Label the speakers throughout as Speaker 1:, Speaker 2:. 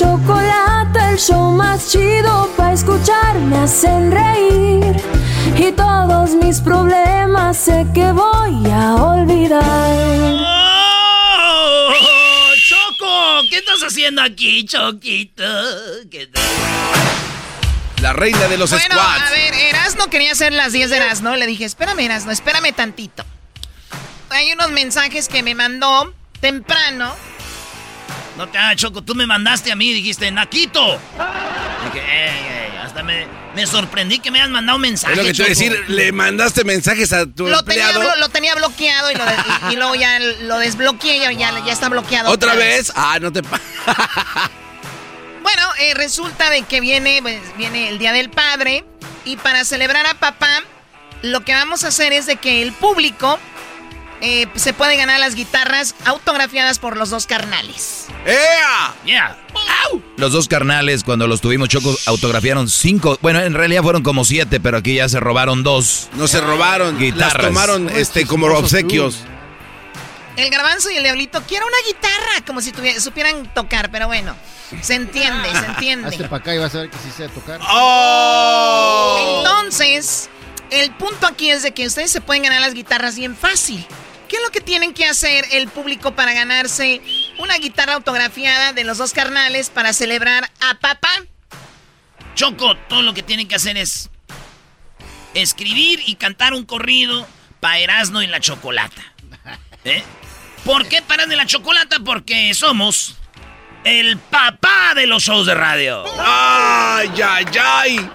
Speaker 1: Chocolate, el show más chido para escuchar, me hacen reír. Y todos mis problemas sé que voy a olvidar.
Speaker 2: ¡Oh! ¡Choco! ¿Qué estás haciendo aquí, Choquito?
Speaker 3: La reina de los
Speaker 4: Bueno,
Speaker 3: squats.
Speaker 4: a ver, Erasno quería hacer las 10 de Erasno. Le dije, espérame, Erasno, espérame tantito. Hay unos mensajes que me mandó temprano.
Speaker 2: No te hagas, Choco. Tú me mandaste a mí y dijiste, Naquito. Dije, ey, ey, hasta me, me sorprendí que me hayas mandado un mensaje,
Speaker 3: Es lo que te voy a decir, le mandaste mensajes a tu
Speaker 4: Lo tenía,
Speaker 3: empleado.
Speaker 4: lo tenía bloqueado y, lo de- y- y luego ya lo desbloqueé y ya, ya está bloqueado.
Speaker 3: ¿Otra vez? Ah, no te...
Speaker 4: Bueno, eh, resulta de que viene, pues, viene el Día del Padre y para celebrar a papá, lo que vamos a hacer es de que el público eh, se puede ganar las guitarras autografiadas por los dos carnales.
Speaker 3: ¡Ea!
Speaker 2: Yeah.
Speaker 3: Los dos carnales, cuando los tuvimos Choco, autografiaron cinco. Bueno, en realidad fueron como siete, pero aquí ya se robaron dos.
Speaker 5: No se robaron,
Speaker 3: Guitarras.
Speaker 5: las tomaron este como obsequios.
Speaker 4: El garbanzo y el diablito quiero una guitarra, como si tuviera- supieran tocar, pero bueno, se entiende, se entiende.
Speaker 6: Hazte para acá y vas a ver que sí sé tocar.
Speaker 5: ¡Oh!
Speaker 4: Entonces, el punto aquí es de que ustedes se pueden ganar las guitarras bien fácil. ¿Qué es lo que tienen que hacer el público para ganarse una guitarra autografiada de los dos carnales para celebrar a papá?
Speaker 2: Choco, todo lo que tienen que hacer es escribir y cantar un corrido para Erasmo y la Chocolata. ¿Eh? ¿Por qué para de la Chocolata? Porque somos el papá de los shows de radio.
Speaker 5: ¡Ay, ay, ay!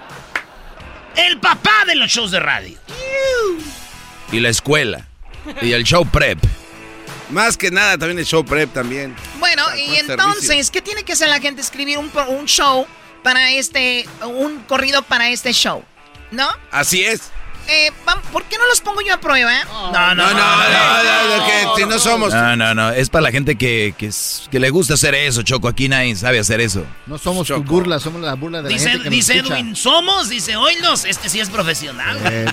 Speaker 2: El papá de los shows de radio.
Speaker 3: Y la escuela. Y el show prep.
Speaker 5: Más que nada también el show prep también.
Speaker 4: Bueno, y entonces,
Speaker 5: servicio.
Speaker 4: ¿qué tiene que hacer la gente? Escribir un, pro- un show para este, un corrido para este show, ¿no?
Speaker 5: Así es.
Speaker 4: Eh, vam- ¿Por qué no los pongo yo a prueba?
Speaker 2: No,
Speaker 5: No, no, no, no, no, que si no somos.
Speaker 3: No, no, no. Es para la gente que, que, le gusta hacer eso, Choco. Aquí nadie sabe hacer eso.
Speaker 6: No somos tu
Speaker 5: Choco.
Speaker 6: burla, somos la burla de la gente que nos
Speaker 2: dice
Speaker 6: escucha.
Speaker 2: Edwin, somos, dice, oílos, este sí es profesional.
Speaker 7: Eh,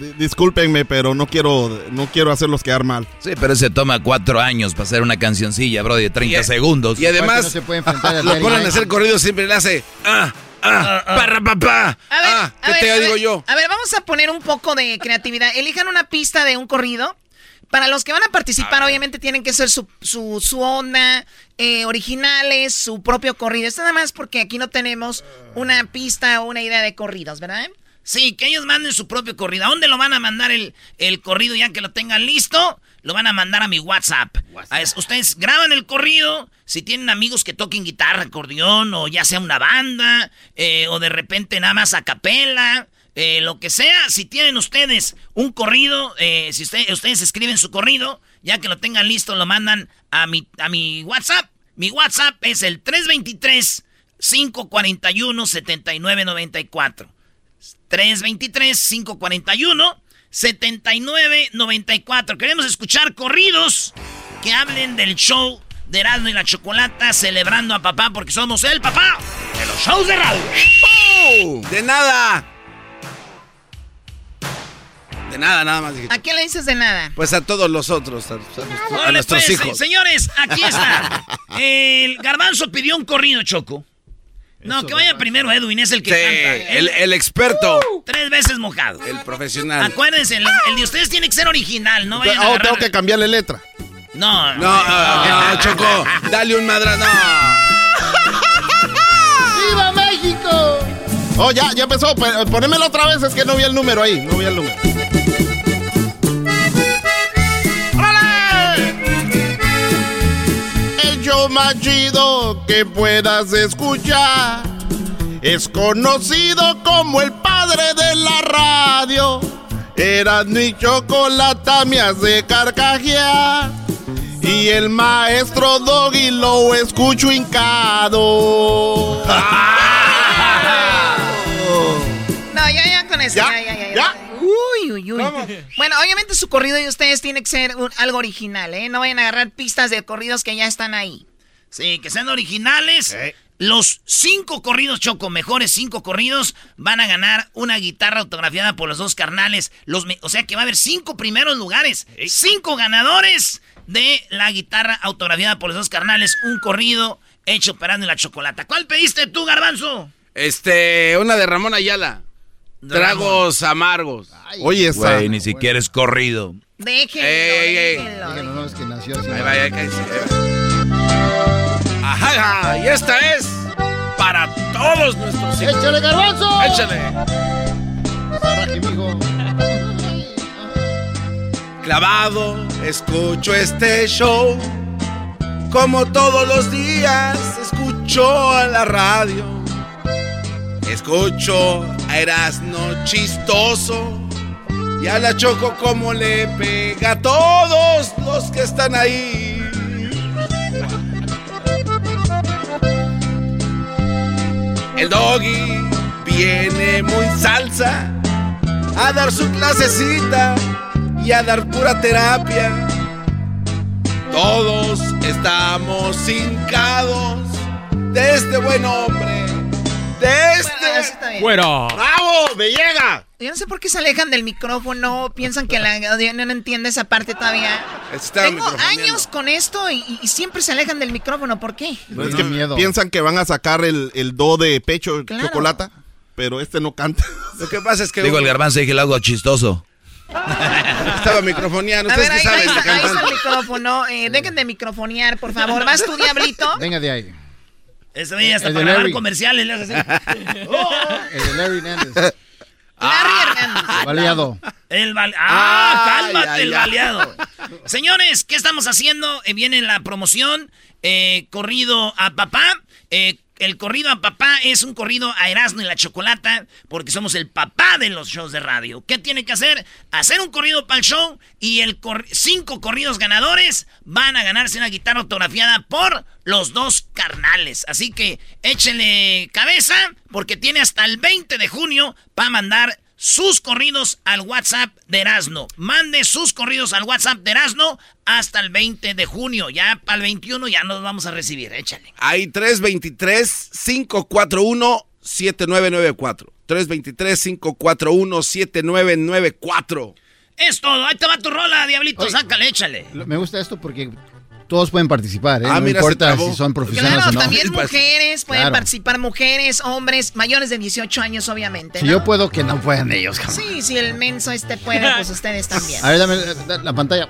Speaker 7: di- discúlpenme, pero no quiero, no quiero hacerlos quedar mal.
Speaker 3: Sí, pero se toma cuatro años para hacer una cancioncilla, bro, de 30
Speaker 5: Y-
Speaker 3: segundos.
Speaker 5: Y
Speaker 6: que no
Speaker 5: además,
Speaker 6: se puede enfrentar a
Speaker 5: lo ponen a hacer corrido siempre le hace. ¡Ah! ¡Ah! ¡Parra, papá!
Speaker 4: A ver,
Speaker 5: ¡Ah!
Speaker 4: a
Speaker 5: ¿Qué
Speaker 4: ver,
Speaker 5: te
Speaker 4: a
Speaker 5: digo
Speaker 4: ver,
Speaker 5: yo?
Speaker 4: A ver, vamos a poner un poco de creatividad. Elijan una pista de un corrido. Para los que van a participar, obviamente tienen que ser su, su, su onda, eh, originales, su propio corrido. Esto nada más porque aquí no tenemos una pista o una idea de corridos, ¿verdad?
Speaker 2: Sí, que ellos manden su propio corrido. ¿A dónde lo van a mandar el, el corrido ya que lo tengan listo? Lo van a mandar a mi WhatsApp. Ustedes graban el corrido. Si tienen amigos que toquen guitarra, acordeón, o ya sea una banda, eh, o de repente nada más a capela, eh, lo que sea. Si tienen ustedes un corrido, eh, si usted- ustedes escriben su corrido, ya que lo tengan listo, lo mandan a mi, a mi WhatsApp. Mi WhatsApp es el 323 541 7994. 323-541-7994. Queremos escuchar corridos que hablen del show de Erasmo y la Chocolata celebrando a papá porque somos el papá de los shows de radio.
Speaker 8: ¡Oh! ¡De nada! De nada, nada más.
Speaker 4: ¿A quién le dices de nada?
Speaker 8: Pues a todos los otros, a, nuestros
Speaker 2: pues,
Speaker 8: hijos.
Speaker 2: Señores, aquí está. El garbanzo pidió un corrido, Choco. No, que vaya primero Edwin, es el que
Speaker 8: Sí,
Speaker 2: canta.
Speaker 8: el, el experto,
Speaker 2: Tres veces mojado.
Speaker 8: el profesional.
Speaker 2: Acuérdense, el, el de ustedes tiene que ser original, no vayan a
Speaker 5: Oh,
Speaker 2: agarrar-
Speaker 5: tengo que cambiarle letra.
Speaker 2: No,
Speaker 8: No, ah, no, Choco, dale un madra... No.
Speaker 9: ¡Viva México!
Speaker 5: Oh, ya, ya empezó. Ponémelo otra vez, es que no vi el número ahí. No vi el número. Show más chido que puedas escuchar es conocido como el padre de la radio. Eras mi chocolata me hace carcajear. Y el maestro Doggy lo escucho hincado.
Speaker 4: No, ya, ya con eso.
Speaker 5: ¿Ya?
Speaker 4: Ya, ya. Uy, uy, uy. Bueno, obviamente su corrido de ustedes tiene que ser un- algo original, ¿eh? No vayan a agarrar pistas de corridos que ya están ahí.
Speaker 2: Sí, que sean originales. Los cinco corridos, Choco, mejores cinco corridos, van a ganar una guitarra autografiada por los dos carnales. Los, me- o sea que va a haber cinco primeros lugares. Cinco ganadores de la guitarra autografiada por los dos carnales. Un corrido hecho operando en la chocolata. ¿Cuál pediste tú, Garbanzo?
Speaker 8: Este, una de Ramón Ayala. Tragos amargos.
Speaker 5: Oye, esa.
Speaker 3: Güey, ni siquiera es corrido.
Speaker 4: Déjenlo,
Speaker 8: Ey, ey.
Speaker 4: déjenlo.
Speaker 9: Díganlo, no, es que nació así.
Speaker 8: Ahí va, ahí va. Ajá, y esta es para todos nuestros hijos.
Speaker 9: ¡Échale, garbanzo!
Speaker 8: Échale. Clavado, escucho este show. Como todos los días, escucho a la radio. Escucho a Erasno chistoso. Y a la Choco como le pega a todos los que están ahí. El doggy viene muy salsa a dar su clasecita y a dar pura terapia. Todos estamos hincados de este buen hombre,
Speaker 4: Bueno,
Speaker 8: este...
Speaker 4: bien.
Speaker 5: ¡Bravo! ¡Me llega!
Speaker 4: Yo no sé por qué se alejan del micrófono, piensan que la no, no entiende esa parte todavía.
Speaker 8: Está
Speaker 4: Tengo años con esto y, y siempre se alejan del micrófono, ¿por qué?
Speaker 5: Es que
Speaker 9: miedo.
Speaker 5: piensan que van a sacar el, el do de pecho
Speaker 4: Claro.
Speaker 5: chocolata, pero este no canta.
Speaker 8: Lo que pasa es que
Speaker 3: Digo, el garbanzo dije algo chistoso.
Speaker 8: estaba microfoneando.
Speaker 4: A
Speaker 8: Ustedes
Speaker 4: ver,
Speaker 8: que
Speaker 4: ahí, ahí
Speaker 8: saben,
Speaker 4: está, ahí está el micrófono. Eh, dejen de microfonear, por favor. ¿Vas tú, Diablito?
Speaker 9: Venga de ahí.
Speaker 2: Ese güey hasta
Speaker 9: El
Speaker 2: para grabar
Speaker 9: Larry.
Speaker 2: comerciales le hace así.
Speaker 9: El de Larry Hernández.
Speaker 4: Larry Hernández.
Speaker 9: Baleado.
Speaker 2: El bal- ¡Ah! ¡Cálmate,
Speaker 8: ay,
Speaker 2: el baleado! Señores, ¿qué estamos haciendo? Eh, viene la promoción. eh, corrido a papá. Eh, el corrido a papá es un corrido a Erasmo y la Chocolata, porque somos el papá de los shows de radio. ¿Qué tiene que hacer? Hacer un corrido para el show y el cor- cinco corridos ganadores van a ganarse una guitarra autografiada por los dos carnales. Así que échenle cabeza, porque tiene hasta el 20 de junio para mandar sus corridos al WhatsApp de Erasno. Mande sus corridos al WhatsApp de Erasno hasta el 20 de junio. Ya para el 21 ya nos vamos a recibir. Échale.
Speaker 8: Hay 323-541-7994. 323-541-7994.
Speaker 2: Es todo. Ahí te va tu rola, diablito.
Speaker 9: Oye.
Speaker 2: Sácale, échale.
Speaker 9: Me gusta esto porque todos pueden participar, ¿eh?
Speaker 8: Ah,
Speaker 9: no
Speaker 8: mira,
Speaker 9: importa si son profesionales
Speaker 4: Claro,
Speaker 9: o no.
Speaker 4: también
Speaker 8: Es para-
Speaker 4: mujeres, pueden
Speaker 9: Claro.
Speaker 4: participar mujeres, hombres, mayores de 18 años, obviamente.
Speaker 9: Si
Speaker 4: ¿no?
Speaker 9: yo puedo, que no puedan ellos.
Speaker 4: Sí, si el menso este puede, pues ustedes también.
Speaker 9: A ver, dame la, la- la pantalla.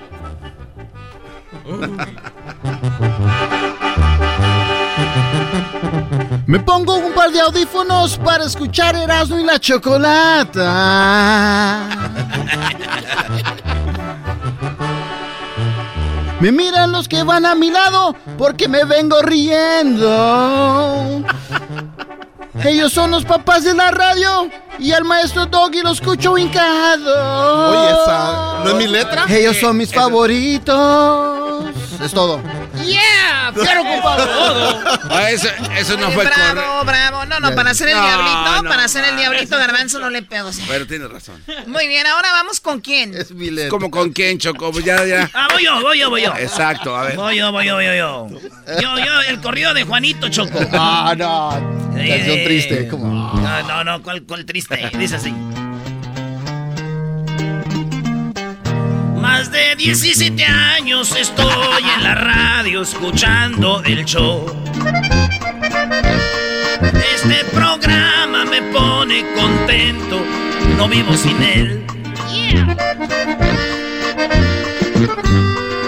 Speaker 9: Me pongo un par de audífonos para escuchar Erasmo y la Chocolata. Me miran los que van a mi lado porque me vengo riendo. Ellos son los papás de la radio y al maestro Doggy lo escucho hincado.
Speaker 5: Oye, esa. ¿No es mi letra?
Speaker 9: Ellos son mis favoritos. Es todo.
Speaker 4: ¡Yeah!
Speaker 9: ¡Ah! ¡Quiero compadre!
Speaker 8: Ah, eso, eso no fue correcto.
Speaker 4: Bravo, bravo. No, no, para hacer el
Speaker 8: No,
Speaker 4: diablito,
Speaker 8: no,
Speaker 4: para hacer el
Speaker 8: no.
Speaker 4: diablito, garbanzo no le pego.
Speaker 8: Pero tienes razón.
Speaker 4: Muy bien, ahora vamos con quién.
Speaker 9: Es mi lento.
Speaker 8: Como con quién, Choco, Pues ya, ya.
Speaker 2: Ah, voy yo, voy yo, voy yo.
Speaker 8: Exacto, a ver.
Speaker 2: Voy yo, voy yo, voy yo, yo. Yo, yo, el corrido de Juanito Choco.
Speaker 9: Ah, no. Canción
Speaker 2: Eh,
Speaker 9: triste. Como...
Speaker 2: No, no, no, ¿cuál, cuál triste? Dice así. Más de 17 años estoy en la radio escuchando el show. Este programa me pone contento, no vivo sin él.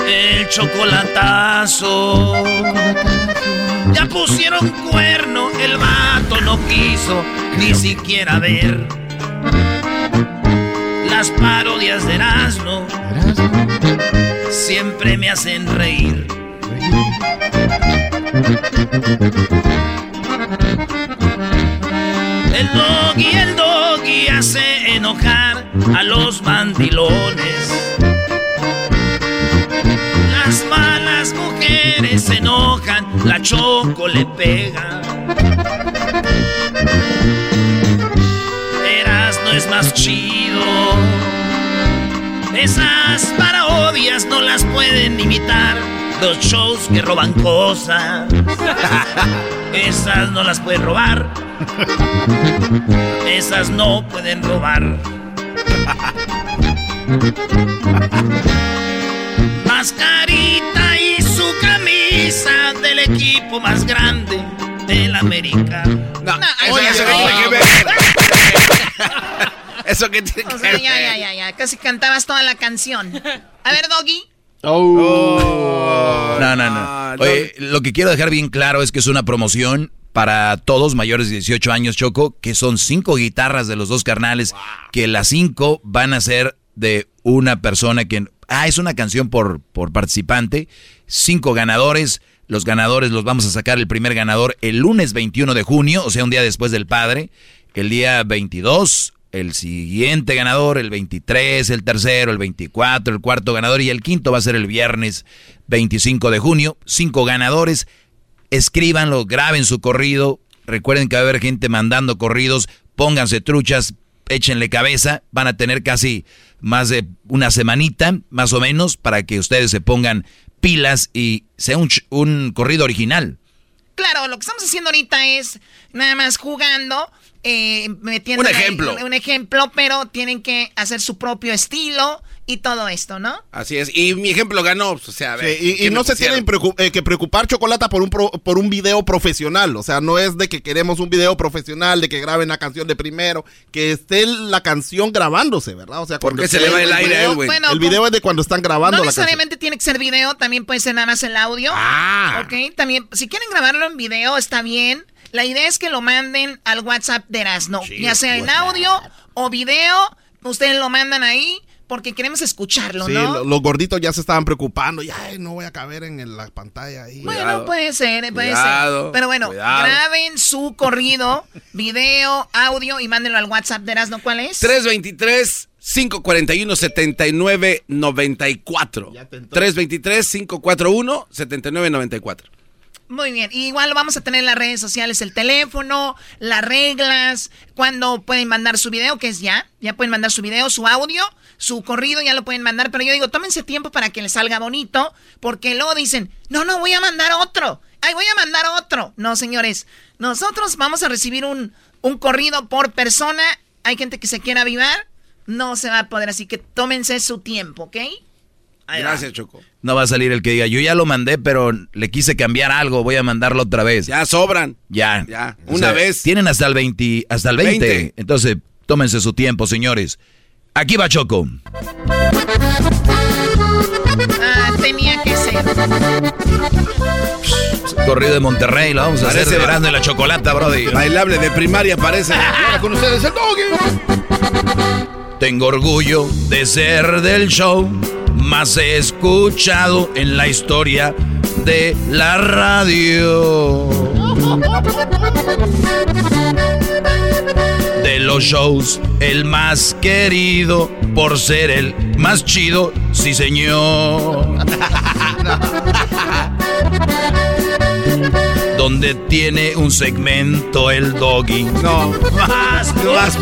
Speaker 2: El chocolatazo. Ya pusieron cuerno, el vato no quiso ni siquiera ver. Las parodias de Erasmo siempre me hacen reír. El doggy, el doggy hace enojar a los mandilones. Las malas mujeres se enojan, la choco le pega. Eras no es más chido. Esas parodias no las pueden imitar los shows que roban cosas. Esas no las pueden robar. Esas no pueden robar. Mascarita y su camisa del equipo más grande del América.
Speaker 8: No, eso
Speaker 4: no.
Speaker 8: tiene que ver. Eso que tiene
Speaker 4: O
Speaker 8: que
Speaker 4: sea,
Speaker 8: ver.
Speaker 4: ya, ya, ya, ya. Casi cantabas toda la canción. A ver, Doggy.
Speaker 9: Oh.
Speaker 3: No, no, no. Oye, lo que quiero dejar bien claro es que es una promoción para todos mayores de 18 años, Choco, que son cinco guitarras de los dos carnales, que las cinco van a ser de una persona que... Ah, es una canción por, por participante, cinco ganadores. Los ganadores los vamos a sacar el primer ganador el lunes 21 de junio, o sea, un día después del padre. El día 22, el siguiente ganador, el 23, el tercero, el 24, el cuarto ganador y el quinto va a ser el viernes 25 de junio. Cinco ganadores. Escríbanlo, graben su corrido. Recuerden que va a haber gente mandando corridos. Pónganse truchas, échenle cabeza. Van a tener casi más de una semanita, más o menos, para que ustedes se pongan pilas y sea un, un corrido original.
Speaker 4: Claro, lo que estamos haciendo ahorita es nada más jugando, eh, metiendo
Speaker 8: Un ejemplo.
Speaker 4: Un, un ejemplo, pero tienen que hacer su propio estilo y todo esto, ¿no?
Speaker 8: Así es. Y mi ejemplo ganó. pues, O sea, a ver.
Speaker 5: Sí, y, y
Speaker 8: ¿qué
Speaker 5: no se tienen preocu- eh, que preocupar Chocolata por un pro- por un video profesional. O sea, no es de que queremos un video profesional, de que graben la canción de primero, que esté la canción grabándose, ¿verdad? O sea,
Speaker 8: ¿Por
Speaker 5: cuando
Speaker 8: qué se le va el aire a
Speaker 5: video-
Speaker 8: él, güey?
Speaker 4: Bueno,
Speaker 5: El video es de cuando están grabando
Speaker 4: No
Speaker 5: la canción.
Speaker 4: necesariamente tiene que ser video, también puede ser nada más el audio.
Speaker 8: Ah.
Speaker 4: Ok, también, si quieren grabarlo en video, está bien. La idea es que lo manden al WhatsApp de Erasno. ya sea en audio o video, ustedes lo mandan ahí porque queremos escucharlo,
Speaker 5: Sí,
Speaker 4: ¿no?
Speaker 5: lo- los gorditos ya se estaban preocupando. Ya, no voy a caber en la pantalla ahí.
Speaker 4: Bueno,
Speaker 8: Cuidado.
Speaker 4: puede ser, puede
Speaker 8: Cuidado,
Speaker 4: ser. Pero bueno,
Speaker 8: cuidado.
Speaker 4: graben su corrido, video, audio y mándenlo al WhatsApp de Erasno. ¿Cuál es?
Speaker 8: 323 541 7994 323 541 7994
Speaker 4: Muy bien, igual vamos a tener en las redes sociales el teléfono, las reglas, cuando pueden mandar su video, que es ya, ya pueden mandar su video, su audio, su corrido, ya lo pueden mandar, pero yo digo, tómense tiempo para que les salga bonito, porque luego dicen, no, no, voy a mandar otro, ay, voy a mandar otro. No, señores, nosotros vamos a recibir un, un corrido por persona, hay gente que se quiera avivar, no se va a poder, así que tómense su tiempo, ¿ok?
Speaker 2: Ahí va.
Speaker 8: Gracias, Choco.
Speaker 3: No va a salir el que diga, yo ya lo mandé, pero le quise cambiar algo, voy a mandarlo otra vez.
Speaker 8: Ya sobran.
Speaker 3: Ya.
Speaker 8: Ya,
Speaker 3: O
Speaker 8: una
Speaker 3: sea,
Speaker 8: vez.
Speaker 3: Tienen hasta el 20, hasta el 20.
Speaker 8: 20.
Speaker 3: Entonces, tómense su tiempo, señores. Aquí va Choco.
Speaker 4: Ah, tenía que ser.
Speaker 3: Corrido de Monterrey, lo vamos a
Speaker 8: Parece
Speaker 3: hacer de la chocolata, brody.
Speaker 8: Bailable de primaria parece.
Speaker 9: Ahora con ustedes el doggy.
Speaker 3: Tengo orgullo de ser del show más escuchado en la historia de la radio. De los shows, el más querido por ser el más chido, sí señor. donde tiene un segmento el doggy.
Speaker 8: No, no vas.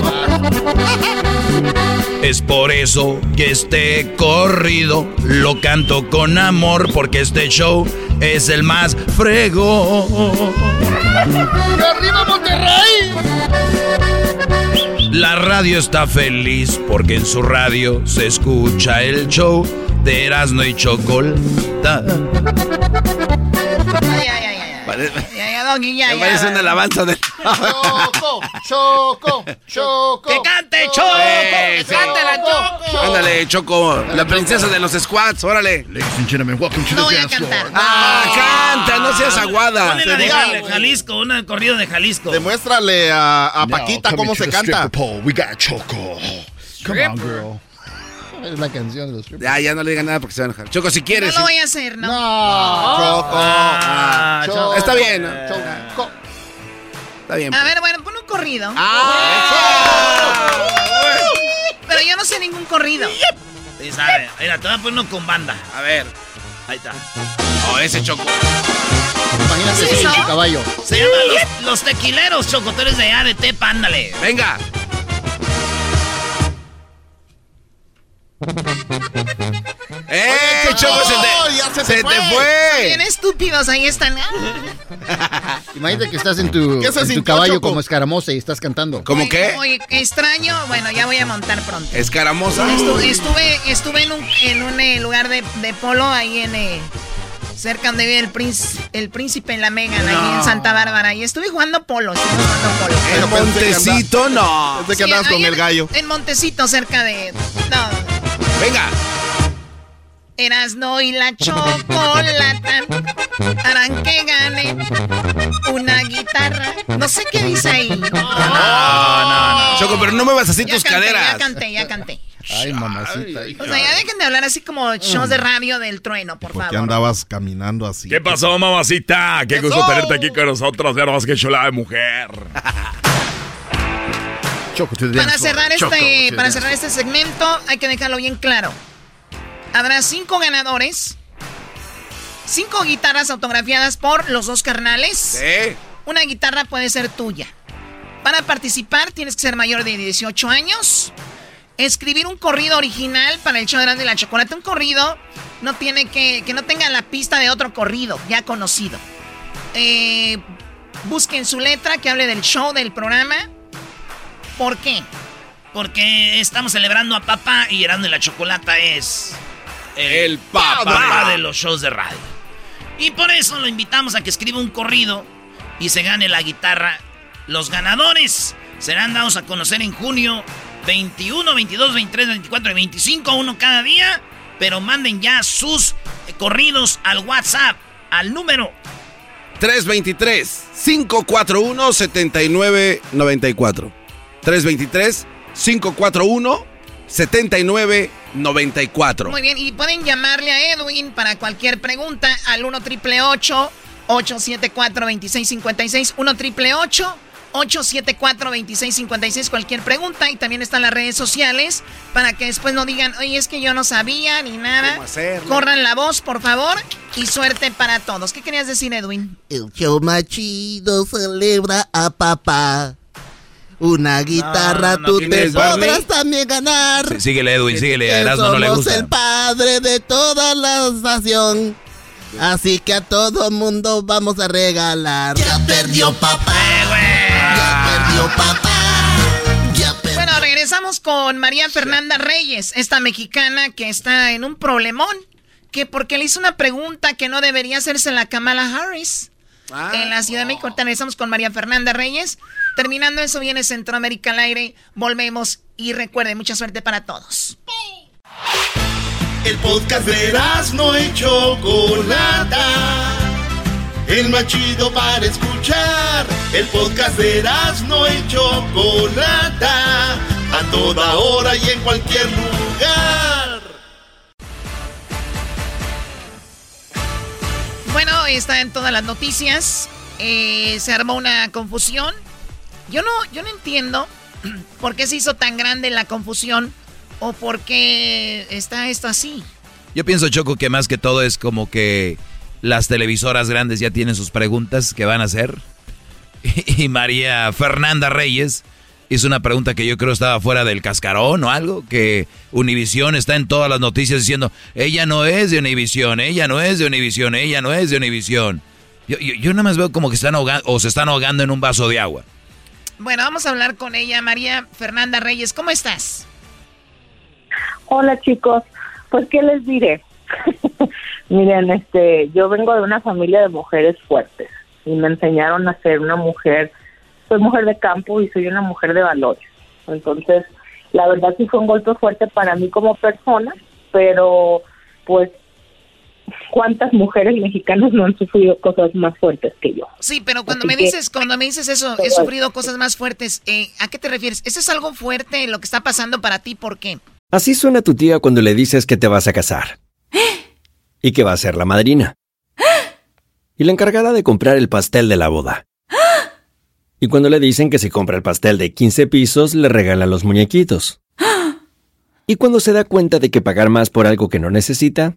Speaker 3: Es por eso que este corrido lo canto con amor porque este show es el más frego.
Speaker 9: ¡Arriba Monterrey!
Speaker 3: La radio está feliz porque en su radio se escucha el show de Erasmo y Chocolata.
Speaker 4: Ya, ya, Doggy, ya, ya.
Speaker 8: parece una alabanza de.
Speaker 9: Choco, choco, choco.
Speaker 2: ¡Que cante, Choco! ¡Que cante la Choco!
Speaker 8: Ándale, Choco, la princesa de los squats, órale.
Speaker 9: Ladies and gentlemen, welcome to
Speaker 4: No voy
Speaker 9: the
Speaker 4: a
Speaker 9: dance floor.
Speaker 4: cantar.
Speaker 8: Ah, canta, no seas aguada.
Speaker 2: Ponle la de, Jalisco, una de corrido de Jalisco.
Speaker 10: Demuéstrale a, a
Speaker 9: Now,
Speaker 10: Paquita
Speaker 9: coming
Speaker 10: cómo
Speaker 9: to
Speaker 10: se
Speaker 9: the
Speaker 10: canta.
Speaker 9: stripper pole, we got Choco. Come on, girl. Es la canción de los strippers.
Speaker 8: Ya, ya no le digan nada porque se va a enojar. Choco, si
Speaker 4: No
Speaker 8: quieres.
Speaker 4: lo voy a hacer, ¿no?
Speaker 9: No.
Speaker 10: Choco.
Speaker 2: Ah,
Speaker 9: Choco.
Speaker 8: Está bien, ¿no?
Speaker 9: Choco.
Speaker 8: Está bien.
Speaker 4: A ver, bueno, pon un corrido.
Speaker 8: Ah.
Speaker 4: Pero yo no sé ningún corrido.
Speaker 2: Sí, sabe. Mira, te voy a poner uno con banda.
Speaker 8: A ver.
Speaker 2: Ahí está.
Speaker 8: Oh, ese Choco.
Speaker 9: Imagínate su caballo.
Speaker 2: Se llama los, los tequileros, Choco. Tú eres de allá, de Tepa, ándale.
Speaker 8: Venga. ¡Eh, Choco! Se
Speaker 10: ¡Oh,
Speaker 8: te,
Speaker 10: ya se te
Speaker 8: se te
Speaker 10: fue!
Speaker 8: fue.
Speaker 4: Bien estúpidos, ahí están.
Speaker 9: Imagínate que estás en tu,
Speaker 10: ¿Qué se
Speaker 9: en
Speaker 10: sintió,
Speaker 9: caballo
Speaker 10: Choco?
Speaker 9: como escaramosa y estás cantando.
Speaker 8: ¿Cómo
Speaker 4: Oye,
Speaker 8: qué?
Speaker 4: Oye, extraño. Bueno, ya voy a montar pronto.
Speaker 8: Escaramosa.
Speaker 4: Estu- estuve estuve en un, en un eh, lugar de, de polo ahí en eh, cerca donde vive el príncipe, el príncipe en la Megan, ahí en Santa Bárbara. Y estuve jugando polo, estuve jugando polo.
Speaker 10: Pensé que
Speaker 8: Montecito, no.
Speaker 10: Pensé que
Speaker 4: Sí,
Speaker 10: andabas con
Speaker 4: en-
Speaker 10: el gallo.
Speaker 4: En Montecito, cerca de. No.
Speaker 8: Venga.
Speaker 4: Erasno y la chocolata harán que gane una guitarra. No sé qué dice ahí.
Speaker 8: No, no, no. Choco, pero no muevas así
Speaker 4: Ya
Speaker 8: tus
Speaker 4: canté,
Speaker 8: caderas.
Speaker 4: ya canté, ya canté.
Speaker 9: Ay, mamacita.
Speaker 4: O sea, ya dejen de hablar así como shows de radio del trueno, por
Speaker 10: ¿Por qué
Speaker 4: favor.
Speaker 10: andabas caminando así?
Speaker 11: ¿Qué pasó, mamacita? Qué gusto tenerte aquí con nosotros. Ver más que chulada de mujer.
Speaker 4: Para cerrar este, para cerrar este segmento, hay que dejarlo bien claro. Habrá cinco ganadores, cinco guitarras autografiadas por los dos carnales.
Speaker 8: Sí.
Speaker 4: Una guitarra puede ser tuya. Para participar tienes que ser mayor de 18 años. Escribir un corrido original para el show de Grande la Chocolate. Un corrido no tiene que, que no tenga la pista de otro corrido ya conocido. Eh, busquen su letra que hable del show, del programa. ¿Por qué?
Speaker 2: Porque estamos celebrando a papá y Erasmo y la Chocolata es
Speaker 8: El
Speaker 2: papá
Speaker 8: papá.
Speaker 2: de los shows de radio. Y por eso lo invitamos a que escriba un corrido y se gane la guitarra. Los ganadores serán dados a conocer en junio 21, 22, 23, 24 y 25, uno cada día. Pero manden ya sus corridos al WhatsApp, al número
Speaker 8: 323-541-7994. 323-541-7994.
Speaker 4: Muy bien, y pueden llamarle a Edwin para cualquier pregunta al 1 triple 874 2656 1 triple 874 2656 cualquier pregunta y también están las redes sociales para que después no digan, oye, es que yo no sabía ni nada.
Speaker 8: ¿Cómo hacerlo?
Speaker 4: Corran la voz, por favor, y suerte para todos. ¿Qué querías decir, Edwin?
Speaker 5: El show más chido celebra a papá. Una guitarra
Speaker 2: no,
Speaker 5: tú
Speaker 2: ¿quién
Speaker 5: te podrás
Speaker 8: Barney?
Speaker 5: también ganar.
Speaker 3: Sí, síguele, Edwin, síguele. A Erasmo no le
Speaker 5: somos
Speaker 3: gusta.
Speaker 5: el padre de toda la estación. Así que a todo mundo vamos a regalar. Ya perdió papá. Ya perdió papá. Ya perdió.
Speaker 4: Bueno, regresamos con María Fernanda Reyes, esta mexicana que está en un problemón, que porque le hizo una pregunta que no debería hacerse la Kamala Harris. en la Ciudad de México. Ahorita regresamos con María Fernanda Reyes. Terminando eso, viene Centroamérica al aire. Volvemos y recuerden, mucha suerte para todos.
Speaker 12: El podcast de no y Chocolata. El más chido para escuchar. El podcast de no y Chocolata. A toda hora y en cualquier lugar.
Speaker 4: Bueno, está en todas las noticias. Eh, se armó una confusión. Yo no, yo no entiendo por qué se hizo tan grande la confusión o por qué está esto así.
Speaker 3: Yo pienso, Choco, que más que todo es como que las televisoras grandes ya tienen sus preguntas que van a hacer. Y María Fernanda Reyes hizo una pregunta que yo creo estaba fuera del cascarón o algo, que Univisión está en todas las noticias diciendo, ella no es de Univisión, ella no es de Univisión, ella no es de Univisión. Yo, yo, nada más veo como que están ahogando o se están ahogando en un vaso de agua.
Speaker 4: Bueno, vamos a hablar con ella, María Fernanda Reyes. ¿Cómo estás?
Speaker 13: Hola chicos, pues qué les diré. Miren, este, yo vengo de una familia de mujeres fuertes y me enseñaron a ser una mujer, soy mujer de campo y soy una mujer de valores. Entonces, la verdad sí fue un golpe fuerte para mí como persona, pero pues cuántas mujeres mexicanas no han sufrido cosas más fuertes que yo.
Speaker 4: Sí, pero cuando me dices, cuando me dices eso, he sufrido cosas más fuertes, eh, ¿a qué te refieres? ¿Eso es algo fuerte lo que está pasando para ti? ¿Por qué?
Speaker 14: Así suena tu tía cuando le dices que te vas a casar. y que va a ser la madrina. y la encargada de comprar el pastel de la boda. y cuando le dicen que si compra el pastel de 15 pisos, le regala los muñequitos. y cuando se da cuenta de que pagar más por algo que no necesita,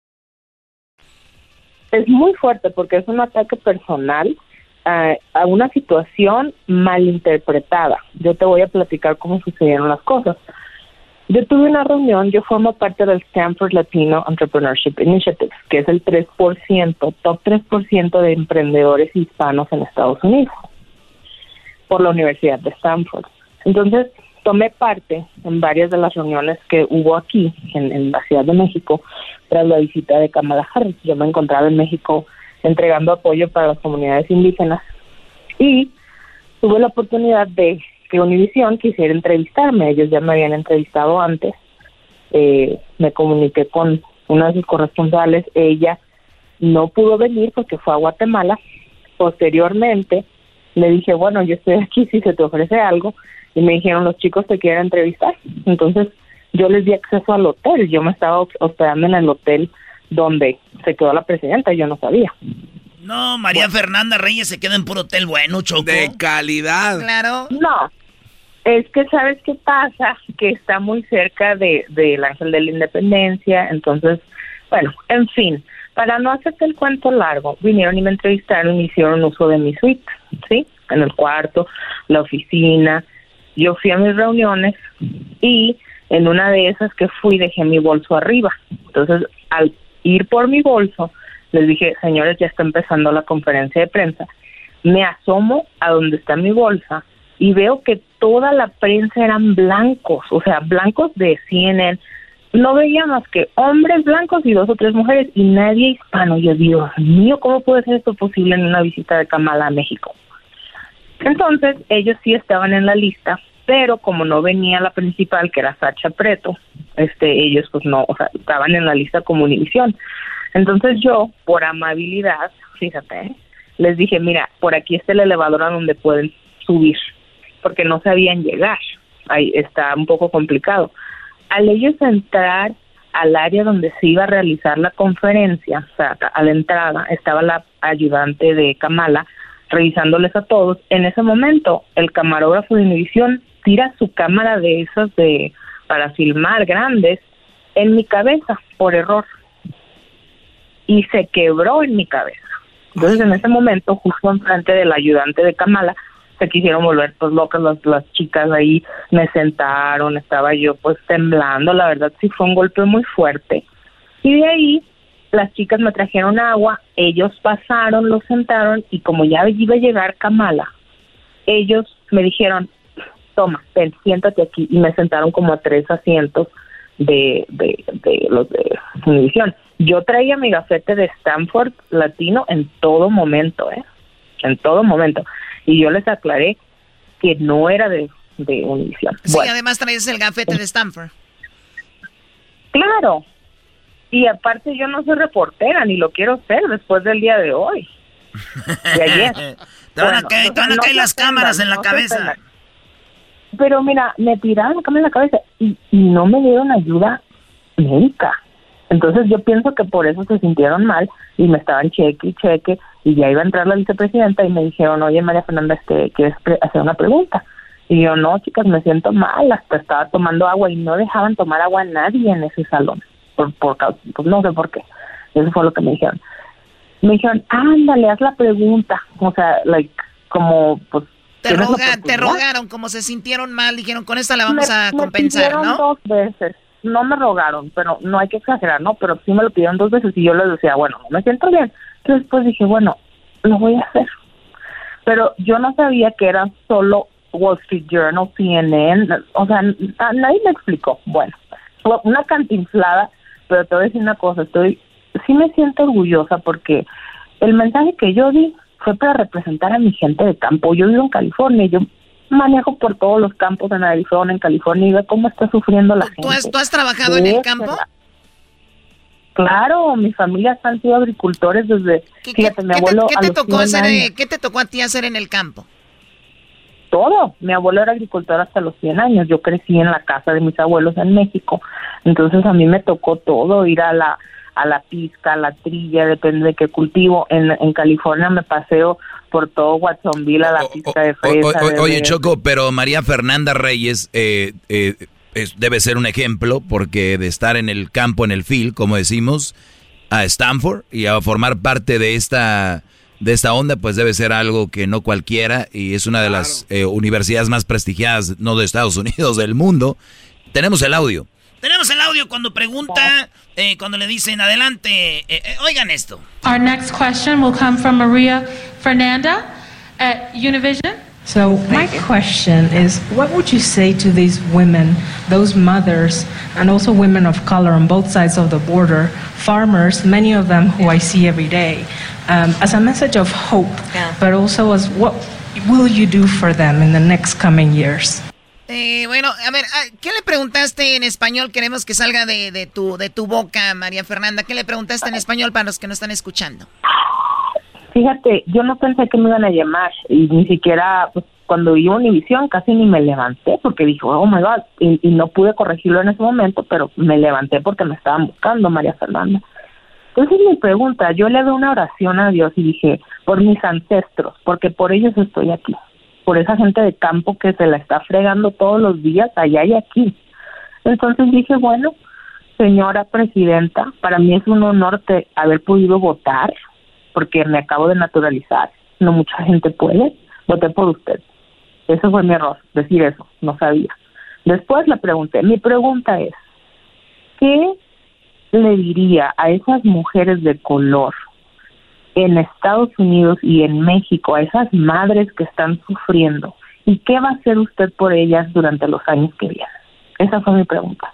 Speaker 13: es muy fuerte porque es un ataque personal a, a una situación malinterpretada. Yo te voy a platicar cómo sucedieron las cosas. Yo tuve una reunión, yo formo parte del Stanford Latino Entrepreneurship Initiative, que es el 3%, top 3% de emprendedores hispanos en Estados Unidos, por la Universidad de Stanford. Entonces, tomé parte en varias de las reuniones que hubo aquí, en la Ciudad de México, tras la visita de Kamala Harris. Yo me encontraba en México entregando apoyo para las comunidades indígenas y tuve la oportunidad de que Univision quisiera entrevistarme. Ellos ya me habían entrevistado antes. Eh, me comuniqué con una de sus corresponsales. Ella no pudo venir porque fue a Guatemala. Posteriormente le dije, bueno, yo estoy aquí si se te ofrece algo. Y me dijeron, los chicos te quieren entrevistar. Entonces yo les di acceso al hotel, yo me estaba hospedando en el hotel donde se quedó la presidenta, yo no sabía.
Speaker 2: No, María Fernanda Reyes se queda en puro hotel bueno, Choco.
Speaker 5: De calidad.
Speaker 4: Claro.
Speaker 13: No, es que sabes qué pasa, que está muy cerca de del Ángel de la Independencia, entonces, bueno, en fin, para no hacerte el cuento largo, vinieron y me entrevistaron y hicieron uso de mi suite, ¿sí? En el cuarto, la oficina. Yo fui a mis reuniones y en una de esas que fui dejé mi bolso arriba. Entonces, al ir por mi bolso, les dije, señores, ya está empezando la conferencia de prensa. Me asomo a donde está mi bolsa y veo que toda la prensa eran blancos, o sea, blancos de CNN. No veía más que hombres blancos y dos o tres mujeres y nadie hispano. Yo, Dios mío, ¿cómo puede ser esto posible en una visita de Kamala a México? Entonces, ellos sí estaban en la lista pero como no venía la principal que era Sacha Preto, este ellos pues no, o sea, estaban en la lista como Univisión. Entonces yo, por amabilidad, fíjate, les dije, mira, por aquí está el elevador a donde pueden subir, porque no sabían llegar. Ahí está un poco complicado. Al ellos entrar al área donde se iba a realizar la conferencia, o sea, a la entrada estaba la ayudante de Kamala revisándoles a todos. En ese momento, el camarógrafo de Univisión tira su cámara de esas de para filmar grandes en mi cabeza por error y se quebró en mi cabeza. Entonces en ese momento, justo enfrente del ayudante de Kamala, se quisieron volver pues locas las, las chicas ahí, me sentaron, estaba yo pues temblando, la verdad sí fue un golpe muy fuerte. Y de ahí las chicas me trajeron agua, ellos pasaron, lo sentaron y como ya iba a llegar Kamala, ellos me dijeron, toma, ven, siéntate aquí y me sentaron como a tres asientos de, de, de los de Univision. Yo traía mi gafete de Stanford latino en todo momento, ¿eh? En todo momento. Y yo les aclaré que no era de, de Univision.
Speaker 4: Sí, además traes el gafete de Stanford.
Speaker 13: Claro. Y aparte yo no soy reportera, ni lo quiero ser después del día de hoy. De ayer.
Speaker 2: te van a caer, las cámaras en la cabeza.
Speaker 13: Pero mira, me tiraron cámara en la cabeza y, no me dieron ayuda médica. Entonces yo pienso que por eso se sintieron mal y me estaban cheque y cheque y ya iba a entrar la vicepresidenta y me dijeron, oye María Fernanda, este, ¿quieres hacer una pregunta? Y yo, no, chicas, me siento mal, hasta estaba tomando agua y no dejaban tomar agua a nadie en ese salón, por, por pues no sé por qué. Eso fue lo que me dijeron. Me dijeron, ándale, haz la pregunta. O sea, like, como, pues,
Speaker 4: te, te rogaron, como se sintieron mal, dijeron, con esta la vamos a compensar,
Speaker 13: me ¿no? dos veces. No me rogaron, pero no hay que exagerar, ¿no? Pero sí me lo pidieron dos veces y yo les decía, bueno, no me siento bien. Entonces, pues dije, bueno, lo voy a hacer. Pero yo no sabía que era solo Wall Street Journal, CNN, o sea, nadie me explicó. Bueno, una cantinflada, pero te voy a decir una cosa, estoy, sí me siento orgullosa porque el mensaje que yo di fue para representar a mi gente de campo. Yo vivo en California, yo manejo por todos los campos en Arizona, en California, y ve cómo está sufriendo la gente.
Speaker 4: ¿Tú has trabajado en el campo?
Speaker 13: Claro, mis familias han sido agricultores desde... ¿Qué, fíjate, mi abuelo
Speaker 4: ¿qué te, tocó hacer, ¿Qué te tocó a ti hacer en el campo?
Speaker 13: Todo. Mi abuelo era agricultor hasta los 100 años. Yo crecí en la casa de mis abuelos en México. Entonces a mí me tocó todo, ir a la a la pizca, a la trilla, depende de qué cultivo. En, en California me paseo por todo Watsonville a la pizca de fresa.
Speaker 3: oye, Choco, pero María Fernanda Reyes eh, eh, debe ser un ejemplo porque de estar en el campo, en el field, como decimos, a Stanford y a formar parte de esta de esta onda, pues debe ser algo que no cualquiera y es una de las eh, universidades más prestigiadas, no de Estados Unidos, del mundo. Tenemos el audio.
Speaker 2: Tenemos el audio cuando pregunta, eh, cuando le dicen adelante. Eh, eh, oigan esto.
Speaker 15: Our next question will come from Maria Fernanda at Univision.
Speaker 16: So my question is, what would you say to these women, those mothers, and also women of color on both sides of the border, farmers, many of them who I see every day, um, as a message of hope, yeah. but also as what will you do for them in the next coming years?
Speaker 4: Eh, bueno, a ver, ah, ¿qué le preguntaste en español? Queremos que salga de, tu, de tu boca, María Fernanda. ¿Qué le preguntaste en español para los que no están escuchando?
Speaker 13: Fíjate, yo no pensé que me iban a llamar y ni siquiera pues, cuando vi Univisión casi ni me levanté porque dije, oh my god, y, y, no pude corregirlo en ese momento, pero me levanté porque me estaban buscando, María Fernanda. Entonces mi pregunta, yo le doy una oración a Dios y dije, por mis ancestros, porque por ellos estoy aquí por esa gente de campo que se la está fregando todos los días allá y aquí. Entonces dije, bueno, señora presidenta, para mí es un honor haber podido votar, porque me acabo de naturalizar, no mucha gente puede, voté por usted. Eso fue mi error, decir eso, no sabía. Después le pregunté, mi pregunta es, ¿qué le diría a esas mujeres de color en Estados Unidos y en México a esas madres que están sufriendo y qué va a hacer usted por ellas durante los años que vienen? Esa fue mi pregunta.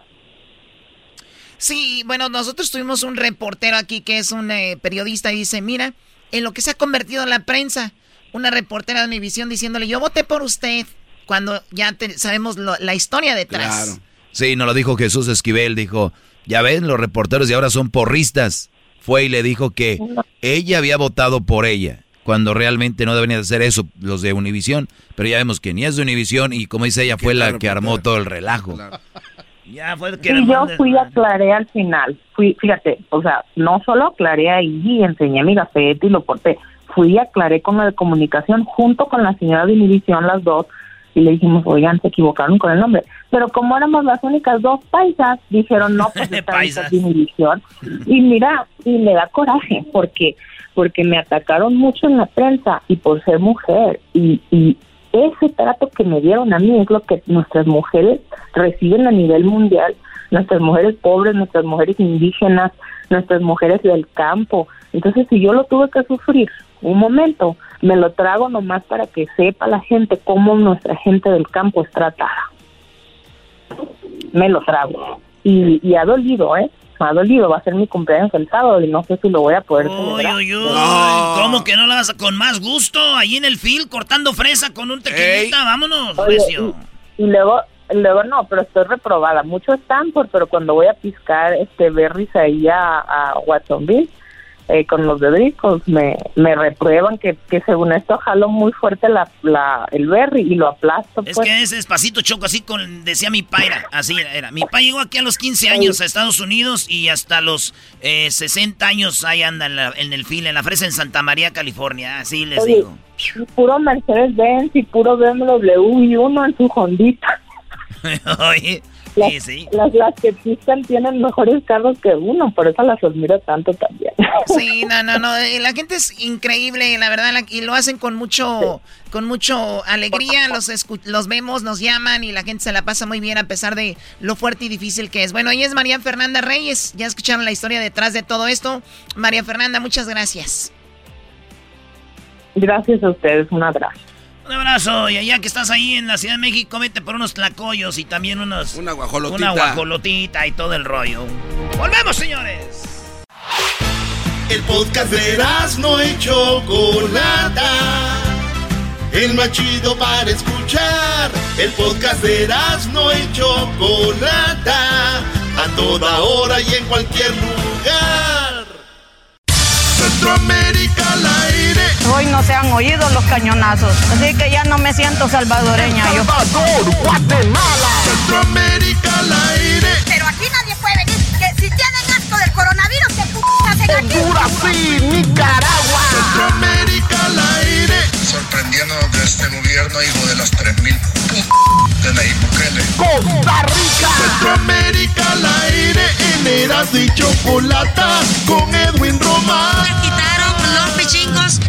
Speaker 4: Sí, bueno, nosotros tuvimos un reportero aquí que es un eh, periodista y dice, mira, en lo que se ha convertido en la prensa, una reportera de Univisión diciéndole, yo voté por usted, cuando ya sabemos la historia detrás. Claro.
Speaker 3: Sí, nos lo dijo Jesús Esquivel, dijo, ya ven, los reporteros de ahora son porristas fue y le dijo que ella había votado por ella, cuando realmente no deberían hacer eso los de Univisión, pero ya vemos que ni es de Univisión y como dice ella fue la que armó todo el relajo.
Speaker 13: Ya fue que y yo fui a aclaré al final, fui, fíjate, o sea, no solo aclaré ahí y enseñé mi gafete y lo porté, fui y aclaré con la de comunicación junto con la señora de Univisión las dos y le dijimos, oigan, se equivocaron con el nombre. Pero como éramos las únicas dos paisas, dijeron, no, pues está
Speaker 2: Paisas.
Speaker 13: sin división. Y mira, y me da coraje, porque porque me atacaron mucho en la prensa y por ser mujer. Y, y ese trato que me dieron a mí es lo que nuestras mujeres reciben a nivel mundial. Nuestras mujeres pobres, nuestras mujeres indígenas, nuestras mujeres del campo. Entonces, si yo lo tuve que sufrir un momento, me lo trago nomás para que sepa la gente cómo nuestra gente del campo es tratada. Me lo trago. Y, y ha dolido, ¿eh? Me ha dolido. Va a ser mi cumpleaños el sábado y no sé si lo voy a poder
Speaker 2: Uy,
Speaker 13: celebrar.
Speaker 2: uy, uy. ¿Cómo que no la vas a con más gusto? Ahí en el field, cortando fresa con un tequilita. Vámonos,
Speaker 13: Oye,
Speaker 2: recio.
Speaker 13: y, y luego luego no, pero estoy reprobada. Mucho Stanford, pero cuando voy a piscar este berries ahí a, a Watsonville eh, con los de Dricos, me, me reprueban que, que según esto jalo muy fuerte la, la, el berry y lo aplasto.
Speaker 2: Es
Speaker 13: pues.
Speaker 2: que es despacito, Choco, así con, decía mi paira, así era. Mi pa llegó aquí a los 15 años a Estados Unidos y hasta los eh, 60 años ahí anda en, la- en el fil, en la fresa en Santa María, California, así les
Speaker 13: Oye,
Speaker 2: digo.
Speaker 13: puro Mercedes-Benz y puro BMW y uno en su Hondita.
Speaker 2: Oye,
Speaker 13: Las,
Speaker 2: sí, sí.
Speaker 13: las, las que piscan tienen mejores carros que uno, por eso las admiro tanto también.
Speaker 4: Sí, no, no, no. eh, La gente es increíble, la verdad, y lo hacen con mucho, con mucho alegría. Los escu- los vemos, nos llaman y la gente se la pasa muy bien a pesar de lo fuerte y difícil que es. Bueno, ella es María Fernanda Reyes. Ya escucharon la historia detrás de todo esto. María Fernanda, muchas gracias.
Speaker 13: Gracias a ustedes, un abrazo.
Speaker 2: Un abrazo, y allá que estás ahí en la Ciudad de México, vete por unos tlacoyos y también unos...
Speaker 5: Una guajolotita.
Speaker 2: Una guajolotita y todo el rollo. ¡Volvemos, señores!
Speaker 17: El podcast de no y Chocolata. El más chido para escuchar. El podcast de no y Chocolata. A toda hora y en cualquier lugar. Centroamérica aire.
Speaker 18: Hoy no se han oído los cañonazos, así que ya no me siento salvadoreña. yo.
Speaker 17: Guatemala. Centroamérica al aire.
Speaker 19: Pero aquí nadie puede venir. Que si tienen asco del coronavirus, ¿qué p hacen aquí?
Speaker 17: sí, Nicaragua. Centroamérica al aire.
Speaker 20: Sorprendiendo que este gobierno, hijo de las 3000 de Nayib Bukele.
Speaker 17: Costa Rica. Centroamérica al aire. En Eras y Chocolata. Con Edwin Román.
Speaker 19: quitaron los pichingos.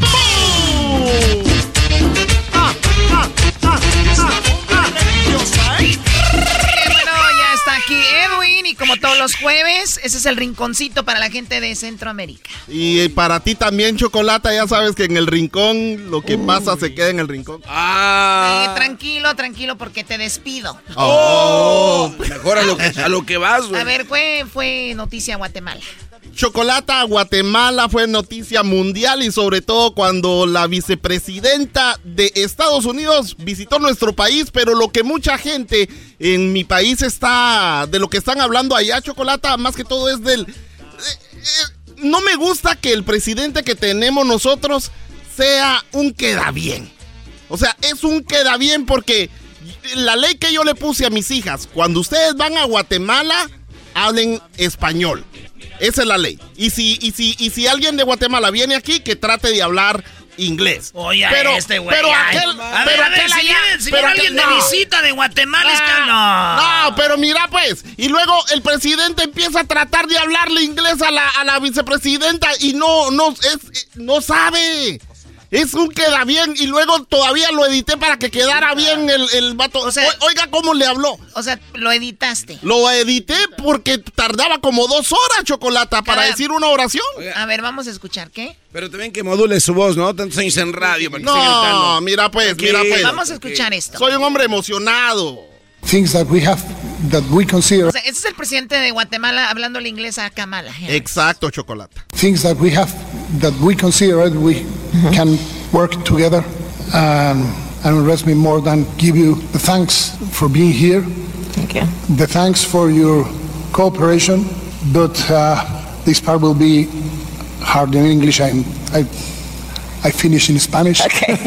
Speaker 4: Bueno, ya está aquí Edwin y como todos los jueves, ese es el rinconcito para la gente de Centroamérica.
Speaker 5: Y para ti también, Chocolata, ya sabes que en el rincón lo que pasa se queda en el rincón.
Speaker 4: Eh, tranquilo, tranquilo, porque te despido.
Speaker 5: Oh,
Speaker 8: mejor a lo, que- a lo que vas, güey.
Speaker 4: A ver, fue, fue noticia Guatemala.
Speaker 5: Chocolata, Guatemala fue noticia mundial y sobre todo cuando la vicepresidenta de Estados Unidos visitó nuestro país, pero lo que mucha gente en mi país está, de lo que están hablando allá, Chocolata, más que todo es del... eh, eh, no me gusta que el presidente que tenemos nosotros sea un queda bien. O sea, es un queda bien porque la ley que yo le puse a mis hijas, cuando ustedes van a Guatemala, hablen español. Esa es la ley. Y si, y si, y si alguien de Guatemala viene aquí, que trate de hablar inglés.
Speaker 2: Oye,
Speaker 5: pero,
Speaker 2: este güey.
Speaker 5: pero aquel,
Speaker 2: a ver,
Speaker 5: pero
Speaker 2: a ver,
Speaker 5: aquel
Speaker 2: si
Speaker 5: allá-
Speaker 2: viene, si
Speaker 5: pero aquel-
Speaker 2: alguien de visita de Guatemala, es que no.
Speaker 5: Ah, No, pero mira pues, y luego el presidente empieza a tratar de hablarle inglés a la, a la vicepresidenta y no, no, es, no sabe. Es un queda bien y luego todavía lo edité para que quedara bien el, el vato. O- Oiga cómo le habló.
Speaker 4: O sea, lo editaste.
Speaker 5: Lo edité porque tardaba como dos horas, Chocolata, para
Speaker 4: Cada-
Speaker 5: decir una oración.
Speaker 4: A ver, vamos a escuchar, ¿qué?
Speaker 8: Pero también que module su voz, ¿no? Tantos años en radio. para que
Speaker 5: No, mira pues, mira pues.
Speaker 4: Vamos a escuchar esto.
Speaker 5: Soy un hombre emocionado.
Speaker 21: things that we have that we consider
Speaker 4: O sea, ese es el presidente de Guatemala hablándole inglés a Kamala.
Speaker 5: Exacto, Chocolata.
Speaker 21: things that we have that we consider that we can work together and and rest me more than give you the thanks for being here
Speaker 18: Thank you.
Speaker 21: the thanks for your cooperation but uh, this part will be hard in English I I, I finish in Spanish Okay.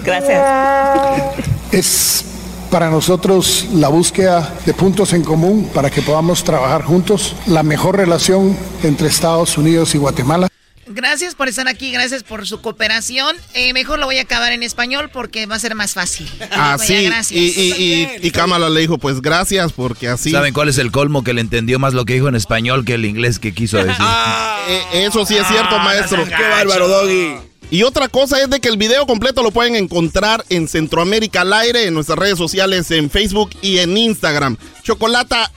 Speaker 18: Gracias.
Speaker 21: Es para nosotros la búsqueda de puntos en común para que podamos trabajar juntos, la mejor relación entre Estados Unidos y Guatemala.
Speaker 4: Gracias por estar aquí, gracias por su cooperación. Eh, mejor lo voy a acabar en español porque va a ser más fácil.
Speaker 5: Así, gracias. y, y, y, Kamala le dijo, pues gracias, porque así...
Speaker 3: ¿Saben cuál es el colmo? Que le entendió más lo que dijo en español que el inglés que quiso decir.
Speaker 5: Ah, eh, eso sí es cierto,
Speaker 8: ah,
Speaker 5: maestro.
Speaker 8: Qué bárbaro, Doggy.
Speaker 5: Y otra cosa es de que el video completo lo pueden encontrar en Centroamérica al aire, en nuestras redes sociales, en Facebook y en Instagram. Chocolata,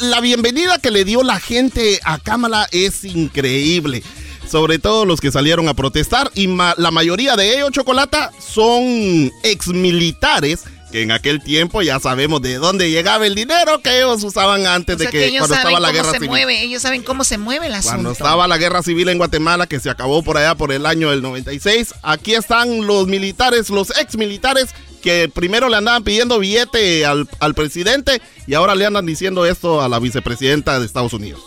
Speaker 5: la bienvenida que le dio la gente a Kamala es increíble. Sobre todo los que salieron a protestar y la mayoría de ellos, Chocolata, son exmilitares que en aquel tiempo ya sabemos de dónde llegaba el dinero que ellos usaban antes de que, cuando estaba la guerra civil.
Speaker 4: Mueve, ellos saben cómo se mueve la
Speaker 5: Cuando estaba la guerra civil en Guatemala, que se acabó por allá por el año del 96, aquí están los militares, los ex militares que primero le andaban pidiendo billete al, al presidente y ahora le andan diciendo esto a la vicepresidenta de Estados Unidos.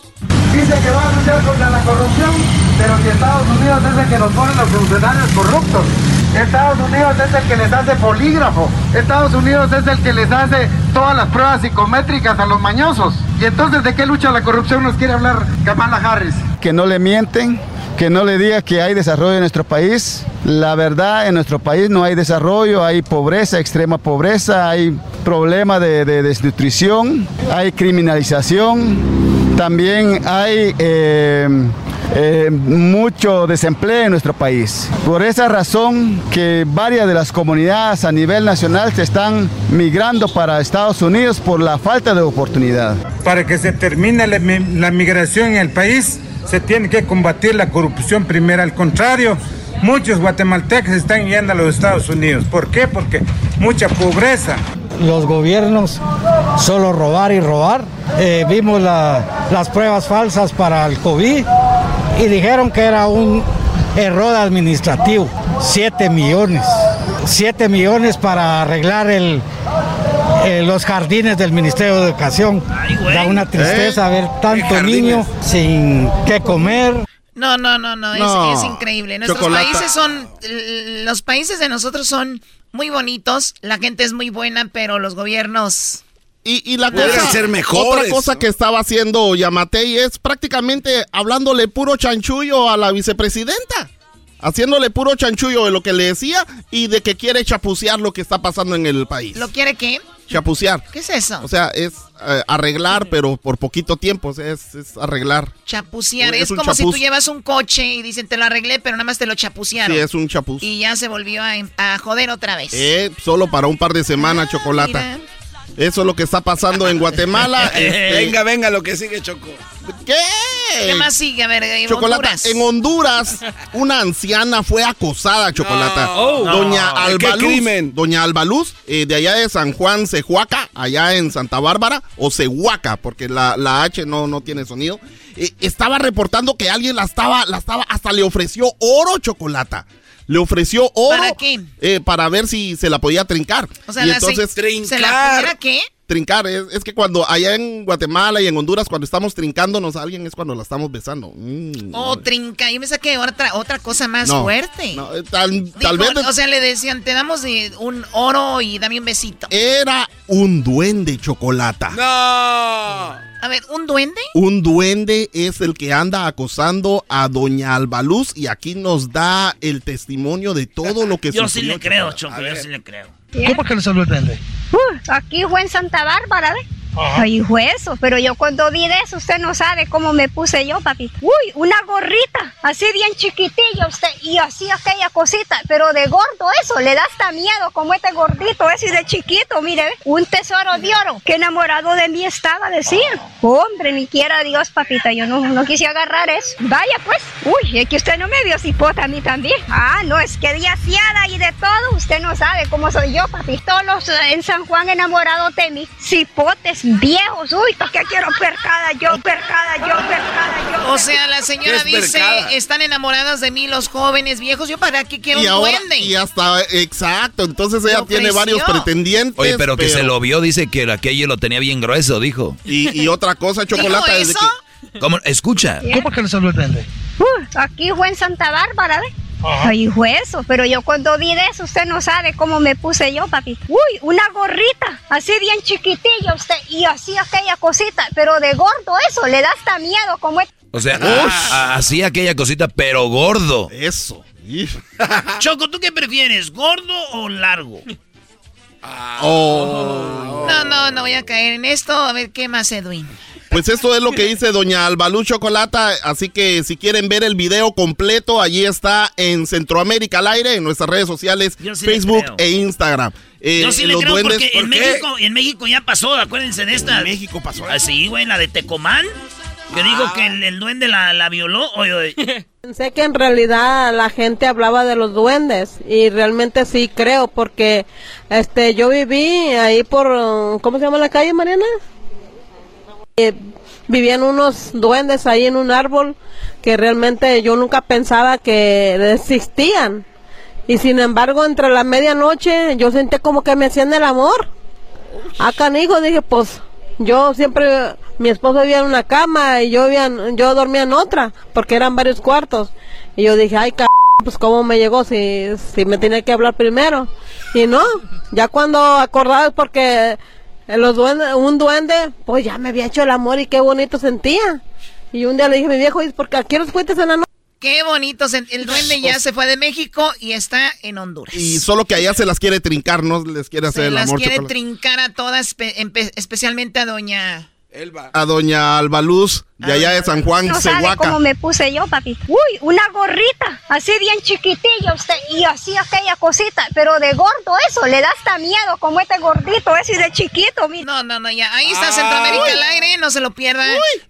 Speaker 22: Dice que va a luchar contra la corrupción, pero que Estados Unidos es el que nos pone los funcionarios corruptos. Estados Unidos es el que les hace polígrafo. Estados Unidos es el que les hace todas las pruebas psicométricas a los mañosos. Y entonces, ¿de qué lucha la corrupción nos quiere hablar Kamala Harris?
Speaker 23: Que no le mienten, que no le diga que hay desarrollo en nuestro país. La verdad, en nuestro país no hay desarrollo, hay pobreza, extrema pobreza, hay problema de, desnutrición, hay criminalización, también hay... Eh, eh, mucho desempleo en nuestro país. Por esa razón que varias de las comunidades a nivel nacional se están migrando para Estados Unidos por la falta de oportunidad.
Speaker 22: Para que se termine la, la migración en el país, se tiene que combatir la corrupción primero. Al contrario, muchos guatemaltecos están yendo a los Estados Unidos. ¿Por qué? Porque mucha pobreza.
Speaker 24: Los gobiernos solo robar y robar. Eh, vimos las pruebas falsas para el COVID y dijeron que era un error administrativo. 7 millones. 7 millones para arreglar el, eh, los jardines del Ministerio de Educación. da una tristeza ¿Eh? ver tanto niño sin qué comer.
Speaker 4: No, no, no, no, Es, increíble. Nuestros países son, los países de nosotros son muy bonitos, la gente es muy buena, pero los gobiernos
Speaker 5: y, la cosa,
Speaker 8: ser
Speaker 5: otra cosa que estaba haciendo Yamatei es prácticamente hablándole puro chanchullo a la vicepresidenta. Haciéndole puro chanchullo de lo que le decía y de que quiere chapucear lo que está pasando en el país.
Speaker 4: ¿Lo quiere qué?
Speaker 5: Chapucear.
Speaker 4: ¿Qué es eso?
Speaker 5: O sea, es eh, arreglar, pero por poquito tiempo. es, arreglar.
Speaker 4: Chapucear. Es, como si tú llevas un coche y dicen te lo arreglé, pero nada más te lo chapucearon.
Speaker 5: Sí, es un chapuz.
Speaker 4: Y ya se volvió a, joder otra vez.
Speaker 5: Eh, solo para un par de semanas, ah, chocolate. Eso es lo que está pasando en Guatemala.
Speaker 8: Este, venga, venga, lo que sigue, Choco.
Speaker 5: ¿Qué?
Speaker 4: ¿Qué más sigue? A ver, en
Speaker 5: Honduras. En Honduras, una anciana fue acosada, Chocolata. Oh. Doña Albaluz. Doña Albaluz, eh, de allá de San Juan, Cehuaca, allá en Santa Bárbara, o Cehuaca, porque la, H no, no tiene sonido. Eh, estaba reportando que alguien la estaba, la estaba, hasta le ofreció oro, Chocolata le ofreció oro.
Speaker 4: ¿Para qué?
Speaker 5: Eh, para ver si se la podía trincar.
Speaker 4: O sea, y entonces, ¿se la pudiera qué?
Speaker 5: Trincar, es, que cuando allá en Guatemala y en Honduras, cuando estamos trincándonos a alguien, es cuando la estamos besando.
Speaker 4: Mm, oh, trinca, yo me saqué otra, otra cosa más fuerte.
Speaker 5: No, eh, tal, tal vez.
Speaker 4: O sea, le decían, te damos un oro y dame un besito.
Speaker 5: Era un duende chocolata.
Speaker 8: ¡No!
Speaker 4: A ver, ¿un duende?
Speaker 5: Un duende es el que anda acosando a Doña Albaluz y aquí nos da el testimonio de todo lo que
Speaker 2: Yo sí le creo, Choco, yo sí le creo.
Speaker 22: ¿Cómo que le salió el duende?
Speaker 19: Uh, aquí fue en Santa Bárbara, ¿ves? Ay, eso, pero yo cuando vi de eso, usted no sabe cómo me puse yo, papi. Uy, una gorrita, así bien chiquitilla usted, y así aquella cosita, pero de gordo eso, le da hasta miedo, como este gordito ese de chiquito, mire, un tesoro de oro, que enamorado de mí estaba, decía. Hombre, ni quiera Dios, papita, yo no, no quise agarrar eso. Vaya pues, uy, es que usted no me vio cipota a mí también. Ah, no, es que diasiada y de todo, usted no sabe cómo soy yo, papi. Todos los en San Juan enamorados de mí, cipotes viejos. Uy, ¿para qué quiero percada yo, percada yo, percada yo?
Speaker 4: O sea, la señora dice, están enamoradas de mí los jóvenes viejos. ¿Yo para qué quiero
Speaker 5: y
Speaker 4: un duende?
Speaker 5: Y hasta, exacto, entonces ella tiene varios pretendientes.
Speaker 3: Oye, pero, que se lo vio, dice que aquello lo tenía bien grueso, dijo.
Speaker 5: Y, otra cosa, Chocolata,
Speaker 4: ¿Dijo eso?
Speaker 3: ¿Cómo? Escucha.
Speaker 22: ¿Cómo que le salió el duende?
Speaker 19: Uh, aquí fue en Santa Bárbara, ¿ves? Ay, eso, pero yo cuando vi de eso, usted no sabe cómo me puse yo, papi. Uy, una gorrita, así bien chiquitilla usted, y así aquella cosita, pero de gordo eso, le da hasta miedo como es.
Speaker 3: O sea, a- a- hacía aquella cosita, pero gordo.
Speaker 5: Eso.
Speaker 2: Choco, ¿tú qué prefieres? ¿Gordo o largo?
Speaker 5: Oh.
Speaker 4: No, no, no voy a caer en esto. A ver, ¿qué más, Edwin?
Speaker 5: Pues esto es lo que dice doña Albalú Chocolata, así que si quieren ver el video completo, allí está en Centroamérica al aire, en nuestras redes sociales,
Speaker 2: Yo sí
Speaker 5: Facebook e Instagram. Eh,
Speaker 2: Yo sí le
Speaker 5: los
Speaker 2: creo
Speaker 5: duendes-
Speaker 2: porque en. México, en México ya pasó, acuérdense de esta. ¿En
Speaker 5: México pasó
Speaker 2: Ah, sí, güey, la de Tecomán. Que digo que el, el duende la, la violó. Oye, oye.
Speaker 25: Pensé que en realidad la gente hablaba de los duendes y realmente sí creo porque este yo viví ahí por ¿cómo se llama la calle Mariana? Eh, vivían unos duendes ahí en un árbol que realmente yo nunca pensaba que existían y sin embargo entre la medianoche yo sentí como que me hacían el amor. Ah, canijo, dije pues yo siempre, mi esposo vivía en una cama y yo, vivía yo dormía en otra, porque eran varios cuartos. Y yo dije, ay, c pues cómo me llegó si, si me tenía que hablar primero. Y no, ya cuando acordaba es porque los duende, un duende, pues ya me había hecho el amor y qué bonito sentía. Y un día le dije a mi viejo, ¿y por qué a qué horas fuiste en la noche?
Speaker 4: Qué bonito. se- El duende ya se fue de México y está en Honduras.
Speaker 5: Y solo que allá se las quiere trincar, no les quiere hacer
Speaker 4: Se
Speaker 5: el
Speaker 4: las
Speaker 5: amor
Speaker 4: quiere
Speaker 5: chocolate.
Speaker 4: trincar a todas, espe- especialmente a doña...
Speaker 5: A doña Albaluz, de allá de San Juan,
Speaker 19: No sabe
Speaker 5: Cehuaca.
Speaker 19: cómo me puse yo, papito. Uy, una gorrita, así bien chiquitilla usted, y así aquella cosita, pero de gordo eso, le da hasta miedo, como este gordito ese de chiquito, mira.
Speaker 4: No, no, no, ya. Ahí está Centroamérica al aire, no se lo pierda.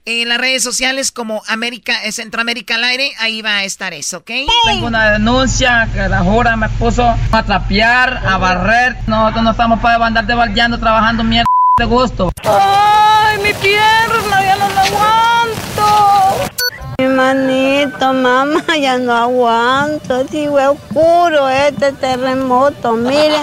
Speaker 4: En las redes sociales como América, eh, Centroamérica al aire, ahí va a estar eso, ¿ok?
Speaker 26: Tengo una denuncia que la jura me puso a trapear, a barrer. Nosotros no estamos para andar debaldeando, trabajando mierda de gusto.
Speaker 19: ¡Ay, mi pierna! Ya no la aguanto. Mi manito, mamá, ya no aguanto. Si fue oscuro este terremoto, mire.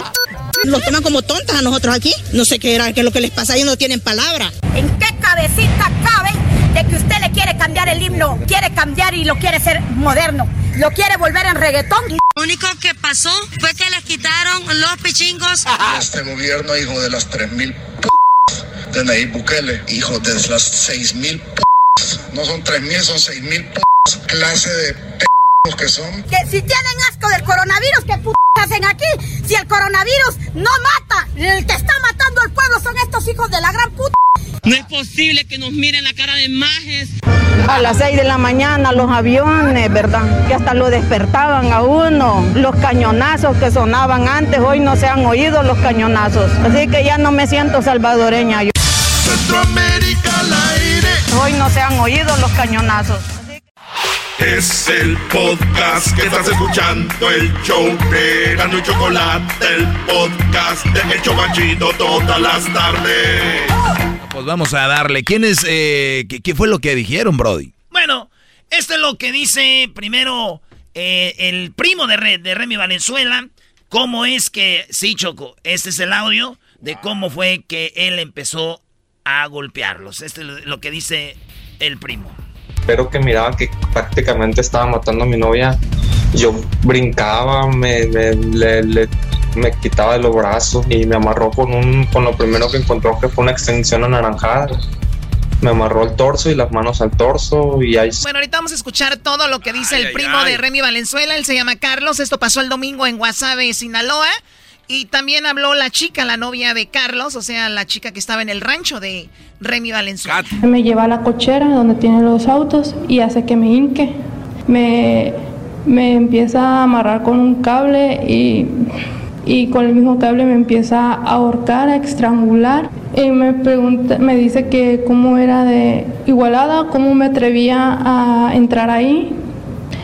Speaker 27: Nos toman como tontas a nosotros aquí. No sé qué era, qué es lo que les pasa, ellos no tienen palabra.
Speaker 28: ¿En qué cabecita cabe de que usted le quiere cambiar el himno? Quiere cambiar y lo quiere hacer moderno. Lo quiere volver en reggaetón.
Speaker 29: Lo único que pasó fue que les quitaron los pichingos.
Speaker 20: Este gobierno, hijo de las 3.000 p de Nayib Bukele, hijo de las 6.000 p no son 3.000, son 6.000 p clase de p que son.
Speaker 28: Que si tienen asco del coronavirus, ¿qué p hacen aquí? Si el coronavirus no mata, el que está matando al pueblo son estos hijos de la gran puta.
Speaker 29: No es posible que nos miren la cara de majes.
Speaker 18: A las 6 de la mañana los aviones, ¿verdad? Que hasta lo despertaban a uno. Los cañonazos que sonaban antes, hoy no se han oído los cañonazos. Así que ya no me siento salvadoreña. yo.
Speaker 17: Centroamérica al aire.
Speaker 18: Hoy no se han oído los cañonazos.
Speaker 17: Es el podcast que estás escuchando, el show de Gano y Chocolate, el podcast de El Chocachito todas las tardes.
Speaker 3: Pues vamos a darle. ¿Quién es, eh, qué, qué fue lo que dijeron, Brody?
Speaker 2: Bueno, esto es lo que dice primero eh, el primo de, Re- de Remy Valenzuela. ¿Cómo es que, sí, Choco, este es el audio de cómo fue que él empezó a golpearlos. Este es lo que dice el primo.
Speaker 30: Pero que miraban que prácticamente estaba matando a mi novia, yo brincaba, me, me, le- le- me quitaba de los brazos y me amarró con, un, con lo primero que encontró que fue una extensión anaranjada. Me amarró el torso y las manos al torso y ahí
Speaker 4: Bueno, ahorita vamos a escuchar todo lo que dice el
Speaker 30: ay,
Speaker 4: primo
Speaker 30: ay.
Speaker 4: de Remy Valenzuela. Él se llama Carlos. Esto pasó el domingo en Guasave, Sinaloa. Y también habló la chica, la novia de Carlos, o sea, la chica que estaba en el rancho de Remy Valenzuela.
Speaker 16: Me lleva a la cochera donde tiene los autos y hace que me hinque. Me, me empieza a amarrar con un cable y, y con el mismo cable me empieza a ahorcar, a estrangular. Y me, pregunta, me dice que cómo era de igualada, cómo me atrevía a entrar ahí.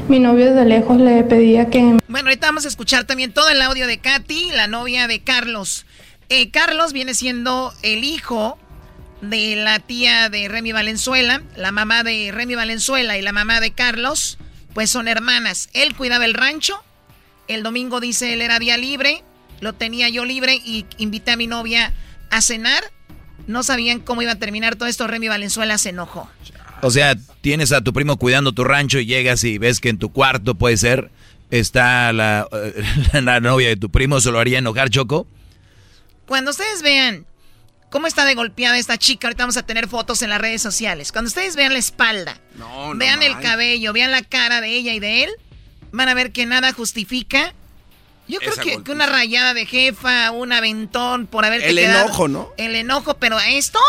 Speaker 16: Mi novio desde lejos le pedía que
Speaker 4: Bueno, ahorita vamos a escuchar también todo el audio de Katy, la novia de Carlos. Eh, Carlos viene siendo el hijo de la tía de Remy Valenzuela, la mamá de Remy Valenzuela y la mamá de Carlos, pues son hermanas. Él cuidaba el rancho, el domingo dice él era día libre, lo tenía yo libre y invité a mi novia a cenar. No sabían cómo iba a terminar todo esto, Remy Valenzuela se enojó.
Speaker 3: O sea, tienes a tu primo cuidando tu rancho y llegas y ves que en tu cuarto puede ser está la, la novia de tu primo, ¿se lo haría enojar, Choco?
Speaker 4: Cuando ustedes vean ¿Cómo está de golpeada esta chica? Ahorita vamos a tener fotos en las redes sociales. Cuando ustedes vean la espalda, vean el cabello, vean la cara de ella y de él, van a ver que nada justifica. Yo creo que, que, una rayada de jefa, un aventón por haber
Speaker 8: El enojo, ¿no?
Speaker 4: El enojo, pero esto,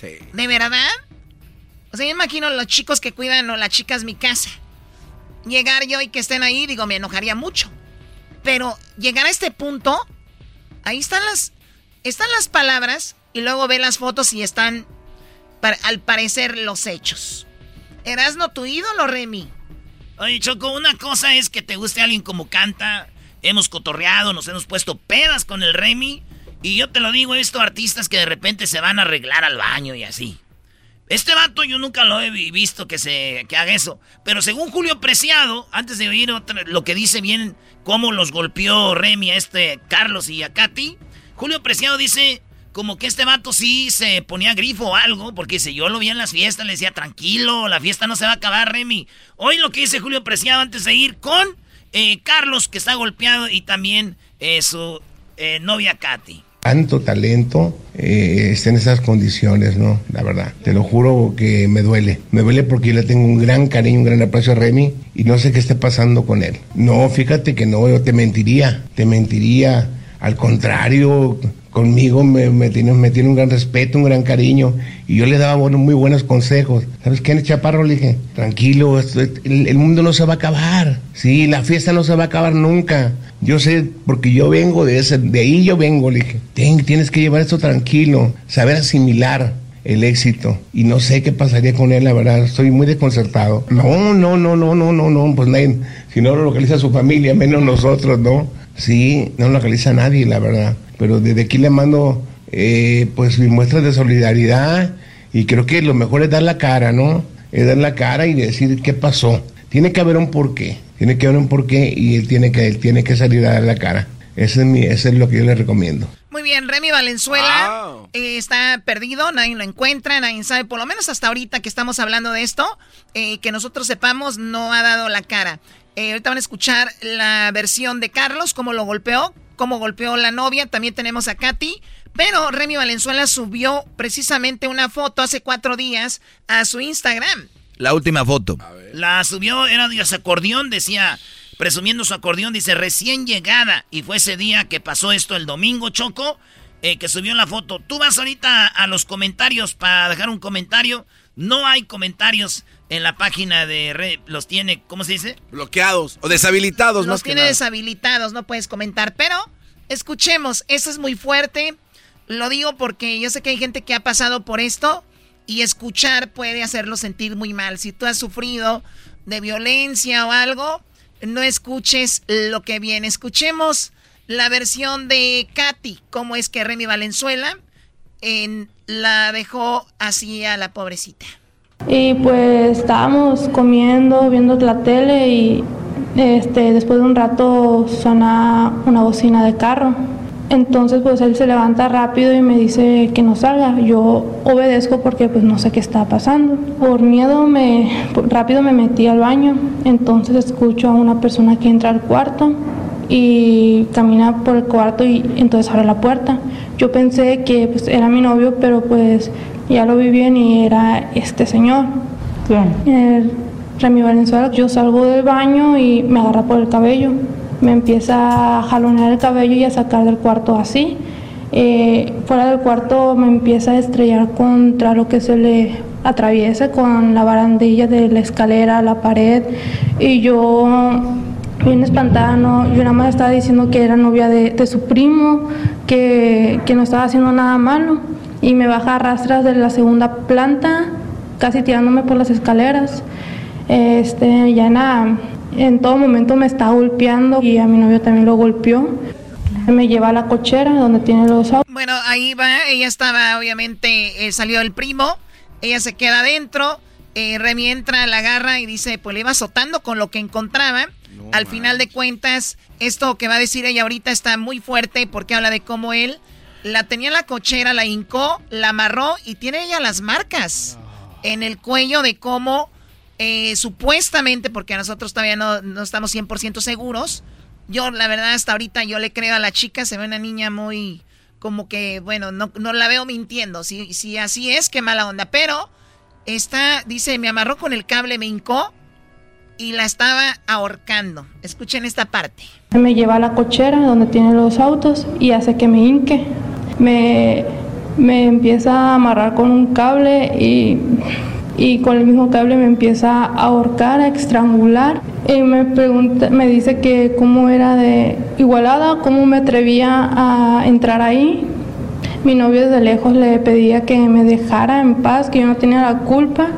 Speaker 4: sí. ¿de verdad? O sea, yo imagino los chicos que cuidan o las chicas mi casa. Llegar yo y que estén ahí, digo, me enojaría mucho. Pero llegar a este punto, ahí están las, están las palabras y luego ve las fotos y están, al parecer, los hechos. ¿Erasno tu ídolo, Remy?
Speaker 2: Oye, Choco, una cosa es que te guste alguien como canta. Hemos cotorreado, nos hemos puesto pedas con el Remy. Y yo te lo digo, esto artistas que de repente se van a arreglar al baño y así. Este vato yo nunca lo he visto que se que haga eso. Pero según Julio Preciado, antes de oír lo que dice bien cómo los golpeó Remy a este Carlos y a Katy, Julio Preciado dice como que este vato sí se ponía grifo o algo, porque si yo lo vi en las fiestas, le decía, tranquilo, la fiesta no se va a acabar, Remy. Hoy lo que dice Julio Preciado antes de ir con eh, Carlos, que está golpeado, y también eh, su eh, novia Katy.
Speaker 31: Tanto talento eh, está en esas condiciones, ¿no? La verdad. Te lo juro que me duele. Me duele porque yo le tengo un gran cariño, un gran aprecio a Remy y no sé qué esté pasando con él. No, fíjate que no, yo te mentiría. Te mentiría. Al contrario, conmigo me, me, tiene, un gran respeto, un gran cariño. Y yo le daba muy buenos consejos. ¿Sabes qué, Chaparro? Le dije, tranquilo, el, mundo no se va a acabar. Sí, la fiesta no se va a acabar nunca. Yo sé, porque yo vengo de ese, de ahí yo vengo, le dije. Tienes que llevar esto tranquilo, saber asimilar el éxito. Y no sé qué pasaría con él, la verdad. Estoy muy desconcertado. No, no, no, no, no, no, no. Pues nadie, si no lo localiza su familia, menos nosotros, ¿no? Sí, no lo localiza nadie, la verdad pero desde aquí le mando eh, pues mis muestras de solidaridad y creo que lo mejor es dar la cara, ¿no? Es dar la cara y decir qué pasó. Tiene que haber un porqué, tiene que haber un porqué y él tiene que, él tiene que salir a dar la cara. Ese es, mi, ese es lo que yo le recomiendo.
Speaker 4: Muy bien, Remy Valenzuela eh, está perdido, nadie lo encuentra, nadie sabe, por lo menos hasta ahorita que estamos hablando de esto, eh, que nosotros sepamos, no ha dado la cara. ahorita van a escuchar la versión de Carlos, cómo lo golpeó, cómo golpeó la novia. También tenemos a Katy. Pero Remy Valenzuela subió precisamente una foto hace cuatro días a su Instagram.
Speaker 3: La última foto.
Speaker 2: La subió, era de su acordeón, decía, presumiendo su acordeón, dice recién llegada. Y fue ese día que pasó esto el domingo, Choco, eh, que subió la foto. Tú vas ahorita a los comentarios para dejar un comentario. No hay comentarios en la página de red. Los tiene, ¿cómo se dice?
Speaker 8: Bloqueados o deshabilitados.
Speaker 4: Los tiene deshabilitados, no puedes comentar. Pero escuchemos, eso es muy fuerte. Lo digo porque yo sé que hay gente que ha pasado por esto y escuchar puede hacerlo sentir muy mal. Si tú has sufrido de violencia o algo, no escuches lo que viene. Escuchemos la versión de Katy, cómo es que Remy Valenzuela en, la dejó así a la pobrecita.
Speaker 32: Y pues estábamos comiendo, viendo la tele y este, después de un rato suena una bocina de carro. Entonces pues él se levanta rápido y me dice que no salga. Yo obedezco porque pues no sé qué está pasando. Por miedo me rápido me metí al baño. Entonces escucho a una persona que entra al cuarto y camina por el cuarto y entonces abre la puerta. Yo pensé que pues, era mi novio, pero pues ya lo vi bien y era este señor.
Speaker 33: ¿Quién?
Speaker 32: El Remy Valenzuela. Yo salgo del baño y me agarra por el cabello. Me empieza a jalonear el cabello y a sacar del cuarto así. Eh, fuera del cuarto me empieza a estrellar contra lo que se le atraviesa con la barandilla de la escalera, la pared. Y yo bien espantada, no, yo nada más estaba diciendo que era novia de, de su primo, que, que, no estaba haciendo nada malo, y me baja a rastras de la segunda planta, casi tirándome por las escaleras. Este, ya nada, en todo momento me está golpeando y a mi novio también lo golpeó. Me lleva a la cochera donde tiene los autos.
Speaker 4: Bueno, ahí va, ella estaba, obviamente, eh, salió el primo, ella se queda adentro, eh, Remy entra, la agarra y dice, pues le iba azotando con lo que encontraba al final de cuentas, esto que va a decir ella ahorita está muy fuerte porque habla de cómo él la tenía en la cochera, la hincó, la amarró y tiene ella las marcas en el cuello de cómo eh, supuestamente, porque nosotros todavía no, no estamos 100% seguros, yo la verdad hasta ahorita yo le creo a la chica, se ve una niña muy como que, bueno, no, no la veo mintiendo. Si, si así es, qué mala onda. Pero está, dice, me amarró con el cable, me hincó y la estaba ahorcando. Escuchen esta parte.
Speaker 32: Me lleva a la cochera donde tiene los autos y hace que me hinque. Me, me empieza a amarrar con un cable y, y con el mismo cable me empieza a ahorcar, a estrangular. Y me pregunta, me dice que cómo era de igualada, cómo me atrevía a entrar ahí. Mi novio desde lejos le pedía que me dejara en paz, que yo no tenía la culpa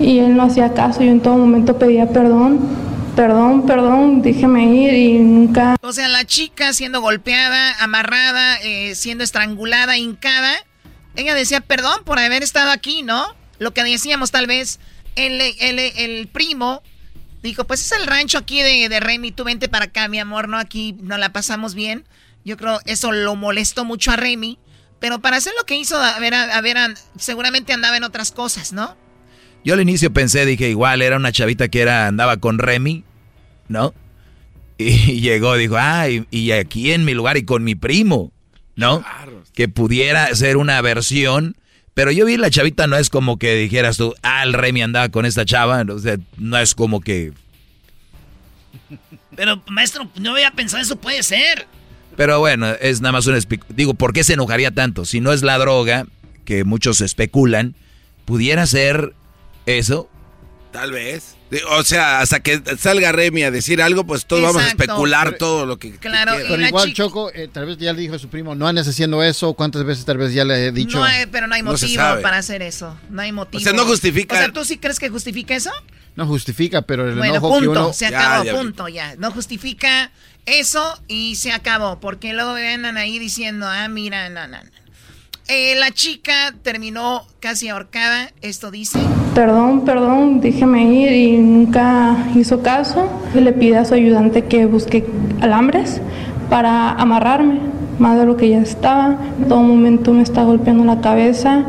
Speaker 32: y él no hacía caso. Yo en todo momento pedía perdón, perdón, perdón, déjeme ir y nunca.
Speaker 4: O sea, la chica siendo golpeada, amarrada, eh, siendo estrangulada, hincada, ella decía perdón por haber estado aquí, ¿no? Lo que decíamos tal vez, el, el, el primo dijo, pues es el rancho aquí de, de Remy, tú vente para acá, mi amor, ¿no? Aquí no la pasamos bien. Yo creo eso lo molestó mucho a Remy. Pero para hacer lo que hizo, a ver, a ver, seguramente andaba en otras cosas, ¿no?
Speaker 3: Yo al inicio pensé, dije, igual era una chavita que era andaba con Remy, ¿no? Y llegó, dijo, ah, y, aquí en mi lugar y con mi primo, ¿no? Que pudiera ser una versión. Pero yo vi la chavita, no es como que dijeras tú, ah, el Remy andaba con esta chava. O sea, no es como que.
Speaker 2: Pero, maestro, no había pensado eso, puede ser.
Speaker 3: Pero bueno, es nada más un... Digo, ¿por qué se enojaría tanto? Si no es la droga, que muchos especulan, pudiera ser eso.
Speaker 8: Tal vez. O sea, hasta que salga Remy a decir algo, pues todos vamos a especular todo lo que.
Speaker 4: Claro,
Speaker 33: pero igual Choco, eh, tal vez ya le dijo a su primo, no andes haciendo eso. ¿Cuántas veces tal vez ya le he dicho?
Speaker 4: No pero no hay motivo para hacer eso. No hay motivo.
Speaker 8: O sea, no justifica.
Speaker 4: O sea, ¿tú sí crees que justifica eso?
Speaker 33: No justifica, pero el
Speaker 4: bueno,
Speaker 33: enojo
Speaker 4: punto,
Speaker 33: que uno...
Speaker 4: se acabó, punto, ya. No justifica eso y se acabó. Porque luego andan ahí diciendo, ah, mira, no, no, no. Eh, la chica terminó casi ahorcada, esto dice.
Speaker 32: Perdón, perdón, déjeme ir y nunca hizo caso. Le pide a su ayudante que busque alambres para amarrarme, más de lo que ya estaba. En todo momento me está golpeando la cabeza.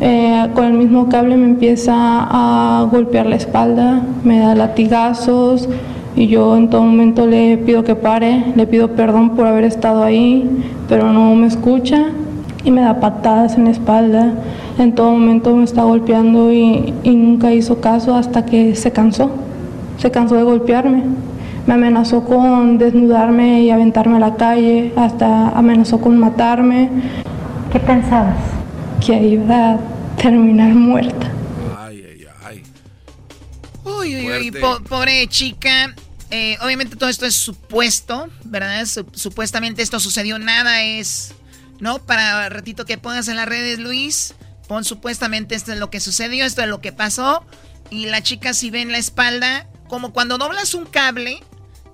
Speaker 32: Eh, con el mismo cable me empieza a golpear la espalda, me da latigazos y yo en todo momento le pido que pare, le pido perdón por haber estado ahí, pero no me escucha y me da patadas en la espalda. En todo momento me está golpeando y, nunca hizo caso hasta que se cansó. Se cansó de golpearme. Me amenazó con desnudarme y aventarme a la calle, hasta amenazó con matarme.
Speaker 19: ¿Qué pensabas?
Speaker 32: Que iba a terminar muerta.
Speaker 8: Ay, ay, ay.
Speaker 4: Uy, uy, uy, pobre chica. Eh, obviamente todo esto es supuesto, ¿verdad? supuestamente esto sucedió, nada es ¿no? Para ratito que pongas en las redes, Luis, pon supuestamente esto es lo que sucedió, esto es lo que pasó. Y la chica si ve en la espalda, como cuando doblas un cable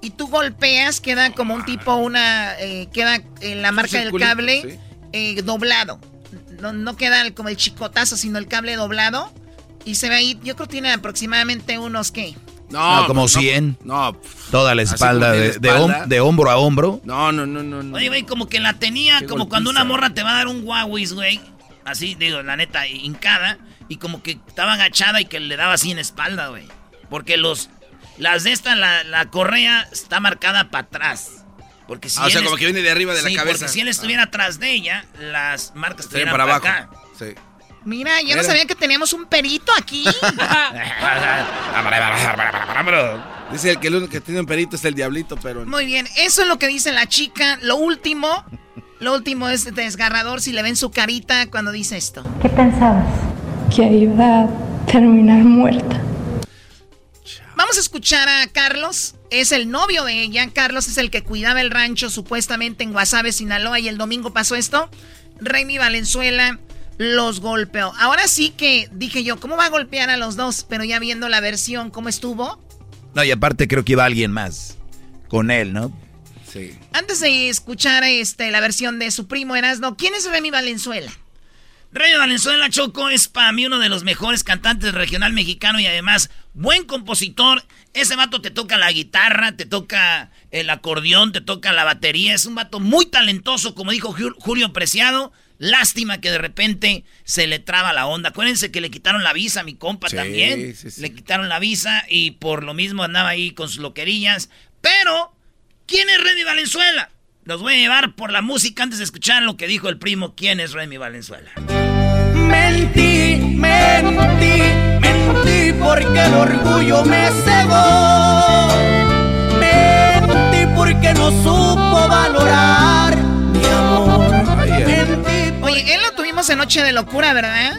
Speaker 4: y tú golpeas, queda como un tipo, una, eh, queda en la marca del cable eh, doblado. No, no queda como el chicotazo, sino el cable doblado. Y se ve ahí, yo creo que tiene aproximadamente unos, ¿qué?
Speaker 3: No, como 100.
Speaker 8: No,
Speaker 3: Toda la espalda, de, de, hombro a hombro.
Speaker 8: No, no, no, no.
Speaker 2: Oye, güey, como que la tenía, como cuando una morra te va a dar un Huawei, güey. Así, digo, la neta, hincada. Y como que estaba agachada y que le daba así en espalda, güey. Porque los. Las de esta, la, la correa está marcada para atrás. Porque si
Speaker 8: ah, o sea, como que viene de arriba de la cabeza.
Speaker 2: Porque si él estuviera atrás de ella, las marcas estarían para, abajo. Acá. Sí.
Speaker 4: Mira, yo no sabía que teníamos un perito aquí.
Speaker 8: dice el que el único que tiene un perito es el diablito, pero.
Speaker 4: Muy bien, eso es lo que dice la chica. Lo último, lo último es desgarrador si le ven su carita cuando dice esto.
Speaker 19: ¿Qué pensabas?
Speaker 32: Que iba a terminar muerta.
Speaker 4: Vamos a escuchar a Carlos. Es el novio de ella. Carlos es el que cuidaba el rancho supuestamente en Guasave, Sinaloa. Y el domingo pasó esto. Remy Valenzuela los golpeó. Ahora sí que dije yo, ¿cómo va a golpear a los dos? Pero ya viendo la versión, ¿cómo estuvo?
Speaker 3: No, y aparte creo que iba alguien más con él, ¿no?
Speaker 8: Sí.
Speaker 4: Antes de escuchar este, la versión de su primo Erasno, ¿quién es Remy Valenzuela?
Speaker 2: Remy Valenzuela Choco es para mí uno de los mejores cantantes regional mexicano y además buen compositor. Ese vato te toca la guitarra, te toca el acordeón, te toca la batería. Es un vato muy talentoso, como dijo Julio Preciado. Lástima que de repente se le traba la onda. Acuérdense que le quitaron la visa a mi compa también. Le quitaron la visa y por lo mismo andaba ahí con sus loquerillas. Pero, ¿quién es Remy Valenzuela? Los voy a llevar por la música antes de escuchar lo que dijo el primo. ¿Quién es Remy Valenzuela?
Speaker 34: Mentí, mentí, mentí porque el orgullo me cegó. Mentí porque no supo valorar
Speaker 4: Oye, él lo tuvimos en Noche de Locura, ¿verdad?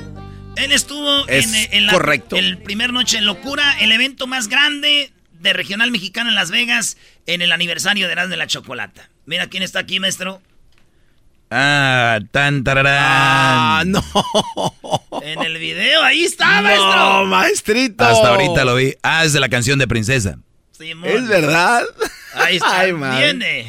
Speaker 2: Él estuvo
Speaker 8: Es
Speaker 2: en, la,
Speaker 8: correcto.
Speaker 2: el primer Noche de Locura, el evento más grande de Regional Mexicano en Las Vegas en el aniversario de Erasmo de la Chocolata. Mira quién está aquí, maestro.
Speaker 3: Ah, tan tararán.
Speaker 8: Ah, no.
Speaker 2: En el video, ahí está, maestro.
Speaker 8: No, maestrito.
Speaker 3: Hasta ahorita lo vi. Ah, es de la canción de Princesa.
Speaker 2: Simón.
Speaker 8: ¿Es verdad?
Speaker 2: Ahí está,
Speaker 8: Ay, man.
Speaker 2: viene.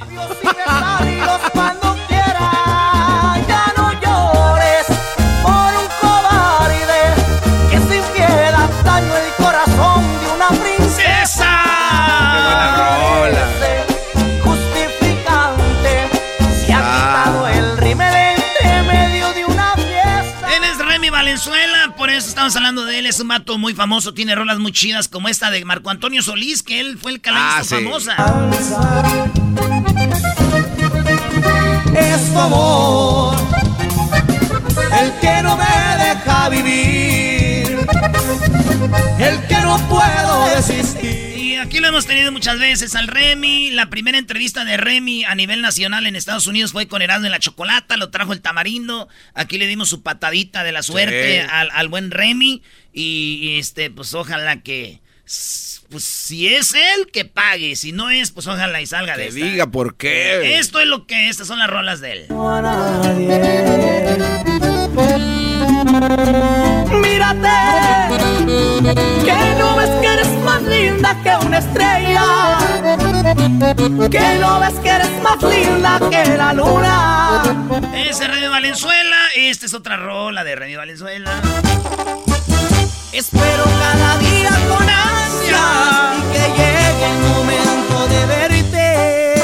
Speaker 2: Eso estamos hablando de él. Es un vato muy famoso, tiene rolas muy chidas como esta de Marco Antonio Solís, que él fue el la
Speaker 8: Ah, sí.
Speaker 2: famosa.
Speaker 34: Es tu amor el que no me deja vivir, el que no puedo desistir.
Speaker 2: Aquí lo hemos tenido muchas veces al Remy. La primera entrevista de Remy a nivel nacional en Estados Unidos fue con Erasmo en la Chocolata, lo trajo el tamarindo. Aquí le dimos su patadita de la suerte
Speaker 8: Sí.
Speaker 2: al, al buen Remy. Y, y, este, pues ojalá que. Pues si es él, que pague. Si no es, pues ojalá y salga de
Speaker 8: Que
Speaker 2: esta.
Speaker 8: diga por qué.
Speaker 2: Esto es lo que, estas son las rolas de él.
Speaker 34: Mírate, que no ves que una estrella, que no ves que eres más linda que la luna.
Speaker 2: Ese es Remy Valenzuela. Esta es otra rola de Remy Valenzuela.
Speaker 34: Espero cada día con ansia y que llegue el momento de verte.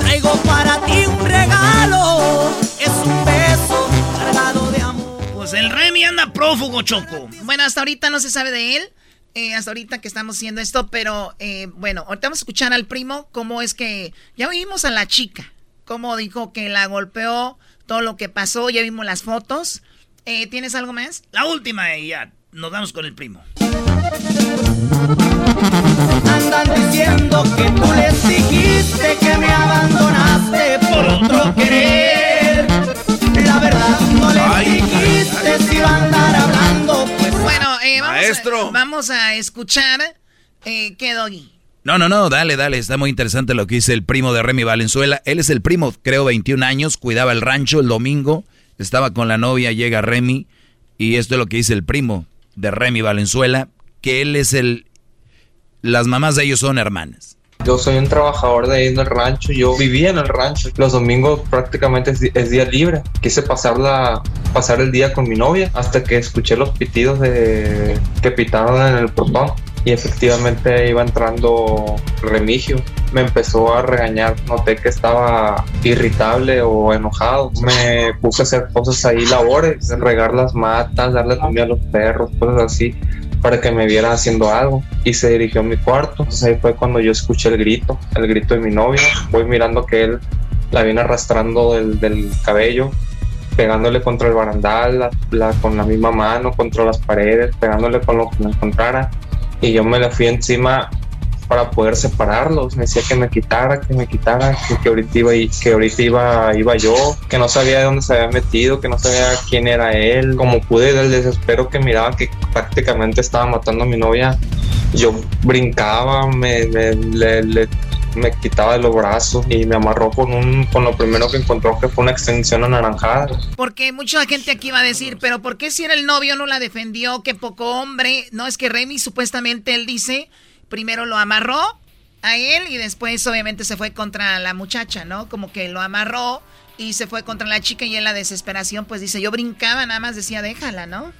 Speaker 34: Traigo para ti un regalo, es un beso cargado de amor.
Speaker 2: Pues el Remy anda prófugo, Choco.
Speaker 4: Bueno, hasta ahorita no se sabe de él. Eh, hasta ahorita que estamos haciendo esto, pero eh, bueno, ahorita vamos a escuchar al primo cómo es que ya vimos a la chica, cómo dijo que la golpeó, todo lo que pasó, ya vimos las fotos. Eh, ¿Tienes algo más?
Speaker 2: La última y ya nos vamos con el primo.
Speaker 34: Andan diciendo que tú les dijiste que me abandonaste por otro querer. La verdad no les dijiste si iba a andar hablando,
Speaker 4: eh, vamos,
Speaker 8: Maestro.
Speaker 4: A, vamos a escuchar eh, qué doggy.
Speaker 3: No, no, no, dale, dale, está muy interesante lo que dice el primo de Remy Valenzuela. Él es el primo, creo 21 años, cuidaba el rancho el domingo, estaba con la novia, llega Remy, y esto es lo que dice el primo de Remy Valenzuela, que él es el... Las mamás de ellos son hermanas.
Speaker 30: Yo soy un trabajador de en el rancho, yo vivía en el rancho. Los domingos prácticamente es día libre. Quise pasarla, pasar el día con mi novia hasta que escuché los pitidos de que pitaron en el portón y efectivamente iba entrando Remigio. Me empezó a regañar, noté que estaba irritable o enojado. Me puse a hacer cosas ahí, labores, regar las matas, darle comida a los perros, cosas así para que me viera haciendo algo y se dirigió a mi cuarto. Entonces ahí fue cuando yo escuché el grito, el grito de mi novia. Voy mirando que él la viene arrastrando del, del cabello, pegándole contra el barandal, la- la- con la misma mano, contra las paredes, pegándole con lo que me encontrara. Y yo me le fui encima para poder separarlos. Me decía que me quitara, que me quitara, que, que ahorita, iba, que ahorita iba, iba yo, que no sabía de dónde se había metido, que no sabía quién era él. Como pude del desespero que miraba que prácticamente estaba matando a mi novia, yo brincaba, me, me, le- le- me quitaba de los brazos y me amarró con, un, con lo primero que encontró que fue una extensión anaranjada.
Speaker 4: Porque mucha gente aquí va a decir, pero ¿por qué si era el novio no la defendió? Qué poco hombre. No, es que Remy supuestamente él dice, primero lo amarró a él y después obviamente se fue contra la muchacha, ¿no? Como que lo amarró y se fue contra la chica y en la desesperación pues dice, yo brincaba, nada más decía, déjala, ¿no?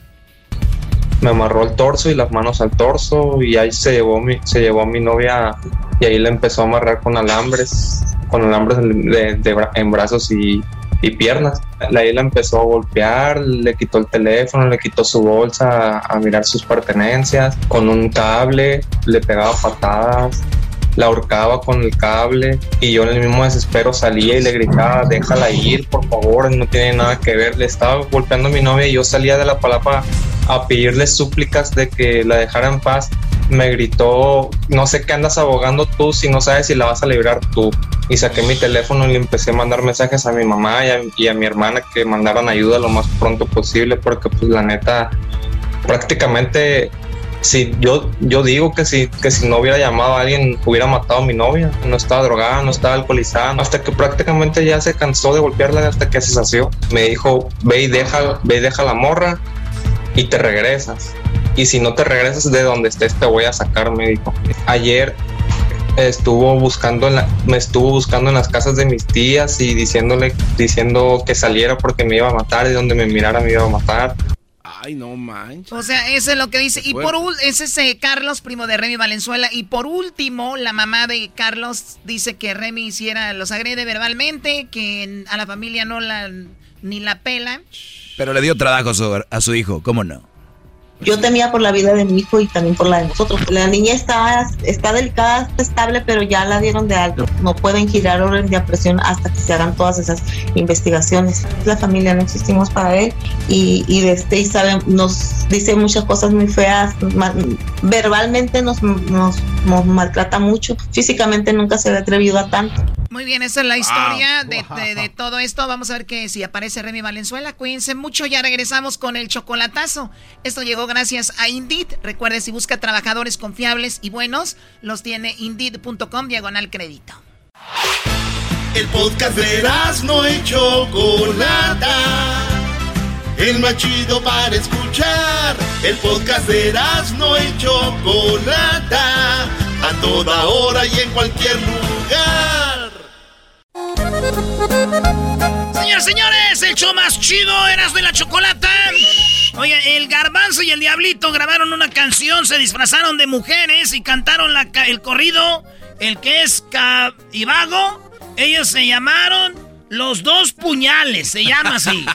Speaker 30: me amarró el torso y las manos al torso y ahí se llevó mi, se llevó a mi novia y ahí le empezó a amarrar con alambres, con alambres en brazos y, y piernas. Ahí la empezó a golpear, le quitó el teléfono, le quitó su bolsa a, mirar sus pertenencias, con un cable le pegaba patadas la ahorcaba con el cable y yo en el mismo desespero salía y le gritaba, déjala ir, por favor, no tiene nada que ver. Le estaba golpeando a mi novia y yo salía de la palapa a pedirle súplicas de que la dejara en paz. Me gritó, no sé qué andas abogando tú si no sabes si la vas a librar tú. Y saqué mi teléfono y le empecé a mandar mensajes a mi mamá y a, mi hermana que mandaran ayuda lo más pronto posible porque pues la neta prácticamente si yo, yo digo que si, que si no hubiera llamado a alguien, hubiera matado a mi novia. No estaba drogada, no estaba alcoholizada, hasta que prácticamente ya se cansó de golpearla hasta que se sació. Me dijo, ve y deja, ve y deja la morra y te regresas. Y si no te regresas de donde estés, te voy a sacar, me dijo. Ayer estuvo buscando en la, me estuvo buscando en las casas de mis tías y diciéndole diciendo que saliera porque me iba a matar y donde me mirara me iba a matar
Speaker 8: Ay, no manches.
Speaker 4: O sea, eso es lo que dice. Y por ese es ese Carlos, primo de Remy Valenzuela. Y por último, la mamá de Carlos dice que Remy hiciera, los agrede verbalmente, que a la familia no la ni la pela.
Speaker 3: Pero le dio trabajo a su, a su hijo, ¿cómo no?
Speaker 35: Yo temía por la vida de mi hijo y también por la de nosotros. La niña está, está delicada, está estable, pero ya la dieron de alto. No pueden girar orden de presión hasta que se hagan todas esas investigaciones. La familia no existimos para él y, y, este, y saben, nos dice muchas cosas muy feas. verbalmente nos, nos, maltrata mucho. Físicamente nunca se ha atrevido a tanto.
Speaker 4: Muy bien, esa es la historia de, todo esto. Vamos a ver que si aparece Remy Valenzuela. Cuídense mucho, ya regresamos con el chocolatazo. Esto llegó gracias a Indeed. Recuerde, si busca trabajadores confiables y buenos, los tiene indeed.com diagonal crédito.
Speaker 5: El podcast de no y Chocolata. El más chido para escuchar. El podcast de no y Chocolata. A toda hora y en cualquier lugar.
Speaker 2: Señores, señores, el show más chido eras de la chocolata. Oye, el garbanzo y el diablito grabaron una canción, se disfrazaron de mujeres y cantaron la, el corrido, el que es Ibago. Ellos se llamaron Los Dos Puñales, se llama así.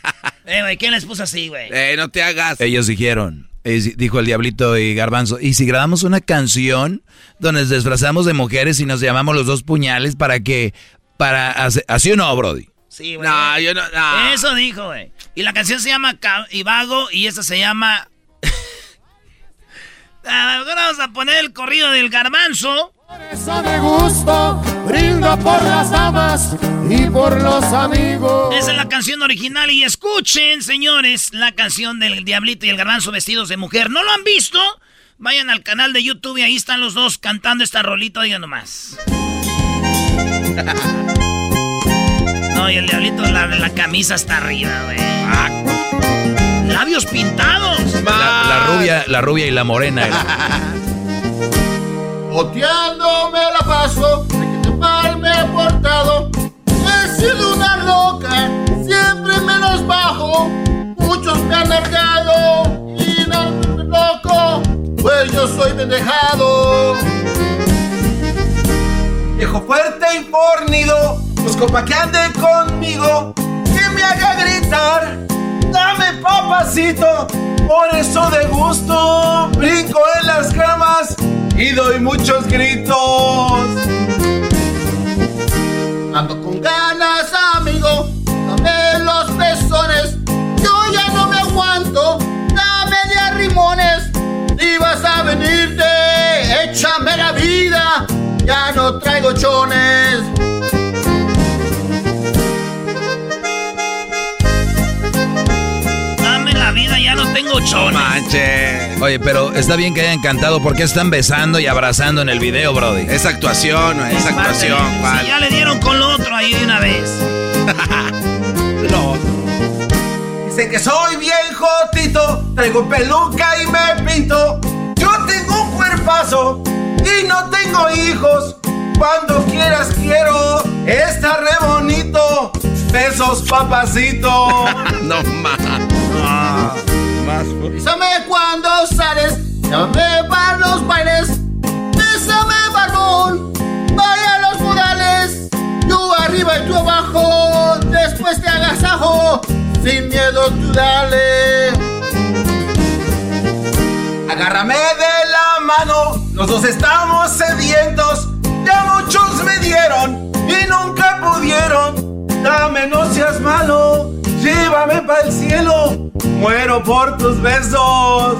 Speaker 2: eh, güey, ¿quién les puso así, güey?
Speaker 8: Eh, no te hagas.
Speaker 3: Ellos dijeron, dijo el diablito y garbanzo, ¿y si grabamos una canción donde nos disfrazamos de mujeres y nos llamamos Los Dos Puñales para que para hacer, así o no, Brody.
Speaker 2: Sí, güey. No, yo no, Eso dijo, güey. Y la canción se llama Ibago y esta se llama. Ah, ahora vamos a poner el corrido del garbanzo.
Speaker 36: Por eso me gusto, brindo por las damas y por los amigos.
Speaker 2: Esa es la canción original y escuchen, señores, la canción del Diablito y el Garbanzo vestidos de mujer. ¿No lo han visto? Vayan al canal de YouTube y ahí están los dos cantando esta rolita, digan nomás. No, y el diablito, la, la camisa está arriba, güey. Labios pintados.
Speaker 3: La, rubia, la rubia y la morena.
Speaker 36: Oteando me la paso, de que mal me he portado. He sido una loca, siempre menos bajo. Muchos me han largado y no loco, pues yo soy pendejado. Viejo fuerte y fornido, busco pa' que ande conmigo, que me haga gritar. Dame papacito, por eso de gusto brinco en las camas y doy muchos gritos. Ando con ganas, amigo, dame los pezones, yo ya no me aguanto, dame de arrimones, y vas a venirte, échame la ya no traigo chones.
Speaker 2: Dame la vida, ya no tengo chones.
Speaker 3: Manche. Oye, pero está bien que hayan cantado. ¿Por qué están besando y abrazando en el video, Brody?
Speaker 8: Es actuación, es, actuación.
Speaker 2: Si ya le dieron con lo otro ahí de una vez.
Speaker 36: no. Dicen que soy bien jotito, traigo peluca y me pinto. Yo tengo un cuerpazo y no tengo hijos. Cuando quieras quiero, está re bonito. Besos, papacito.
Speaker 8: no más.
Speaker 36: Ah, más. Bésame cuando sales, llámame para los bailes. Bésame, barbón, vaya a los modales. Yo arriba y tú abajo, después te agasajo. Sin miedo tú dale. Agárrame de la mano, los dos estamos sedientos.
Speaker 34: Ya muchos me dieron y nunca pudieron. Dame, no seas malo, llévame para el cielo. Muero por tus besos.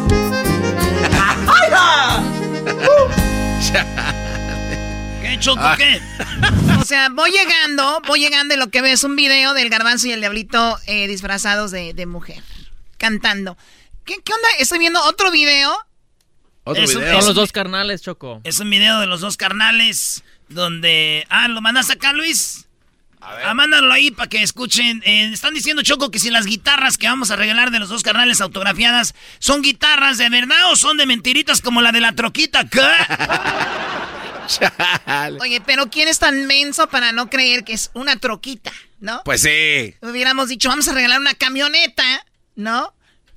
Speaker 34: ¡Ay, ja!
Speaker 2: ¿Qué, Choco, qué?
Speaker 4: O sea, voy llegando, voy llegando y lo que veo es un video del garbanzo y el diablito eh, disfrazados de, de mujer, cantando. ¿Qué, ¿Qué onda? Estoy viendo otro video.
Speaker 2: Otro
Speaker 37: Es un-
Speaker 2: video.
Speaker 37: Son
Speaker 2: Es
Speaker 37: los
Speaker 2: un-
Speaker 37: dos carnales, Choco.
Speaker 2: Es un video de los dos carnales donde... Ah, ¿lo mandas acá, Luis? Ah, mándalo ahí para que escuchen. Eh, están diciendo, Choco, que si las guitarras que vamos a regalar de los dos carnales autografiadas son guitarras de verdad o son de mentiritas como la de la troquita. ¿Qué?
Speaker 4: Oye, pero ¿quién es tan menso para no creer que es una troquita, no?
Speaker 8: Pues sí.
Speaker 4: Hubiéramos dicho, vamos a regalar una camioneta, ¿no?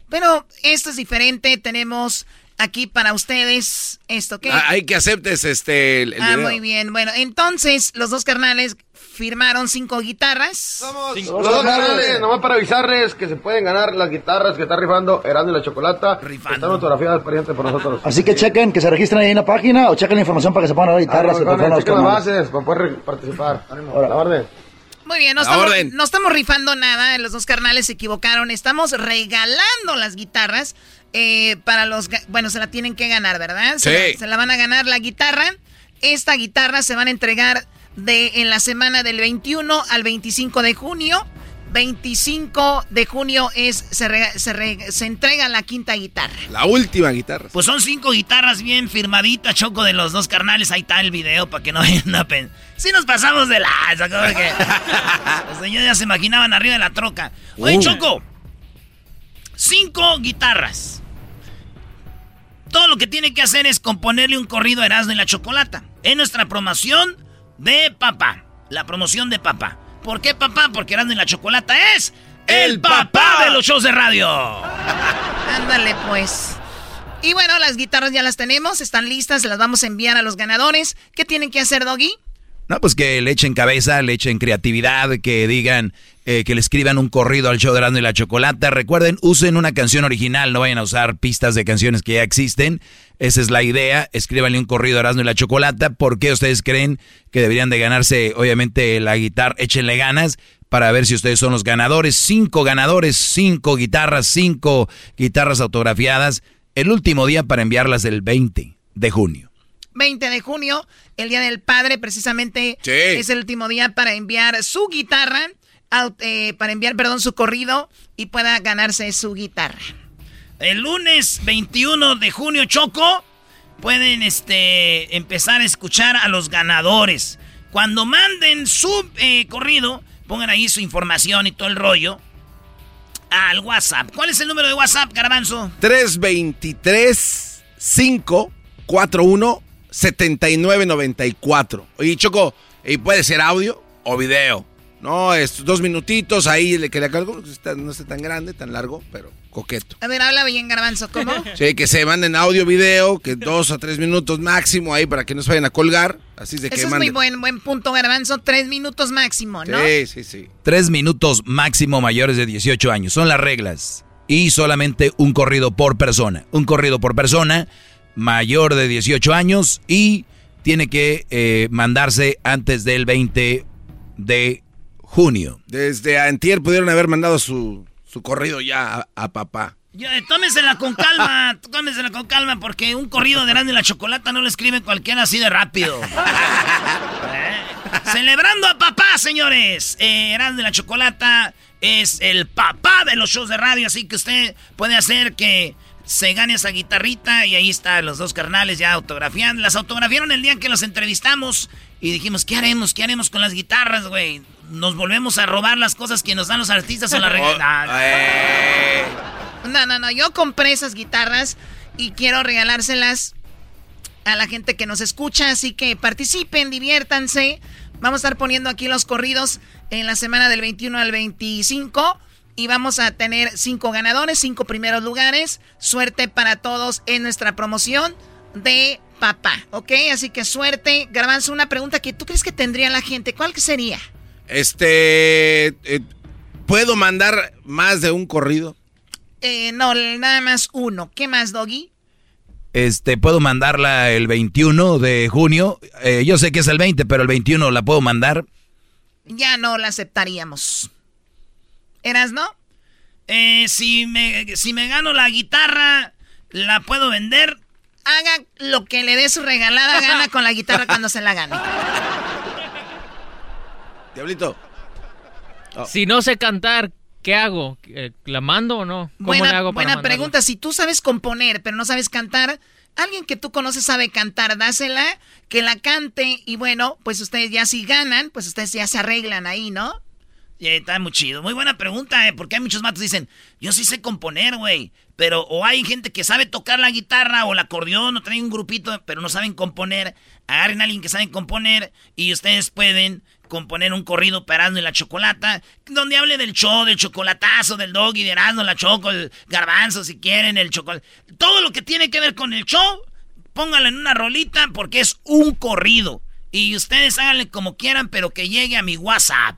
Speaker 4: Pero esto es diferente. Tenemos aquí para ustedes esto, ¿qué?
Speaker 8: Ah, Hay que aceptes este el, el
Speaker 4: Ah,
Speaker 8: video.
Speaker 4: muy bien. Bueno, entonces los dos carnales firmaron cinco guitarras.
Speaker 36: Los dos canales, nomás para avisarles que se pueden ganar las guitarras que está rifando Erasmo y la Chocolata. que Están autografiadas pariente por nosotros.
Speaker 38: Así que chequen, que se registren ahí en la página o chequen la información para que se puedan dar guitarras
Speaker 36: Ah,
Speaker 38: que
Speaker 36: no, chequen las bases para poder participar. Ánimo, la orden.
Speaker 4: Muy bien, no estamos, no estamos rifando nada, los dos carnales se equivocaron, estamos regalando las guitarras eh, para los... Bueno, se la tienen que ganar, ¿verdad? Se,
Speaker 8: Sí.
Speaker 4: la, se la van a ganar la guitarra. Esta guitarra se van a entregar de, en la semana del 21 al 25 de junio. 25 de junio es se, re- se, re- se entrega la quinta guitarra.
Speaker 8: La última guitarra.
Speaker 2: Pues son cinco guitarras bien firmaditas, Choco, de los dos carnales. Ahí está el video para que no vayan a pensar. Sí nos pasamos de la... que los señores ya se imaginaban arriba de la troca. Oye,
Speaker 8: Uh.
Speaker 2: Choco. Cinco guitarras. Todo lo que tiene que hacer es componerle un corrido a Erasmo y la Chocolata. En nuestra promoción de papá. La promoción de papá. ¿Por qué papá? Porque Erasmo y la Chocolata es... El papá de los shows de radio.
Speaker 4: Ándale, pues. Y bueno, las guitarras ya las tenemos, están listas, las vamos a enviar a los ganadores. ¿Qué tienen que hacer, Doggy?
Speaker 3: No, pues que le echen cabeza, le echen creatividad, que digan, eh, que le escriban un corrido al show de Erasmo y la Chocolata. Recuerden, usen una canción original, no vayan a usar pistas de canciones que ya existen. Esa es la idea, escríbanle un corrido a Erasmo y la Chocolata. ¿Por qué ustedes creen que deberían de ganarse, obviamente, la guitarra? Échenle ganas para ver si ustedes son los ganadores. Cinco ganadores, cinco guitarras, cinco guitarras autografiadas. El último día para enviarlas el 20 de junio.
Speaker 4: 20 de junio, el Día del Padre, precisamente
Speaker 3: Sí.
Speaker 4: es el último día para enviar su guitarra, eh, para enviar, perdón, su corrido y pueda ganarse su guitarra.
Speaker 2: El lunes 21 de junio, Choco, pueden este, empezar a escuchar a los ganadores. Cuando manden su eh, corrido, pongan ahí su información y todo el rollo al WhatsApp. ¿Cuál es el número de WhatsApp, Garbanzo?
Speaker 8: 323 541 7994. Oye, Choco, y puede ser audio o video. No, es dos minutitos ahí le- que le cargo. Está- No está tan grande, tan largo, pero coqueto.
Speaker 4: A ver, habla bien, Garbanzo, ¿cómo?
Speaker 8: Sí, que se manden audio, video, que dos a tres minutos máximo ahí para que no se vayan a colgar. Así de que
Speaker 4: Eso es muy buen, buen punto, Garbanzo. Tres minutos máximo, ¿no?
Speaker 8: Sí, sí, sí.
Speaker 3: Tres minutos máximo mayores de 18 años. Son las reglas. Y solamente un corrido por persona. Un corrido por persona mayor de 18 años y tiene que eh, mandarse antes del 20 de junio.
Speaker 8: Desde antier pudieron haber mandado su, su corrido ya a, a papá.
Speaker 2: Ya, tómensela con calma, tómensela con calma, porque un corrido de y la Chocolata no lo escribe cualquiera así de rápido. Eh, Celebrando a papá, señores. Eh, y la Chocolata es el papá de los shows de radio, así que usted puede hacer que se gane esa guitarrita y ahí están los dos carnales ya autografiando. Las autografiaron el día que los entrevistamos y dijimos, ¿qué haremos? ¿Qué haremos con las guitarras, güey? ¿Nos volvemos a robar las cosas que nos dan los artistas o la regalan?
Speaker 4: No, no, no. Yo compré esas guitarras y quiero regalárselas a la gente que nos escucha. Así que participen, diviértanse. Vamos a estar poniendo aquí los corridos en la semana del 21 al 25. Y vamos a tener cinco ganadores, cinco primeros lugares. Suerte para todos en nuestra promoción de papá, ¿ok? Así que suerte. Garbanzo, una pregunta que tú crees que tendría la gente. ¿Cuál que sería?
Speaker 8: Este. eh, ¿Puedo mandar más de un corrido?
Speaker 4: Eh, no, nada más uno. ¿Qué más, Doggy?
Speaker 3: este, puedo mandarla el 21 de junio. Eh, yo sé que es el 20, pero el 21 la puedo mandar.
Speaker 4: Ya no la aceptaríamos. ¿Eras, no?
Speaker 2: Eh, si, me, si me gano la guitarra, ¿la puedo vender?
Speaker 4: Haga lo que le dé su regalada gana con la guitarra cuando se la gane.
Speaker 8: Diablito.
Speaker 39: Oh. Si no sé cantar, ¿qué hago? Eh, ¿La mando o no? ¿Cómo
Speaker 4: buena,
Speaker 39: le hago para
Speaker 4: Buena pregunta. Si tú sabes componer, pero no sabes cantar, alguien que tú conoces sabe cantar, dásela, que la cante y bueno, pues ustedes ya si ganan, pues ustedes ya se arreglan ahí, ¿no?
Speaker 2: Está muy chido. Muy buena pregunta, ¿eh? Porque hay muchos matos que dicen, yo sí sé componer, güey. Pero o hay gente que sabe tocar la guitarra o el acordeón o traen un grupito, pero no saben componer. Agarren a alguien que sabe componer y ustedes pueden componer un corrido parando en la chocolata, donde hable del show, del chocolatazo, del doggy, de Erasmo, la choco, el garbanzo, si quieren, el chocolate. Todo lo que tiene que ver con el show, póngalo en una rolita porque es un corrido. Y ustedes háganle como quieran, pero que llegue a mi WhatsApp.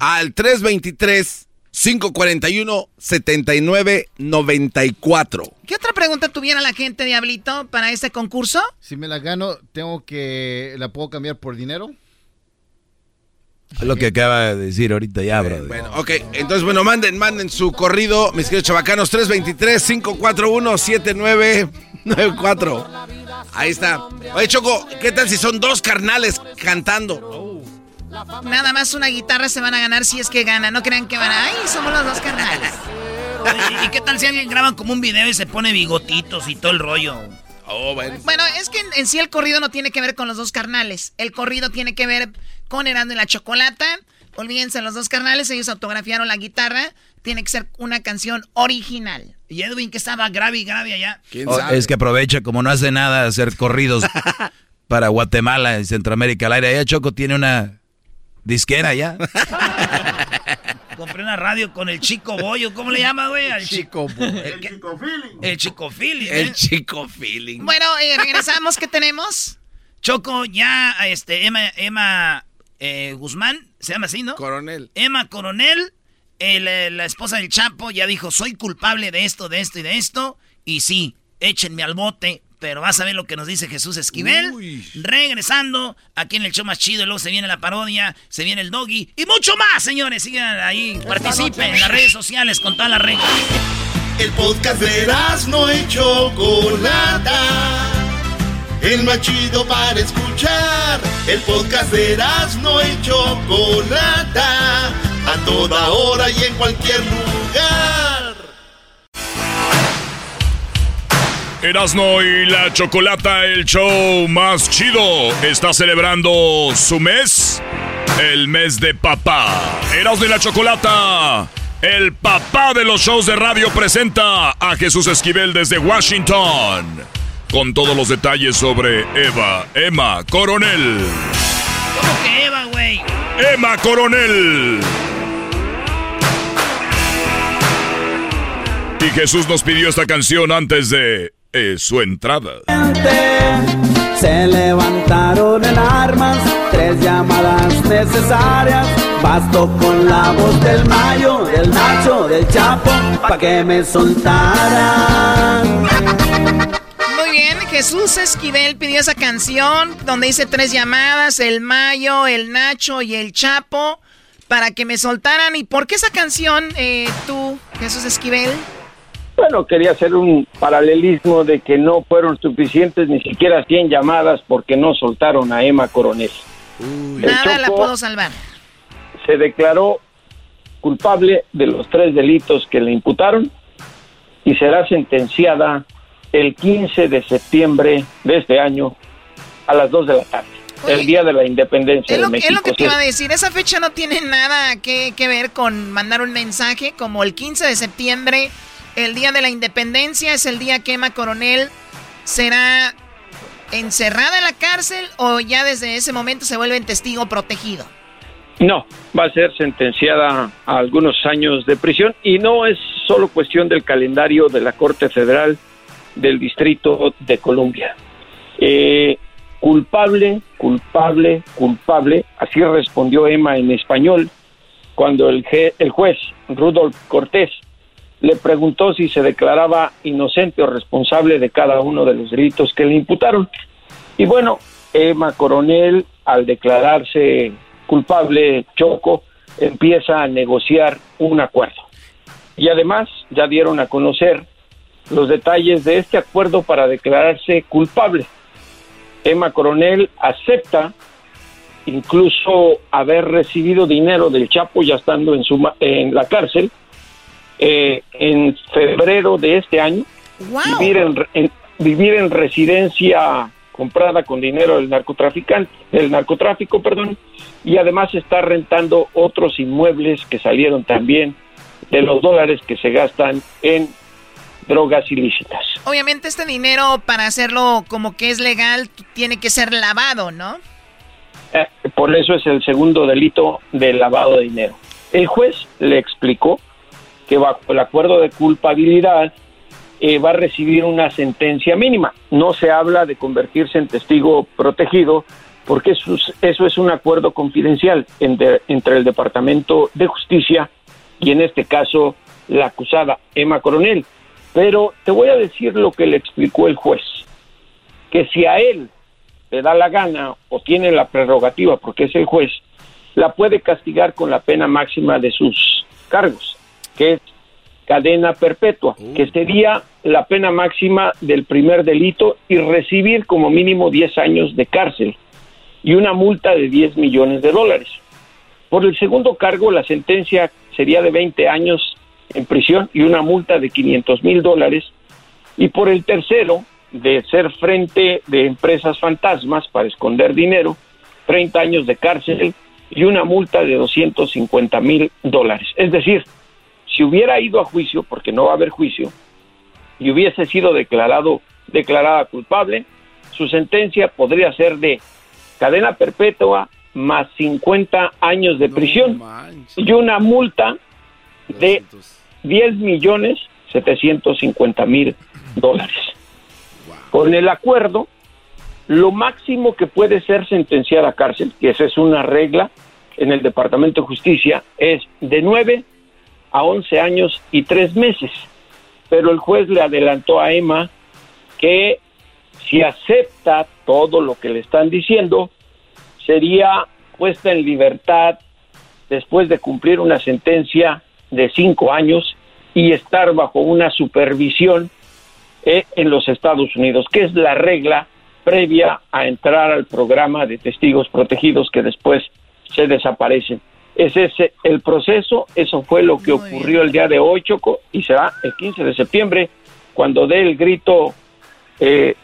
Speaker 8: Al 323 541 7994.
Speaker 4: ¿Qué otra pregunta tuviera la gente, Diablito, para este concurso?
Speaker 9: Si me la gano, tengo que. ¿La puedo cambiar por dinero?
Speaker 3: Lo que acaba de decir ahorita ya, bro.
Speaker 8: bueno, ok. Entonces, bueno, manden, manden su corrido, mis queridos chavacanos, 323-541-7994. Ahí está. Oye, Choco, ¿qué tal si son dos carnales cantando?
Speaker 4: Nada más una guitarra se van a ganar si es que ganan. No crean que van a... ¡Ay, somos los dos carnales!
Speaker 2: ¿Y qué tal si alguien graba como un video y se pone bigotitos y todo el rollo?
Speaker 8: Oh, bueno.
Speaker 4: bueno. es que en, sí el corrido no tiene que ver con los dos carnales. El corrido tiene que ver con Herando y la Chocolata. Olvídense los dos carnales, ellos autografiaron la guitarra. Tiene que ser una canción original.
Speaker 2: Y Edwin que estaba grave y grave allá.
Speaker 3: Oh, es que aprovecha, como no hace nada, hacer corridos para Guatemala y Centroamérica al aire. Allá Choco tiene una disquera ya.
Speaker 2: Compré una radio con el chico bollo. ¿Cómo le llama, güey?
Speaker 8: El chico
Speaker 2: El, chico feeling. El chico feeling.
Speaker 8: El ¿eh? chico feeling.
Speaker 4: Bueno, eh, regresamos. ¿Qué tenemos?
Speaker 2: Choco, ya, este, Emma, Emma eh, Guzmán, se llama así, ¿no?
Speaker 8: Coronel.
Speaker 2: Emma Coronel, la esposa del Chapo, ya dijo, soy culpable de esto, de esto y de esto. Y sí, échenme al bote, pero vas a ver lo que nos dice Jesús Esquivel. Regresando aquí en el show más chido, luego se viene la parodia, se viene el doggy y mucho más, señores. Sigan ahí, participen en las redes sociales con todas las reglas.
Speaker 5: El podcast de no hecho Chocolata. El más chido para escuchar. El podcast de no hecho Chocolata. A toda hora y en cualquier lugar.
Speaker 17: Erasno y la Chocolata, el show más chido, está celebrando su mes, el mes de papá. Erasno y la Chocolata, el papá de los shows de radio presenta a Jesús Esquivel desde Washington, con todos los detalles sobre Eva, Emma Coronel.
Speaker 2: ¿Cómo que Eva, güey?
Speaker 17: Emma Coronel. Y Jesús nos pidió esta canción antes de su entrada.
Speaker 40: Se levantaron en armas, tres llamadas necesarias. Bastó con la voz del Mayo, del Nacho, del Chapo, pa' que me soltaran.
Speaker 4: Jesús Esquivel pidió esa canción donde dice tres llamadas, el Mayo, el Nacho y el Chapo, para que me soltaran. ¿Y por qué esa canción, eh, tú, Jesús Esquivel?
Speaker 41: Bueno, quería hacer un paralelismo de que no fueron suficientes ni siquiera 100 llamadas porque no soltaron a Emma Coronel.
Speaker 4: Nada la puedo salvar.
Speaker 41: Se declaró culpable de los tres delitos que le imputaron y será sentenciada el 15 de septiembre de este año a las 2 de la tarde. el día de la independencia
Speaker 4: de
Speaker 41: México.
Speaker 4: Es lo que te iba a decir. Esa fecha no tiene nada que, que ver con mandar un mensaje como el 15 de septiembre el día de la independencia es el día que Emma Coronel será encerrada en la cárcel o ya desde ese momento se vuelve en testigo protegido.
Speaker 41: No, va a ser sentenciada a algunos años de prisión y no es solo cuestión del calendario de la Corte Federal del Distrito de Columbia. Eh, culpable, culpable, culpable, así respondió Emma en español cuando el, el juez Rudolf Cortés le preguntó si se declaraba inocente o responsable de cada uno de los delitos que le imputaron. Y bueno, Emma Coronel, al declararse culpable, Choco, empieza a negociar un acuerdo. Y además ya dieron a conocer los detalles de este acuerdo para declararse culpable. Emma Coronel acepta incluso haber recibido dinero del Chapo ya estando en, su, en la cárcel eh, en febrero de este año, vivir, en, vivir en residencia comprada con dinero del narcotraficante, del narcotráfico, perdón, y además está rentando otros inmuebles que salieron también de los dólares que se gastan en drogas ilícitas.
Speaker 4: Obviamente este dinero para hacerlo como que es legal tiene que ser lavado, ¿no?
Speaker 41: Eh, por eso es el segundo delito del lavado de dinero. El juez le explicó que bajo el acuerdo de culpabilidad eh, va a recibir una sentencia mínima. No se habla de convertirse en testigo protegido porque eso es, eso es un acuerdo confidencial entre, entre el Departamento de Justicia y en este caso la acusada Emma Coronel. Pero te voy a decir lo que le explicó el juez, que si a él le da la gana o tiene la prerrogativa, porque es el juez, la puede castigar con la pena máxima de sus cargos, que es cadena perpetua, que sería la pena máxima del primer delito y recibir como mínimo 10 años de cárcel y una multa de 10 millones de dólares. Por el segundo cargo, la sentencia sería de 20 años en prisión y una multa de 500 mil dólares. Y por el tercero, de ser frente de empresas fantasmas para esconder dinero, 30 años de cárcel y una multa de 250 mil dólares. Es decir, si hubiera ido a juicio, porque no va a haber juicio, y hubiese sido declarado declarada culpable, su sentencia podría ser de cadena perpetua más 50 años de prisión y una multa de 10 millones 750 mil dólares. Con el acuerdo, lo máximo que puede ser sentenciar a cárcel, que esa es una regla en el Departamento de Justicia, es de 9 a 11 años y 3 meses. Pero el juez le adelantó a Emma que si acepta todo lo que le están diciendo, sería puesta en libertad después de cumplir una sentencia de cinco años y estar bajo una supervisión eh, en los Estados Unidos, que es la regla previa a entrar al programa de testigos protegidos que después se desaparecen. Ese es el proceso, eso fue lo que ocurrió el día de hoy, Choco, y será el 15 de septiembre cuando dé el grito eh,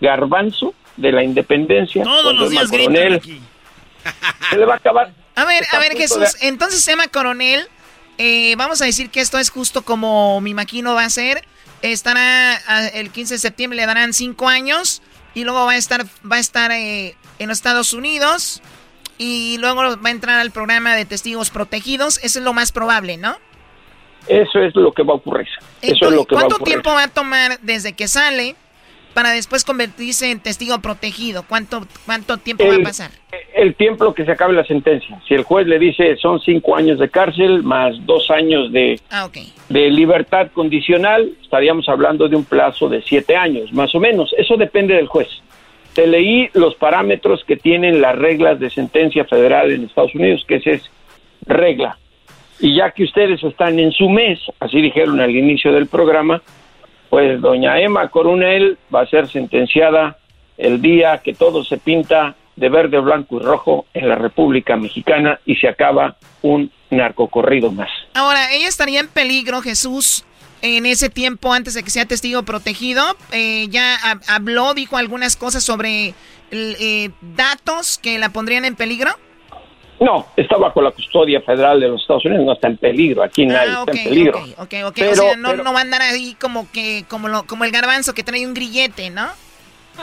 Speaker 41: garbanzo de la independencia.
Speaker 4: Todos los días
Speaker 41: Coronel, Se le va a acabar.
Speaker 4: A ver, a ver, Jesús, entonces Emma Coronel, eh, vamos a decir que esto es justo como mi maquino va a ser. Estará el 15 de septiembre, le darán cinco años y luego va a estar, va a estar eh, en los Estados Unidos y luego va a entrar al programa de testigos protegidos. Eso es lo más probable, ¿no?
Speaker 41: Eso es lo que va a ocurrir. Eso es lo que
Speaker 4: ¿Cuánto
Speaker 41: va a ocurrir.
Speaker 4: tiempo va a tomar desde que sale para después convertirse en testigo protegido? ¿Cuánto, cuánto tiempo va a pasar?
Speaker 41: El tiempo que se acabe la sentencia. Si el juez le dice son cinco años de cárcel más dos años de,
Speaker 4: Ah,
Speaker 41: de libertad condicional, estaríamos hablando de un plazo de siete años, más o menos. Eso depende del juez. Te leí los parámetros que tienen las reglas de sentencia federal en Estados Unidos, que esa es regla. Y ya que ustedes están en su mes, así dijeron al inicio del programa, pues doña Emma Coronel va a ser sentenciada el día que todo se pinta de verde, blanco y rojo en la República Mexicana y se acaba un narcocorrido más.
Speaker 4: Ahora, ella estaría en peligro, Jesús, en ese tiempo antes de que sea testigo protegido. Eh, ya hab- habló, dijo algunas cosas sobre el, eh, datos que la pondrían en peligro.
Speaker 41: No, está bajo la custodia federal de los Estados Unidos, no está en peligro, aquí nadie
Speaker 4: Ah, ok,
Speaker 41: está en peligro.
Speaker 4: ok, ok, ok.
Speaker 41: Pero-
Speaker 4: o sea, no,
Speaker 41: pero-
Speaker 4: no va a andar ahí como que, como, lo, como el garbanzo que trae un grillete, ¿no?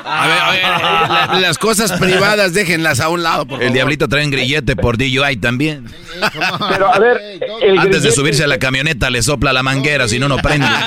Speaker 8: A ver, a ver, la- las cosas privadas déjenlas a un lado, por
Speaker 3: El diablito trae un grillete por DUI también.
Speaker 41: Pero a ver, el
Speaker 3: Antes de subirse a la camioneta le sopla la manguera, si no, no prende.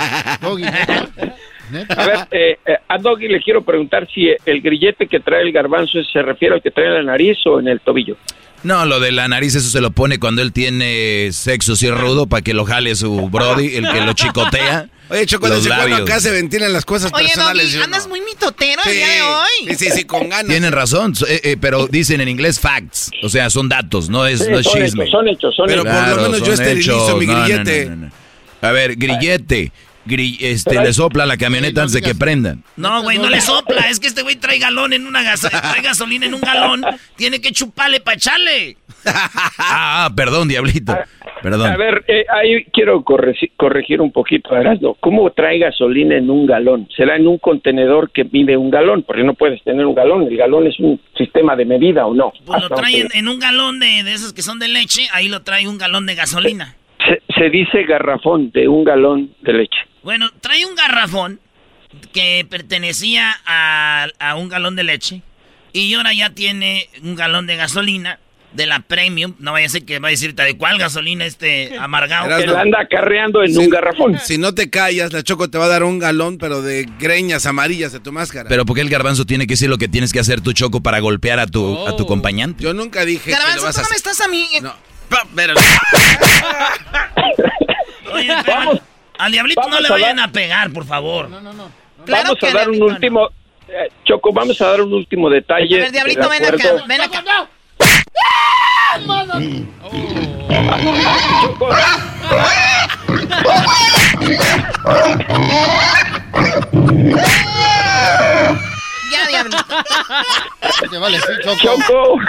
Speaker 41: A ver, eh, eh, a Doggy le quiero preguntar si el grillete que trae el garbanzo se refiere al que trae en la nariz o en el tobillo.
Speaker 3: No, lo de la nariz, eso se lo pone cuando él tiene sexo así rudo para que lo jale su brody, el que lo chicotea.
Speaker 8: Oye, Choco, desde cuando
Speaker 3: labios.
Speaker 8: acá se ventilan las cosas
Speaker 4: Oye,
Speaker 8: personales.
Speaker 4: Doggy,
Speaker 8: yo
Speaker 4: andas
Speaker 8: no.
Speaker 4: muy mitotero el
Speaker 8: Sí,
Speaker 4: día de hoy.
Speaker 8: Sí, sí, sí, con ganas.
Speaker 3: Tienen razón, eh, eh, pero dicen en inglés facts, o sea, son datos, no es,
Speaker 41: Sí,
Speaker 3: no es
Speaker 41: son
Speaker 3: chisme.
Speaker 41: hechos, son hechos, son
Speaker 8: Pero por lo
Speaker 3: Claro,
Speaker 8: menos yo
Speaker 3: son
Speaker 8: esterilizo mi
Speaker 3: No, no, no,
Speaker 8: grillete.
Speaker 3: no, no. A ver, grillete, gri- este, le sopla la camioneta antes de que prendan.
Speaker 2: No, güey, no le sopla. Es que este güey trae galón en una gas trae gasolina en un galón. Tiene que chuparle para echarle.
Speaker 3: Ah, ah, perdón, diablito, perdón.
Speaker 41: A ver, eh, ahí quiero corregi- corregir un poquito, Erasmo. ¿Cómo trae gasolina en un galón? Será en un contenedor que mide un galón, porque no puedes tener un galón. El galón es un sistema de medida, ¿o no?
Speaker 2: Pues lo trae en un galón de, de esos que son de leche. Ahí lo trae un galón de gasolina.
Speaker 41: se, se dice garrafón de un galón de leche.
Speaker 2: Bueno, trae un garrafón que pertenecía a, a un galón de leche. Y ahora ya tiene un galón de gasolina de la premium. No vaya a ser que va a decirte de cuál gasolina este amargado.
Speaker 41: Que la anda acarreando en
Speaker 8: Sí.
Speaker 41: un garrafón.
Speaker 8: Si no te callas, la Choco te va a dar un galón, pero de greñas amarillas de tu máscara.
Speaker 3: Pero porque el garbanzo tiene que decir lo que tienes que hacer tu choco para golpear a tu, a tu compañante.
Speaker 8: Yo nunca dije que lo
Speaker 4: Garbanzo,
Speaker 8: vas
Speaker 4: tú
Speaker 8: a
Speaker 4: no me estás a mí.
Speaker 8: No. Pero-
Speaker 2: Oye, pero al diablito no le
Speaker 41: a
Speaker 2: vayan
Speaker 41: dar-
Speaker 2: a pegar, por favor.
Speaker 4: Claro
Speaker 41: vamos
Speaker 4: que
Speaker 41: a dar un
Speaker 4: digo, no.
Speaker 41: último... eh, Choco, vamos a dar un último detalle.
Speaker 4: A ver, Diablito,
Speaker 41: de
Speaker 4: ven acá, ven acá.
Speaker 41: Choco,
Speaker 4: Ya, Diablito.
Speaker 9: Vale, sí, Choco.
Speaker 41: Choco,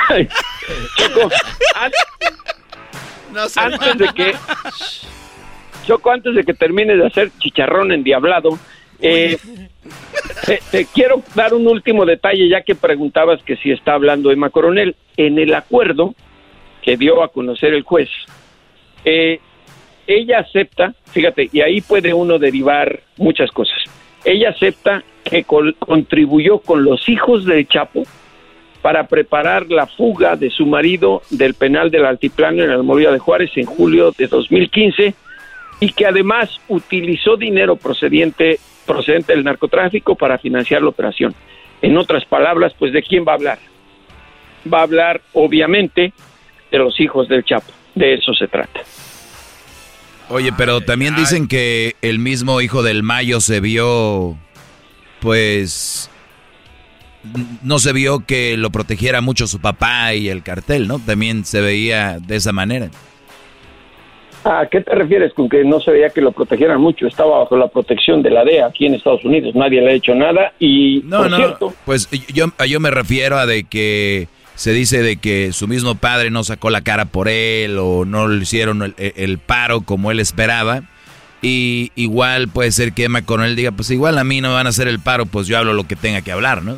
Speaker 41: Choco, an- antes de que Choco, antes de que termines de hacer chicharrón endiablado, eh, te, te quiero dar un último detalle, ya que preguntabas que si está hablando Emma Coronel. En el acuerdo que dio a conocer el juez, eh, ella acepta, fíjate, y ahí puede uno derivar muchas cosas. Ella acepta que col- contribuyó con los hijos de Chapo para preparar la fuga de su marido del penal del Altiplano en Almoría de Juárez en julio de 2015 y que además utilizó dinero procedente, procedente del narcotráfico para financiar la operación. En otras palabras, pues ¿de quién va a hablar? Va a hablar, obviamente, de los hijos del Chapo. De eso se trata.
Speaker 3: Oye, pero también dicen que el mismo hijo del Mayo se vio, pues, no se vio que lo protegiera mucho su papá y el cartel, ¿no? También se veía de esa manera.
Speaker 41: ¿A qué te refieres con que no se veía que lo protegieran mucho? Estaba bajo la protección de la DEA aquí en Estados Unidos. Nadie le ha hecho nada y,
Speaker 3: No,
Speaker 41: por
Speaker 3: no,
Speaker 41: cierto,
Speaker 3: pues yo, yo me refiero a de que se dice de que su mismo padre no sacó la cara por él o no le hicieron el, el paro como él esperaba. Y igual puede ser que Emma Coronel diga, pues igual a mí no me van a hacer el paro, pues yo hablo lo que tenga que hablar, ¿no?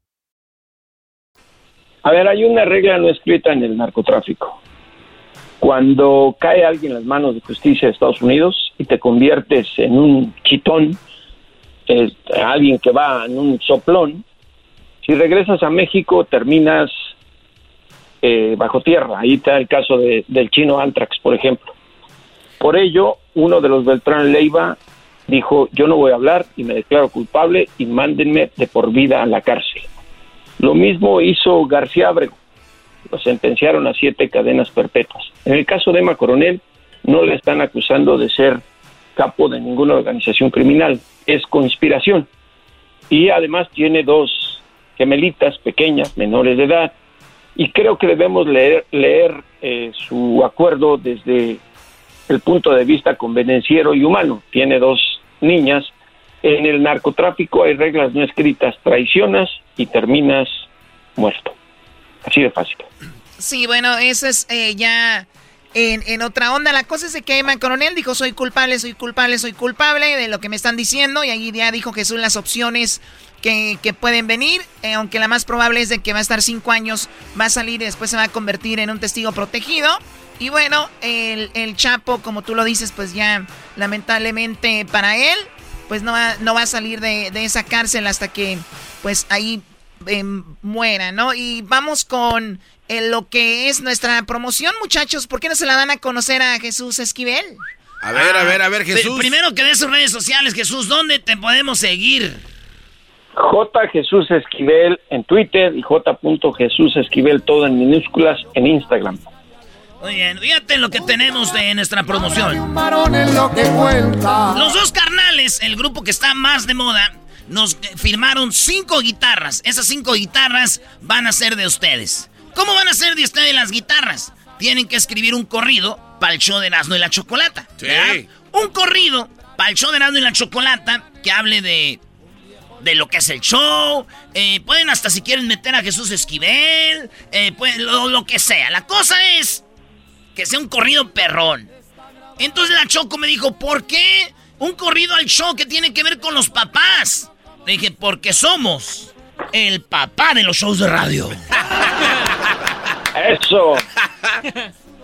Speaker 41: A ver, hay una regla no escrita en el narcotráfico. Cuando cae alguien en las manos de justicia de Estados Unidos y te conviertes en un chitón, eh, alguien que va en un soplón, si regresas a México terminas eh, bajo tierra. Ahí está el caso de- del chino Antrax, por ejemplo. Por ello, uno de los Beltrán Leiva dijo, yo no voy a hablar y me declaro culpable y mándenme de por vida a la cárcel. Lo mismo hizo García Abrego. Lo sentenciaron a siete cadenas perpetuas. En el caso de Emma Coronel, no le están acusando de ser capo de ninguna organización criminal. Es conspiración. Y además tiene dos gemelitas pequeñas, menores de edad, y creo que debemos leer, leer eh, su acuerdo desde el punto de vista convenenciero y humano. Tiene dos niñas. En el narcotráfico hay reglas no escritas, traicionas y terminas muerto. Así de fácil.
Speaker 4: Sí, bueno, eso es eh, ya en, en, otra onda. La cosa es de que Emma Coronel dijo, soy culpable, soy culpable, soy culpable de lo que me están diciendo. Y ahí ya dijo que son las opciones que, que pueden venir. Eh, aunque la más probable es de que va a estar cinco años, va a salir y después se va a convertir en un testigo protegido. Y bueno, el, el Chapo, como tú lo dices, pues ya lamentablemente para él, pues no va, no va a salir de, de esa cárcel hasta que pues ahí eh, muera, ¿no? Y vamos con eh, lo que es nuestra promoción, muchachos. ¿Por qué no se la dan a conocer a Jesús Esquivel?
Speaker 8: A ver, a ver, a ver, Jesús.
Speaker 2: Primero que dé sus redes sociales, Jesús, ¿dónde te podemos seguir?
Speaker 41: J. Jesús Esquivel en Twitter y J. Jesús Esquivel todo en minúsculas en Instagram.
Speaker 2: Muy bien, fíjate lo que tenemos de nuestra promoción.
Speaker 34: lo que cuenta.
Speaker 2: Los dos carnales, el grupo que está más de moda, nos firmaron cinco guitarras. Esas cinco guitarras van a ser de ustedes. ¿Cómo van a ser de ustedes las guitarras? Tienen que escribir un corrido para el show de Erasmo y la Chocolata.
Speaker 8: Sí.
Speaker 2: Un corrido para el show de Erasmo y la Chocolata que hable de, de lo que es el show. Eh, pueden hasta si quieren meter a Jesús Esquivel. Eh, pues, lo, lo que sea. La cosa es que sea un corrido perrón. Entonces la Choco me dijo, ¿por qué un corrido al show que tiene que ver con los papás? Le dije, porque somos el papá de los shows de radio.
Speaker 41: Eso.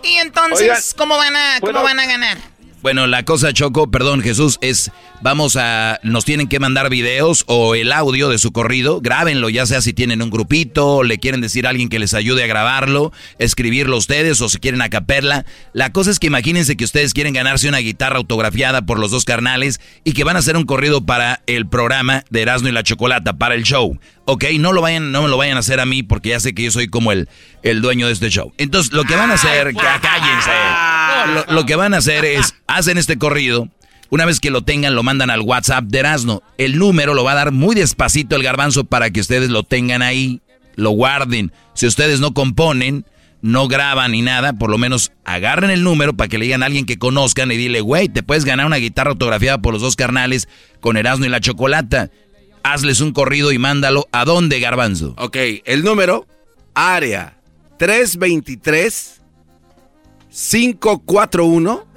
Speaker 4: Y entonces,
Speaker 41: Oigan,
Speaker 4: ¿cómo, van a, ¿cómo van a ganar?
Speaker 3: Bueno, la cosa, Choco, perdón, Jesús, es, vamos a, nos tienen que mandar videos o el audio de su corrido, grábenlo, ya sea si tienen un grupito, o le quieren decir a alguien que les ayude a grabarlo, escribirlo ustedes, o si quieren a capella. La cosa es que imagínense que ustedes quieren ganarse una guitarra autografiada por los dos carnales y que van a hacer un corrido para el programa de Erasmo y la Chocolata, para el show. Ok, no lo vayan, no me lo vayan a hacer a mí porque ya sé que yo soy como el, el dueño de este show. Entonces, lo que van a hacer, cá- cállense. Lo, lo que van a hacer es, hacen este corrido, una vez que lo tengan, lo mandan al WhatsApp de Erasmo. El número lo va a dar muy despacito el garbanzo para que ustedes lo tengan ahí, lo guarden. Si ustedes no componen, no graban ni nada, por lo menos agarren el número para que le digan a alguien que conozcan y dile, güey, te puedes ganar una guitarra autografiada por los dos carnales con Erasmo y la Chocolata. Hazles un corrido y mándalo. ¿A dónde, garbanzo?
Speaker 8: Ok, el número, área 323 541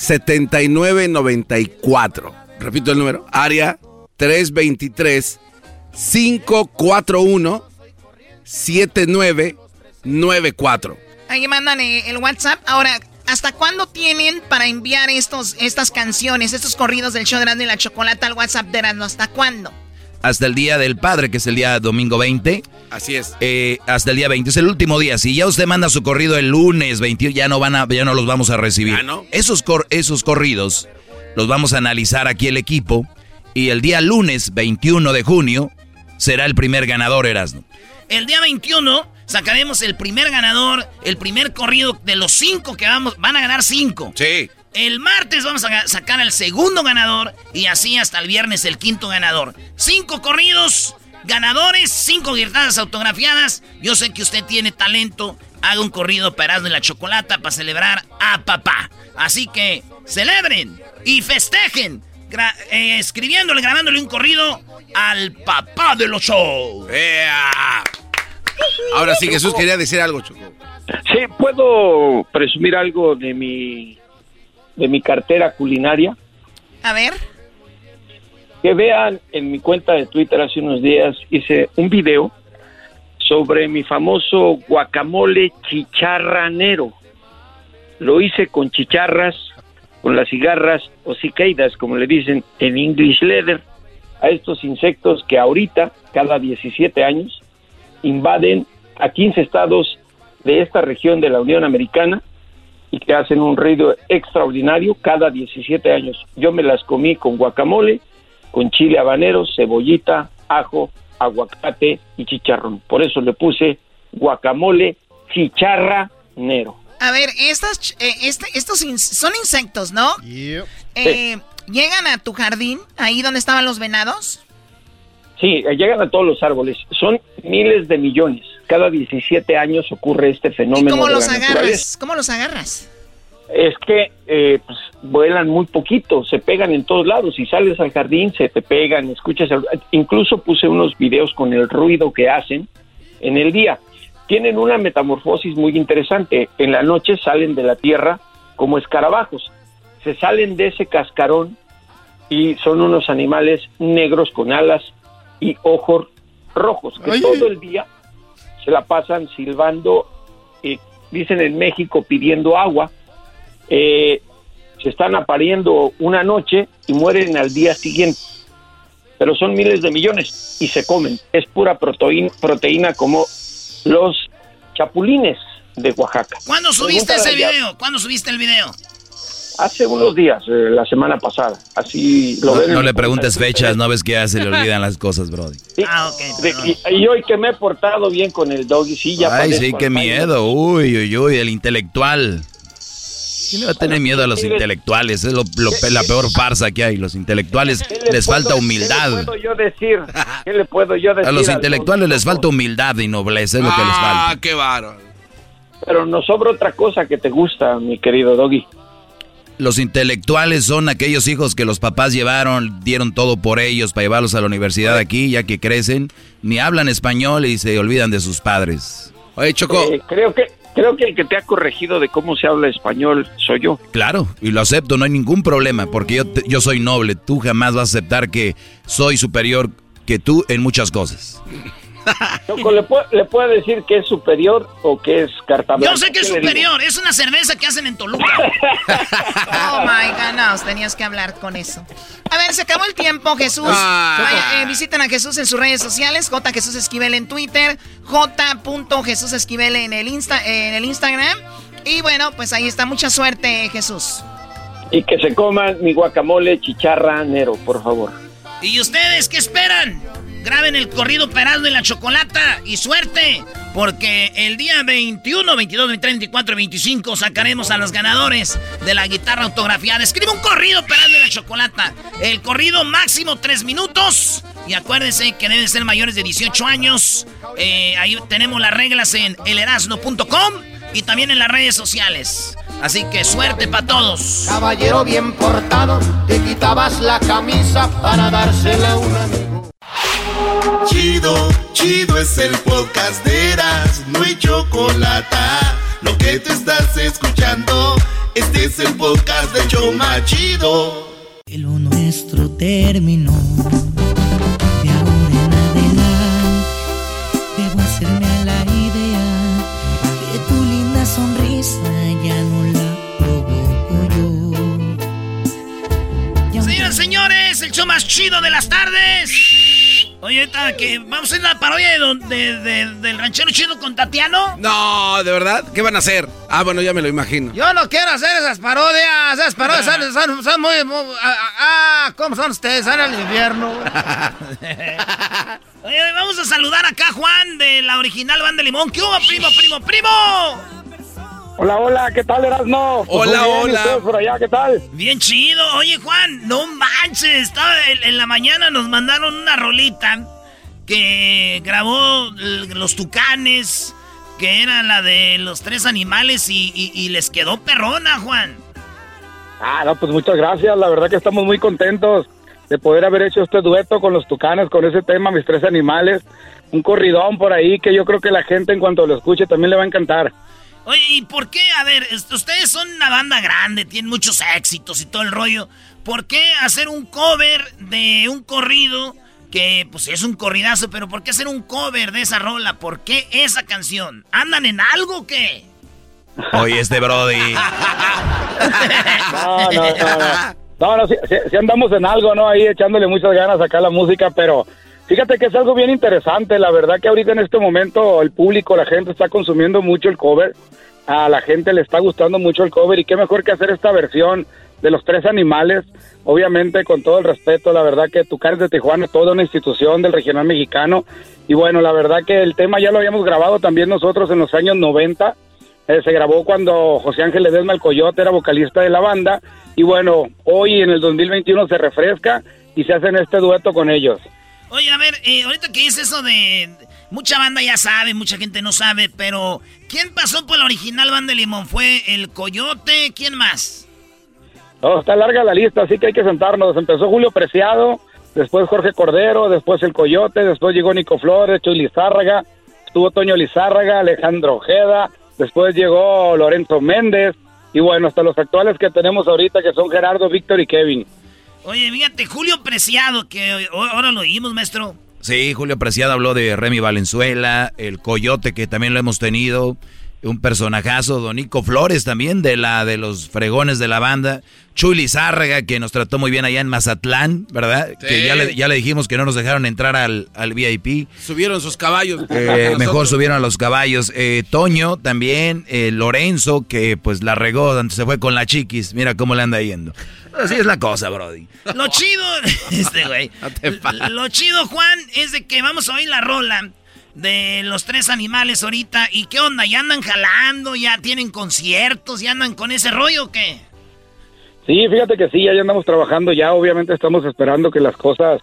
Speaker 8: 7994. Repito el número, área 323 541 7994.
Speaker 4: Ahí mandan eh, el WhatsApp. Ahora, ¿hasta cuándo tienen para enviar estos, estas canciones, estos corridos del show de Erasmo y la Chocolata al WhatsApp de Erasmo? ¿Hasta cuándo?
Speaker 3: Hasta el día del padre, que es el día domingo 20.
Speaker 8: Así es.
Speaker 3: Eh, hasta el día 20, es el último día. Si ya usted manda su corrido el lunes 21, ya no van a, ya no los vamos a recibir.
Speaker 8: ¿Ah, no?
Speaker 3: Esos, cor- esos corridos los vamos a analizar aquí el equipo. Y el día lunes 21 de junio será el primer ganador, Erasmo.
Speaker 2: El día 21 sacaremos el primer ganador, el primer corrido de los cinco que vamos, van a ganar cinco.
Speaker 8: Sí.
Speaker 2: El martes vamos a sacar al segundo ganador y así hasta el viernes el quinto ganador. Cinco corridos, ganadores, cinco guitarras autografiadas. Yo sé que usted tiene talento. Haga un corrido para y la Chocolata para celebrar a papá. Así que celebren y festejen gra- eh, escribiéndole, grabándole un corrido al papá de los shows.
Speaker 8: ¡Ea! Ahora sí, Jesús quería decir algo, Choco.
Speaker 41: Sí, puedo presumir algo de mi de mi cartera culinaria.
Speaker 4: A ver.
Speaker 41: Que vean en mi cuenta de Twitter hace unos días hice un video sobre mi famoso guacamole chicharranero. Lo hice con chicharras, con las cigarras o cicaidas, como le dicen en English leather, a estos insectos que ahorita, cada 17 años, invaden a 15 estados de esta región de la Unión Americana y que hacen un ruido extraordinario cada 17 años. Yo me las comí con guacamole, con chile habanero, cebollita, ajo, aguacate y chicharrón. Por eso le puse guacamole chicharranero.
Speaker 4: A ver, estas, eh, este- estos in- son insectos, ¿no? Eh, ¿Llegan a tu jardín, ahí donde estaban los venados?
Speaker 41: Sí, llegan a todos los árboles. Son miles de millones. Cada 17 años ocurre este fenómeno.
Speaker 4: ¿Cómo
Speaker 41: de
Speaker 4: los
Speaker 41: la
Speaker 4: agarras?
Speaker 41: naturaleza.
Speaker 4: ¿Cómo los agarras?
Speaker 41: Es que eh, pues, vuelan muy poquito, se pegan en todos lados. Si sales al jardín, se te pegan, escuchas. el- Incluso puse unos videos con el ruido que hacen en el día. Tienen una metamorfosis muy interesante. En la noche salen de la tierra como escarabajos. Se salen de ese cascarón y son unos animales negros con alas y ojos rojos que todo el día se la pasan silbando, eh, dicen en México pidiendo agua, eh, se están apariendo una noche y mueren al día siguiente. Pero son miles de millones y se comen. Es pura proteína, proteína como los chapulines de Oaxaca.
Speaker 2: ¿Cuándo subiste ese video? ¿Cuándo subiste el video?
Speaker 41: Hace unos días, eh, la semana pasada. Así lo
Speaker 3: No,
Speaker 41: ven.
Speaker 3: no le preguntes fechas, no ves que ya se le olvidan las cosas, Brody.
Speaker 41: Sí.
Speaker 2: Ah,
Speaker 41: De- y, y hoy que me he portado bien con el doggy, sí, ya
Speaker 3: Ay, sí, qué miedo. Uy, uy, uy, el intelectual. ¿Quién le va a tener miedo a los intelectuales? Es lo- lo- la peor farsa que hay. Los intelectuales
Speaker 41: ¿Qué le
Speaker 3: les
Speaker 41: puedo-
Speaker 3: falta
Speaker 41: ¿Qué
Speaker 3: humildad.
Speaker 41: le puedo yo decir? ¿Qué le puedo yo decir?
Speaker 3: A los
Speaker 41: al-
Speaker 3: intelectuales les falta humildad y nobleza, es lo que les
Speaker 8: Ah,
Speaker 3: falta.
Speaker 8: qué bárbaro.
Speaker 41: Pero nos sobra otra cosa que te gusta, mi querido doggy.
Speaker 3: Los intelectuales son aquellos hijos que los papás llevaron, dieron todo por ellos para llevarlos a la universidad aquí, ya que crecen, ni hablan español y se olvidan de sus padres.
Speaker 8: Oye, Choco.
Speaker 41: Eh, creo que creo que el que te ha corregido de cómo se habla español soy yo.
Speaker 3: Claro, y lo acepto, no hay ningún problema, porque yo, te- yo soy noble. Tú jamás vas a aceptar que soy superior que tú en muchas cosas.
Speaker 41: Choco, ¿le, puedo- ¿le puede decir que es superior o que es carta
Speaker 2: Yo
Speaker 41: blanca?
Speaker 2: sé que es superior, es una cerveza que hacen en Toluca.
Speaker 4: Oh my God, no, tenías que hablar con eso. A ver, se acabó el tiempo, Jesús.
Speaker 8: Ah.
Speaker 4: Vaya, eh, visiten a Jesús en sus redes sociales, J. Jesús Esquivel en Twitter, J. Jesús Esquivel en el, Insta, en el Instagram. Y bueno, pues ahí está. Mucha suerte, Jesús.
Speaker 41: Y que se coman mi guacamole chicharra nero, por favor.
Speaker 2: ¿Y ustedes qué esperan? Graben el corrido Peraldo y la Chocolata y suerte, porque el día 21, 22, 23, 24 y 25 sacaremos a los ganadores de la guitarra autografiada. Escribe un corrido Peraldo y la Chocolata. El corrido máximo 3 minutos. Y acuérdense que deben ser mayores de 18 años. Eh, ahí tenemos las reglas en elerasno.com y también en las redes sociales. Así que suerte para todos.
Speaker 34: Caballero bien portado, te quitabas la camisa para dársela a un amigo.
Speaker 17: Chido, chido es el podcast de Eras, no hay chocolate. Lo que te estás escuchando, este es el podcast de Choma Chido.
Speaker 42: Lo nuestro terminó. De ahora en adelante, debo hacerme a la idea que tu linda sonrisa ya no la provoco yo.
Speaker 2: Señoras y señores, el show más chido de las tardes. Oye, ahorita que vamos a hacer la parodia de, don- de- de- del ranchero chido con Tatiano.
Speaker 8: No, ¿de verdad? ¿Qué van a hacer? Ah, bueno, ya me lo imagino.
Speaker 43: Yo no quiero hacer esas parodias. Esas parodias son, son- son muy, muy- ah, ah, ah, ¿cómo son ustedes? Son el invierno.
Speaker 2: Oye, vamos a saludar acá a Juan de la original Banda Limón. ¿Qué hubo, primo, primo, primo?
Speaker 41: Hola, hola, ¿qué tal, Erasmo? Pues
Speaker 2: Hola,
Speaker 41: bien,
Speaker 2: hola.
Speaker 41: ¿ustedes por allá, ¿qué tal?
Speaker 2: Bien chido. Oye, Juan, no manches. Estaba en, en la mañana nos mandaron una rolita que grabó los tucanes, que era la de los tres animales y, y- y les quedó perrona, Juan.
Speaker 41: Ah, no, pues muchas gracias. La verdad que estamos muy contentos de poder haber hecho este dueto con los tucanes, con ese tema, mis tres animales. Un corridón por ahí que yo creo que la gente en cuanto lo escuche también le va a encantar.
Speaker 2: Oye, ¿y por qué? A ver, ustedes son una banda grande, tienen muchos éxitos y todo el rollo. ¿Por qué hacer un cover de un corrido que, pues, es un corridazo, pero ¿por qué hacer un cover de esa rola? ¿Por qué esa canción? ¿Andan en algo o qué?
Speaker 3: Oye, este Brody.
Speaker 41: No, no, no. No, no, sí andamos en algo, ¿no? Ahí echándole muchas ganas acá a la música, pero fíjate que es algo bien interesante. La verdad que ahorita en este momento el público, la gente está consumiendo mucho el cover. A la gente le está gustando mucho el cover y qué mejor que hacer esta versión de los tres animales. Obviamente, con todo el respeto, la verdad que Tucanes de Tijuana es toda una institución del regional mexicano. Y bueno, la verdad que el tema ya lo habíamos grabado también nosotros en los años 90. Eh, se grabó cuando José Ángel Ledesma el Coyote era vocalista de la banda y bueno, hoy en el 2021 se refresca y se hacen este dueto con ellos.
Speaker 2: Oye, a ver, eh, ahorita que dice eso de... Mucha banda ya sabe, mucha gente no sabe, pero ¿quién pasó por la original banda de Limón? ¿Fue el Coyote? ¿Quién más?
Speaker 44: No, está larga la lista, así que hay que sentarnos. Empezó Julio Preciado, después Jorge Cordero, después El Coyote, después llegó Nico Flores, Chuy Lizárraga, estuvo Toño Lizárraga, Alejandro Ojeda, después llegó Lorenzo Méndez, y bueno, hasta los actuales que tenemos ahorita, que son Gerardo, Víctor y Kevin.
Speaker 2: Oye, fíjate, Julio Preciado, que ahora lo oímos, maestro.
Speaker 3: Sí, Julio Preciado habló de Remy Valenzuela, el Coyote, que también lo hemos tenido un personajazo, Donico Flores también, de la de los fregones de la banda. Chuy Zárraga, que nos trató muy bien allá en Mazatlán, ¿verdad? Que ya le, ya le dijimos que no nos dejaron entrar al, al VIP.
Speaker 8: Subieron sus caballos.
Speaker 3: Eh, mejor subieron a los caballos. Eh, Toño también, eh, Lorenzo, que pues la regó, se fue con la chiquis. Mira cómo le anda yendo. Así es la cosa, Brody.
Speaker 2: Lo chido, este güey. lo chido, Juan, es de que vamos a oír la rola de los tres animales ahorita. ¿Y qué onda? ¿Ya andan jalando? ¿Ya tienen conciertos? ¿Ya andan con ese rollo o qué?
Speaker 44: Sí, fíjate que sí, ya andamos trabajando ya. Obviamente estamos esperando que las cosas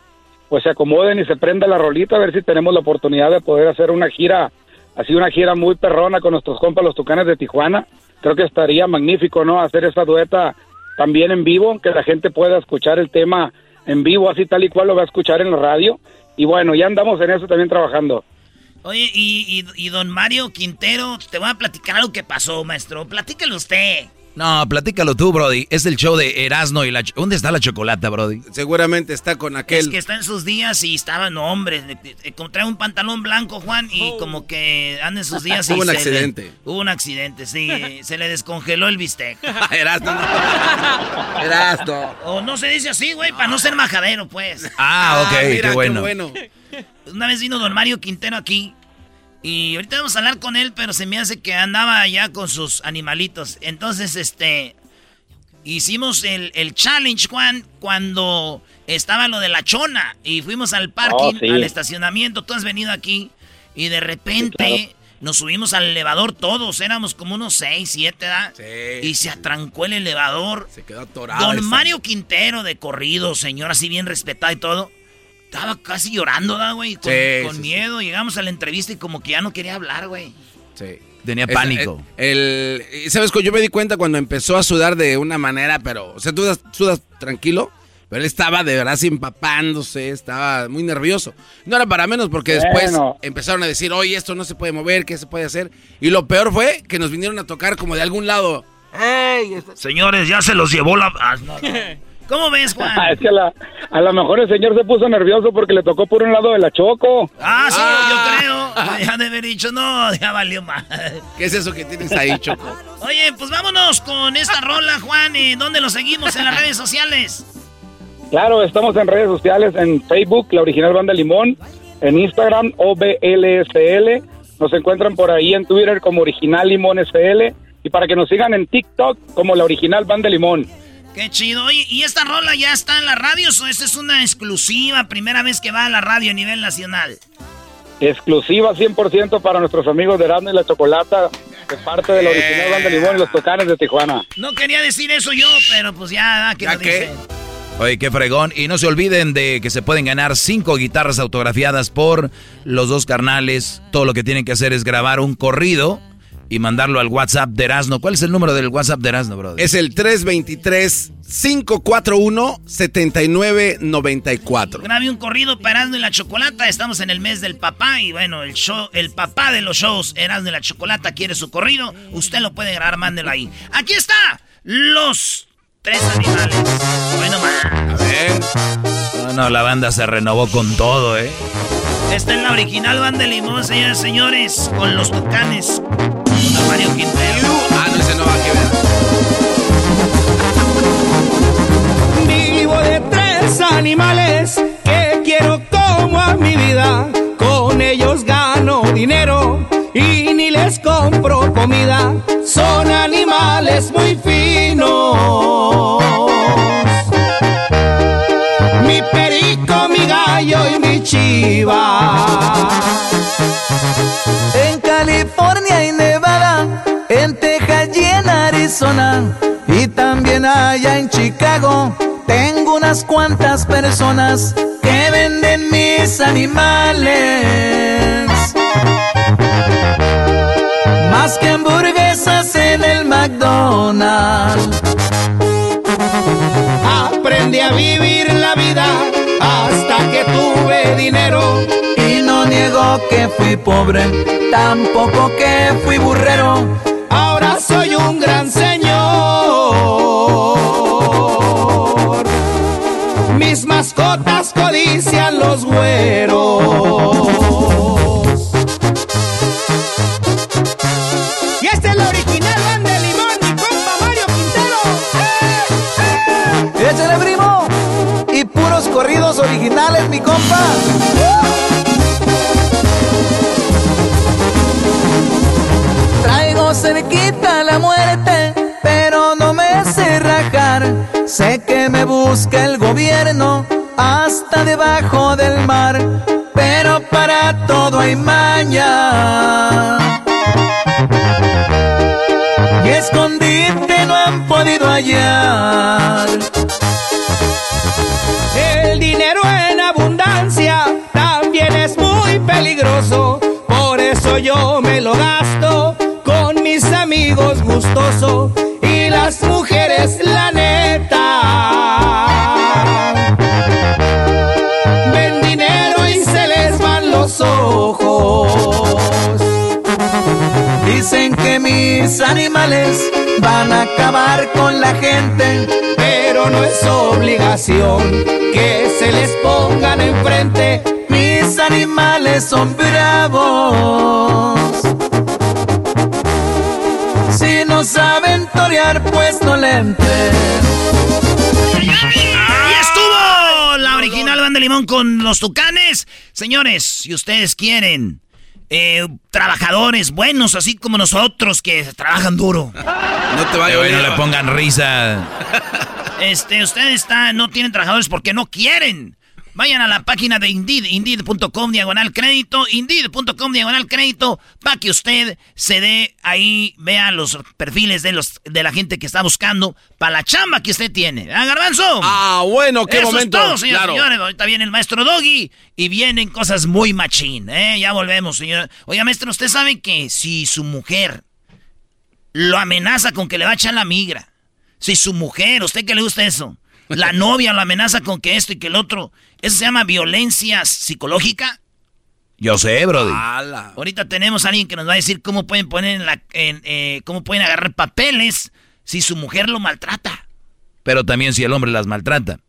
Speaker 44: pues se acomoden y se prenda la rolita a ver si tenemos la oportunidad de poder hacer una gira, así una gira muy perrona con nuestros compas los Tucanes de Tijuana. Creo que estaría magnífico, ¿no? Hacer esa dueta también en vivo, que la gente pueda escuchar el tema en vivo, así tal y cual lo va a escuchar en la radio. Y bueno, ya andamos en eso también trabajando.
Speaker 2: Oye, y, don Mario Quintero, te voy a platicar algo que pasó, maestro. Platícalo usted.
Speaker 3: No, platícalo tú, Brody. Es el show de Erasmo y la... ¿Dónde está la chocolata, Brody?
Speaker 8: Seguramente está con aquel...
Speaker 2: Es que está en sus días y estaba, no, hombre, encontré un pantalón blanco, Juan, y oh. como que anda en sus días y
Speaker 8: Hubo un accidente.
Speaker 2: hubo un accidente, sí. se le descongeló el bistec.
Speaker 8: Erasmo. Erasmo.
Speaker 2: O no se dice así, güey, para no ser majadero, pues.
Speaker 3: Ah, ok, ah, qué bueno.
Speaker 2: Una vez vino don Mario Quintero aquí y ahorita vamos a hablar con él, pero se me hace que andaba allá con sus animalitos. Entonces, este. Hicimos el, challenge, Juan, cuando estaba lo de la chona. Y fuimos al parking, oh, al estacionamiento. Tú has venido aquí. Y de repente nos subimos al elevador todos. Éramos como unos 6, 7, ¿verdad? Sí. Y se atrancó el elevador.
Speaker 8: Se quedó atorado.
Speaker 2: Don Mario Quintero de corrido, señor así bien respetado y todo. Estaba casi llorando, ¿da, güey? Con, miedo. Llegamos a la entrevista y como que ya no quería hablar, güey.
Speaker 3: Sí. Tenía pánico.
Speaker 8: El, ¿Sabes? Yo me di cuenta cuando empezó a sudar de una manera, pero... O sea, tú sudas, tranquilo, pero él estaba de verdad empapándose, estaba muy nervioso. No era para menos porque después empezaron a decir, oye, esto no se puede mover, ¿qué se puede hacer? Y lo peor fue que nos vinieron a tocar como de algún lado.
Speaker 2: ¡Ey! Señores, ya se los llevó la... Ah, ¿Cómo ves, Juan?
Speaker 44: es que a, lo mejor el señor se puso nervioso porque le tocó por un lado de la Choco.
Speaker 2: Ah, sí, yo ah. creo. Ya de haber dicho, no, ya valió más.
Speaker 8: ¿Qué es eso que tienes ahí, Choco?
Speaker 2: Oye, pues vámonos con esta rola, Juan. ¿Y dónde lo seguimos? ¿En las redes sociales?
Speaker 44: Claro, estamos en redes sociales, en Facebook, la original Banda Limón, en Instagram, OBLSL. Nos encuentran por ahí en Twitter como Original Limón SL. Y para que nos sigan en TikTok como la original Banda Limón.
Speaker 2: Qué chido. ¿y esta rola ya está en la radio o esta es una exclusiva, primera vez que va a la radio a nivel nacional?
Speaker 44: Exclusiva 100% para nuestros amigos de Erasmo y la Chocolata, de parte de la original Banda Limón y los Tocanes de Tijuana.
Speaker 2: No quería decir eso yo, pero pues ya, que lo dice.
Speaker 3: Oye, qué fregón. Y no se olviden de que se pueden ganar cinco guitarras autografiadas por los dos carnales. Todo lo que tienen que hacer es grabar un corrido y mandarlo al WhatsApp de Erasno. ¿Cuál es el número del WhatsApp de Erasno, brother?
Speaker 8: Es el 323-541-7994.
Speaker 2: Grabe un corrido para Erasno y la Chocolata. Estamos en el mes del papá y bueno, el show, el papá de los shows, Erasno y la Chocolata, quiere su corrido. Usted lo puede grabar, mándelo ahí. Aquí está, los tres animales. Bueno, más. A ver.
Speaker 3: No, no, la banda se renovó con todo, ¿eh?
Speaker 2: Esta es la original banda de limón, señores señores, con los tucanes. Mario Quintero.
Speaker 8: Ah, no, ese no va
Speaker 34: a ver. Vivo de tres animales que quiero como a mi vida. Con ellos gano dinero y ni les compro comida. Son animales muy finos. Mi perico, mi gallo y mi chiva. En California y Arizona, y también allá en Chicago, tengo
Speaker 42: unas cuantas personas que venden mis animales. Más que hamburguesas en el McDonald's.
Speaker 34: Aprendí a vivir la vida hasta que tuve dinero.
Speaker 42: Y no niego que fui pobre, tampoco que fui burrero.
Speaker 34: Soy un gran señor. Mis mascotas codician los güeros. Y esta es la original banda de limón, mi compa Mario Quintero.
Speaker 42: Échale, primo. Y puros corridos originales, mi compa. Traigo cerquita la muerte, pero no me sé rajar. Sé que me busca el gobierno hasta debajo del mar, pero para todo hay maña. Y escondite no han podido hallar.
Speaker 34: El dinero en abundancia también es muy peligroso. Por eso yo me lo gasto Y las mujeres, la neta. Ven dinero y se les van los ojos.
Speaker 42: Dicen que mis animales van a acabar con la gente,
Speaker 34: pero no es obligación que se les pongan enfrente.
Speaker 42: Mis animales son bravos. No saben torear, pues no le entren.
Speaker 2: ¡Ahí estuvo! La original Banda Limón con los tucanes. Señores, si ustedes quieren eh, trabajadores buenos, así como nosotros que trabajan duro.
Speaker 3: No te vayas. no le pongan risa.
Speaker 2: Este, ustedes están, no tienen trabajadores porque no quieren. Vayan a la página de Indeed, indeed.com diagonal crédito, indeed.com diagonal crédito, para que usted se dé ahí, vea los perfiles de los de la gente que está buscando para la chamba que usted tiene. ¿Ah, Garbanzo?
Speaker 8: Ah, bueno, qué
Speaker 2: Eso
Speaker 8: momento.
Speaker 2: Es todo, señores,
Speaker 8: Claro.
Speaker 2: señores. Ahorita viene el maestro Doggy y vienen cosas muy machín, ¿eh? Ya volvemos, señor. Oiga, maestro, usted sabe que si su mujer lo amenaza con que le va a echar la migra, si su mujer, ¿usted que le gusta eso? La novia lo amenaza con que esto y que el otro, ¿eso se llama violencia psicológica?
Speaker 3: Yo sé, Brody.
Speaker 2: Ahorita tenemos a alguien que nos va a decir cómo pueden poner en la, en, eh, cómo pueden agarrar papeles si su mujer lo maltrata.
Speaker 3: Pero también si el hombre las maltrata.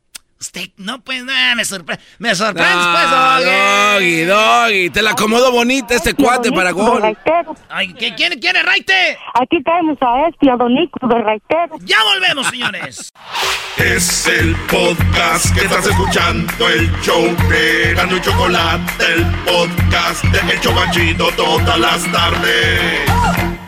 Speaker 2: Usted no pues nada, me sorprende, me sorprende pues,
Speaker 8: doggy, doggy, te la acomodo bonita este cuate para gol.
Speaker 2: Ay, ¿qué quiere, quiere, Raite?
Speaker 45: Aquí tenemos a este, a Don Nico de Raitero.
Speaker 2: Ya volvemos, señores.
Speaker 17: Es el podcast que estás escuchando, el show de Gano y Chocolate, el podcast de El Chobachito todas las tardes.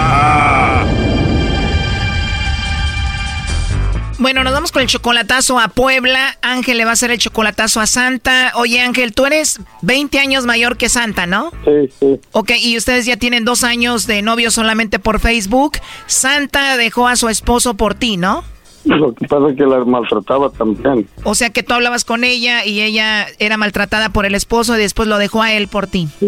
Speaker 4: Bueno, nos vamos con el chocolatazo a Puebla. Ángel le va a hacer el chocolatazo a Santa. Oye, Ángel, tú eres 20 años mayor que Santa, ¿no?
Speaker 46: Sí, sí.
Speaker 4: Ok, y ustedes ya tienen dos años de novio solamente por Facebook. Santa dejó a su esposo por ti, ¿no?
Speaker 46: Lo que pasa es que la maltrataba también.
Speaker 4: O sea que tú hablabas con ella y ella era maltratada por el esposo y después lo dejó a él por ti.
Speaker 46: Sí,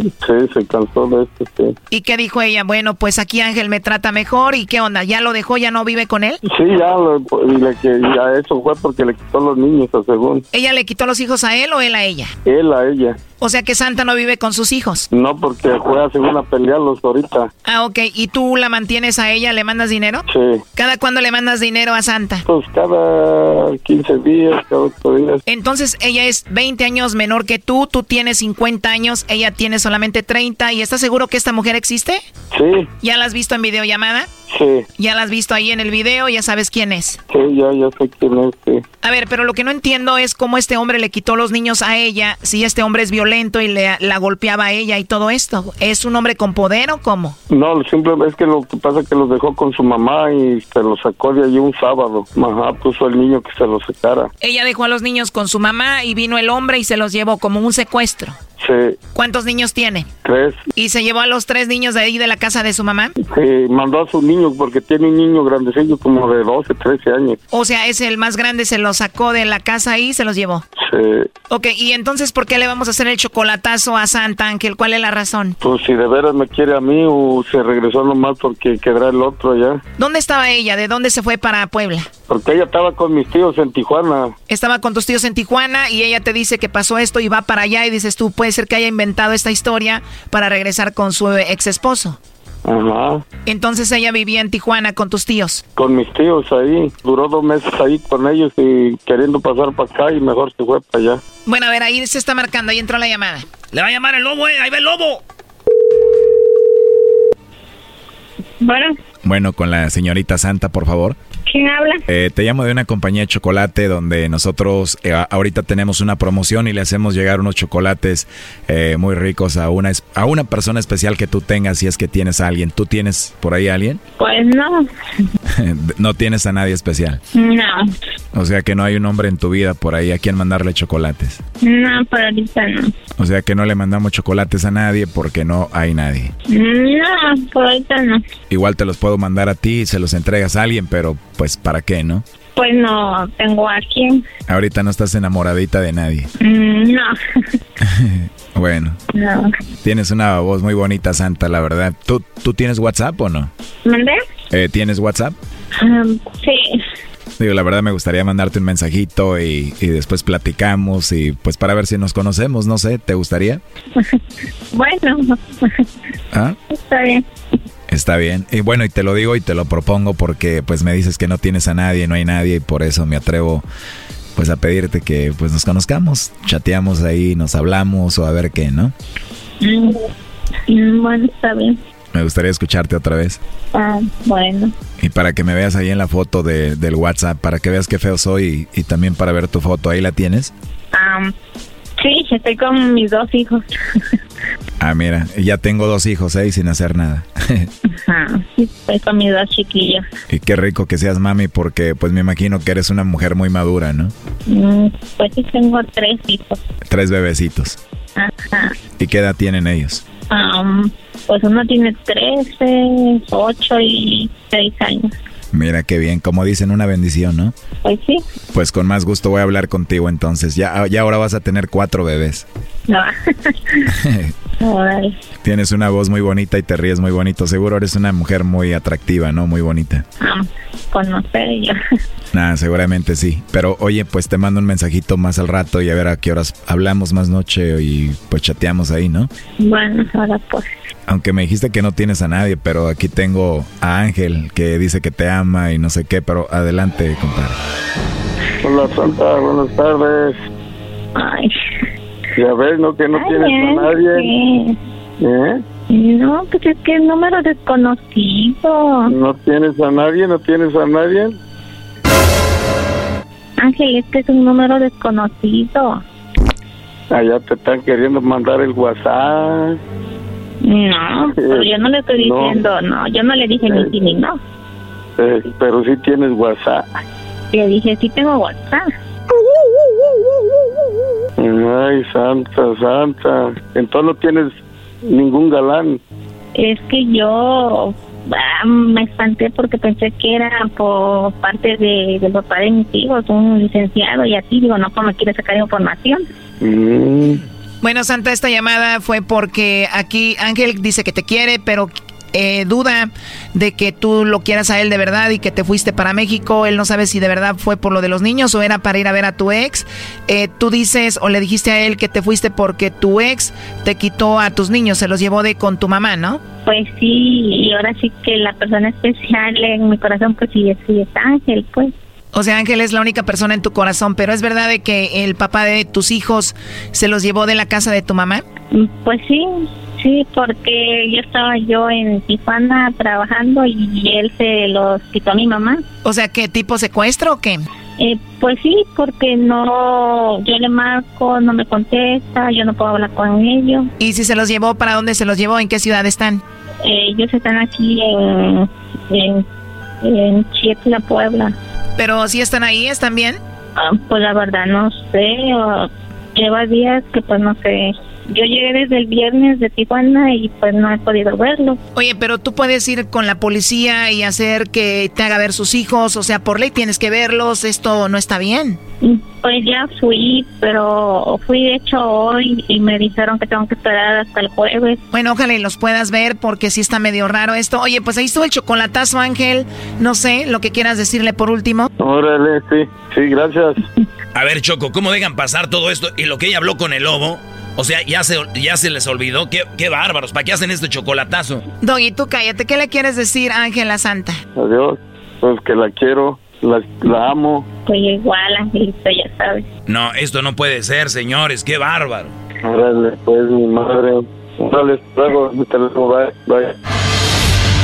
Speaker 46: se cansó de esto, sí.
Speaker 4: ¿Y qué dijo ella? Bueno, pues aquí Ángel me trata mejor y qué onda, ¿ya lo dejó, ya no vive con él?
Speaker 46: Sí, ya, lo- y le, ya eso fue porque le quitó los niños, a según.
Speaker 4: ¿Ella le quitó los hijos a él o él a ella?
Speaker 46: Él a ella.
Speaker 4: O sea que Santa no vive con sus hijos.
Speaker 46: No, porque fue a según a pelearlos ahorita.
Speaker 4: Ah, ok. ¿Y tú la mantienes a ella? ¿Le mandas dinero?
Speaker 46: Sí.
Speaker 4: ¿Cada cuándo le mandas dinero a Santa?
Speaker 46: Pues cada 15 días, cada 8 días.
Speaker 4: Entonces ella es 20 años menor que tú, tú tienes 50 años, ella tiene solamente 30 y ¿estás seguro que esta mujer existe?
Speaker 46: Sí,
Speaker 4: ¿Ya la has visto en videollamada?
Speaker 47: Sí.
Speaker 4: ¿Ya la has visto ahí en el video? ¿Ya sabes quién es?
Speaker 47: Sí, ya, ya sé quién es, sí.
Speaker 4: A ver, pero lo que no entiendo es cómo este hombre le quitó los niños a ella, si este hombre es violento y le, la golpeaba a ella y todo esto. ¿Es un hombre con poder o cómo?
Speaker 47: No, simplemente es que lo que pasa es que los dejó con su mamá y se los sacó de allí un sábado. Ajá, puso al niño que se los sacara.
Speaker 4: Ella dejó a los niños con su mamá y vino el hombre y se los llevó como un secuestro.
Speaker 47: Sí,
Speaker 4: ¿Cuántos niños tiene?
Speaker 47: tres.
Speaker 4: ¿Y se llevó a los tres niños de ahí de la casa de su mamá?
Speaker 47: Sí, mandó a sus niños porque tiene un niño grandecillo como de 12, 13 años.
Speaker 4: O sea, ese el más grande se los sacó de la casa y se los llevó.
Speaker 47: Sí.
Speaker 4: Ok, y entonces, ¿por qué le vamos a hacer el chocolatazo a Santa Ángel? ¿Cuál es la razón?
Speaker 47: Pues si de veras me quiere a mí o se regresó nomás porque quedará el otro allá.
Speaker 4: ¿Dónde estaba ella? ¿De dónde se fue para Puebla?
Speaker 47: Porque ella estaba con mis tíos en Tijuana.
Speaker 4: Estaba con tus tíos en Tijuana y ella te dice que pasó esto y va para allá y dices tú, puede ser que haya inventado esta historia para regresar con su ex esposo.
Speaker 47: Ajá.
Speaker 4: Entonces ella vivía en Tijuana con tus tíos.
Speaker 47: Con mis tíos ahí. Duró dos meses ahí con ellos y queriendo pasar para acá y mejor se fue para allá.
Speaker 4: Bueno, a ver, ahí se está marcando, ahí entró la llamada.
Speaker 2: Le va a llamar el lobo, eh. Ahí va el lobo.
Speaker 45: Bueno,
Speaker 3: Bueno, con la señorita Santa, por favor.
Speaker 45: ¿Quién habla?
Speaker 3: Eh, te llamo de una compañía de chocolate donde nosotros eh, ahorita tenemos una promoción y le hacemos llegar unos chocolates eh, muy ricos a una, a una persona especial que tú tengas si es que tienes a alguien. ¿Tú tienes por ahí a alguien?
Speaker 45: Pues no,
Speaker 3: no tienes a nadie especial.
Speaker 45: no,
Speaker 3: O sea que no hay un hombre en tu vida por ahí a quien mandarle chocolates.
Speaker 45: no, por ahorita no.
Speaker 3: O sea que no le mandamos chocolates a nadie porque no hay nadie.
Speaker 45: No, por ahorita no.
Speaker 3: Igual te los puedo mandar a ti y se los entregas a alguien, pero pues ¿para qué, no?
Speaker 45: Pues no tengo a quién.
Speaker 3: Ahorita no estás enamoradita de nadie.
Speaker 45: Mm, No,
Speaker 3: Bueno,
Speaker 45: no.
Speaker 3: tienes una voz muy bonita, Santa, la verdad. ¿Tú, tú tienes WhatsApp o no?
Speaker 45: ¿Mandé?
Speaker 3: Eh, ¿Tienes WhatsApp?
Speaker 45: Um, sí.
Speaker 3: Digo, la verdad me gustaría mandarte un mensajito y, y después platicamos y pues para ver si nos conocemos, no sé, ¿te gustaría?
Speaker 45: Bueno,
Speaker 3: ¿Ah?
Speaker 45: está bien.
Speaker 3: Está bien. Y bueno, y te lo digo y te lo propongo porque pues me dices que no tienes a nadie, no hay nadie y por eso me atrevo pues a pedirte que pues nos conozcamos, chateamos ahí, nos hablamos o a ver qué, ¿no?
Speaker 45: Mm, mm, Bueno, está bien.
Speaker 3: Me gustaría escucharte otra vez.
Speaker 45: Ah, bueno.
Speaker 3: Y para que me veas ahí en la foto de, del WhatsApp, para que veas qué feo soy y, y también para ver tu foto, ¿ahí la tienes?
Speaker 45: Um, sí, estoy con mis dos hijos.
Speaker 3: Ah, mira, ya tengo dos hijos, ¿eh? Y sin hacer nada.
Speaker 45: Ajá, estoy con mis dos chiquillos.
Speaker 3: y qué rico que seas mami porque pues me imagino que eres una mujer muy madura, ¿no?
Speaker 45: Mm, Pues sí, tengo tres hijos.
Speaker 3: Tres bebecitos.
Speaker 45: Ajá.
Speaker 3: ¿Y qué edad tienen ellos?
Speaker 45: Um, pues uno tiene 13, 8 y 6 años.
Speaker 3: Mira qué bien, como dicen, una bendición, ¿no?
Speaker 45: Pues sí,
Speaker 3: Pues con más gusto voy a hablar contigo entonces. Ya, ya ahora vas a tener cuatro bebés.
Speaker 45: No.
Speaker 3: Tienes una voz muy bonita y te ríes muy bonito. Seguro eres una mujer muy atractiva, ¿no? Muy bonita.
Speaker 45: Um, pues no sé, yo.
Speaker 3: Nada, seguramente sí. Pero oye, pues te mando un mensajito más al rato y a ver a qué horas hablamos más noche y pues chateamos ahí, ¿no?
Speaker 45: Bueno, ahora pues.
Speaker 3: Aunque me dijiste que no tienes a nadie, pero aquí tengo a Ángel que dice que te ama y no sé qué, pero adelante, compadre.
Speaker 47: Hola Santa, buenas tardes.
Speaker 45: Ay.
Speaker 47: Ya ves, ¿no? Que no
Speaker 45: Ay,
Speaker 47: tienes a nadie.
Speaker 45: sí.
Speaker 47: ¿Eh?
Speaker 45: No, pues es que es número desconocido.
Speaker 47: ¿No tienes a nadie? ¿No tienes a nadie?
Speaker 45: Ángel, es que es un número desconocido.
Speaker 47: Allá te están queriendo mandar el WhatsApp.
Speaker 45: No, pero yo no le estoy
Speaker 47: No.
Speaker 45: diciendo, no, yo no le dije ni sí ni no.
Speaker 47: Eh, pero sí tienes WhatsApp.
Speaker 45: Le dije, sí tengo WhatsApp.
Speaker 47: Ay, Santa, Santa. Entonces no tienes ningún galán.
Speaker 45: Es que yo ah, me espanté porque pensé que era por parte de, del papá de mis hijos, un licenciado, y así digo, no, como me quiere sacar información.
Speaker 47: Mm.
Speaker 4: Bueno, Santa, esta llamada fue porque aquí Ángel dice que te quiere, pero eh, duda de que tú lo quieras a él de verdad y que te fuiste para México. Él no sabe si de verdad fue por lo de los niños o era para ir a ver a tu ex. Eh, tú dices o le dijiste a él que te fuiste porque tu ex te quitó a tus niños, se los llevó de con tu mamá, ¿no?
Speaker 45: Pues sí, y ahora sí que la persona especial en mi corazón, pues sí, sí es Ángel, pues.
Speaker 4: O sea, Ángel es la única persona en tu corazón, pero es verdad de que el papá de tus hijos se los llevó de la casa de tu mamá.
Speaker 45: Mm, Pues sí, Sí, porque yo estaba yo en Tijuana trabajando y él se los quitó a mi mamá.
Speaker 4: O sea, ¿qué tipo secuestro o qué?
Speaker 45: Eh, pues sí, porque no, yo le marco, no me contesta, yo no puedo hablar con ellos.
Speaker 4: ¿Y si se los llevó, para dónde se los llevó? ¿En qué ciudad están?
Speaker 45: Eh, ellos están aquí en, en, en Chietla, Puebla.
Speaker 4: ¿Pero si están ahí, están bien?
Speaker 45: Ah, pues la verdad no sé, lleva días que pues no sé. Yo llegué desde el viernes de Tijuana y pues no he podido verlo.
Speaker 4: Oye, pero tú puedes ir con la policía y hacer que te haga ver sus hijos, o sea, por ley tienes que verlos, esto no está bien.
Speaker 45: Pues ya fui, pero fui de hecho hoy y me dijeron que tengo que esperar hasta el jueves.
Speaker 4: Bueno, ojalá y los puedas ver porque sí está medio raro esto. Oye, pues ahí estuvo el chocolatazo, Ángel. No sé, lo que quieras decirle por último.
Speaker 47: Órale, sí, sí, gracias.
Speaker 3: A ver, Choco, ¿cómo dejan pasar todo esto y lo que ella habló con el lobo? O sea, ya se, ya se les olvidó. Qué, qué bárbaros. ¿Para qué hacen este chocolatazo?
Speaker 4: Doggy, tú cállate. ¿Qué le quieres decir a Ángela Santa?
Speaker 47: Adiós. Pues que la quiero, la, la amo.
Speaker 45: Pues igual, Angelito, ya sabes.
Speaker 3: No, esto no puede ser, señores. Qué bárbaro.
Speaker 47: Órale, pues mi madre. Órale, luego, te lo bye, bye.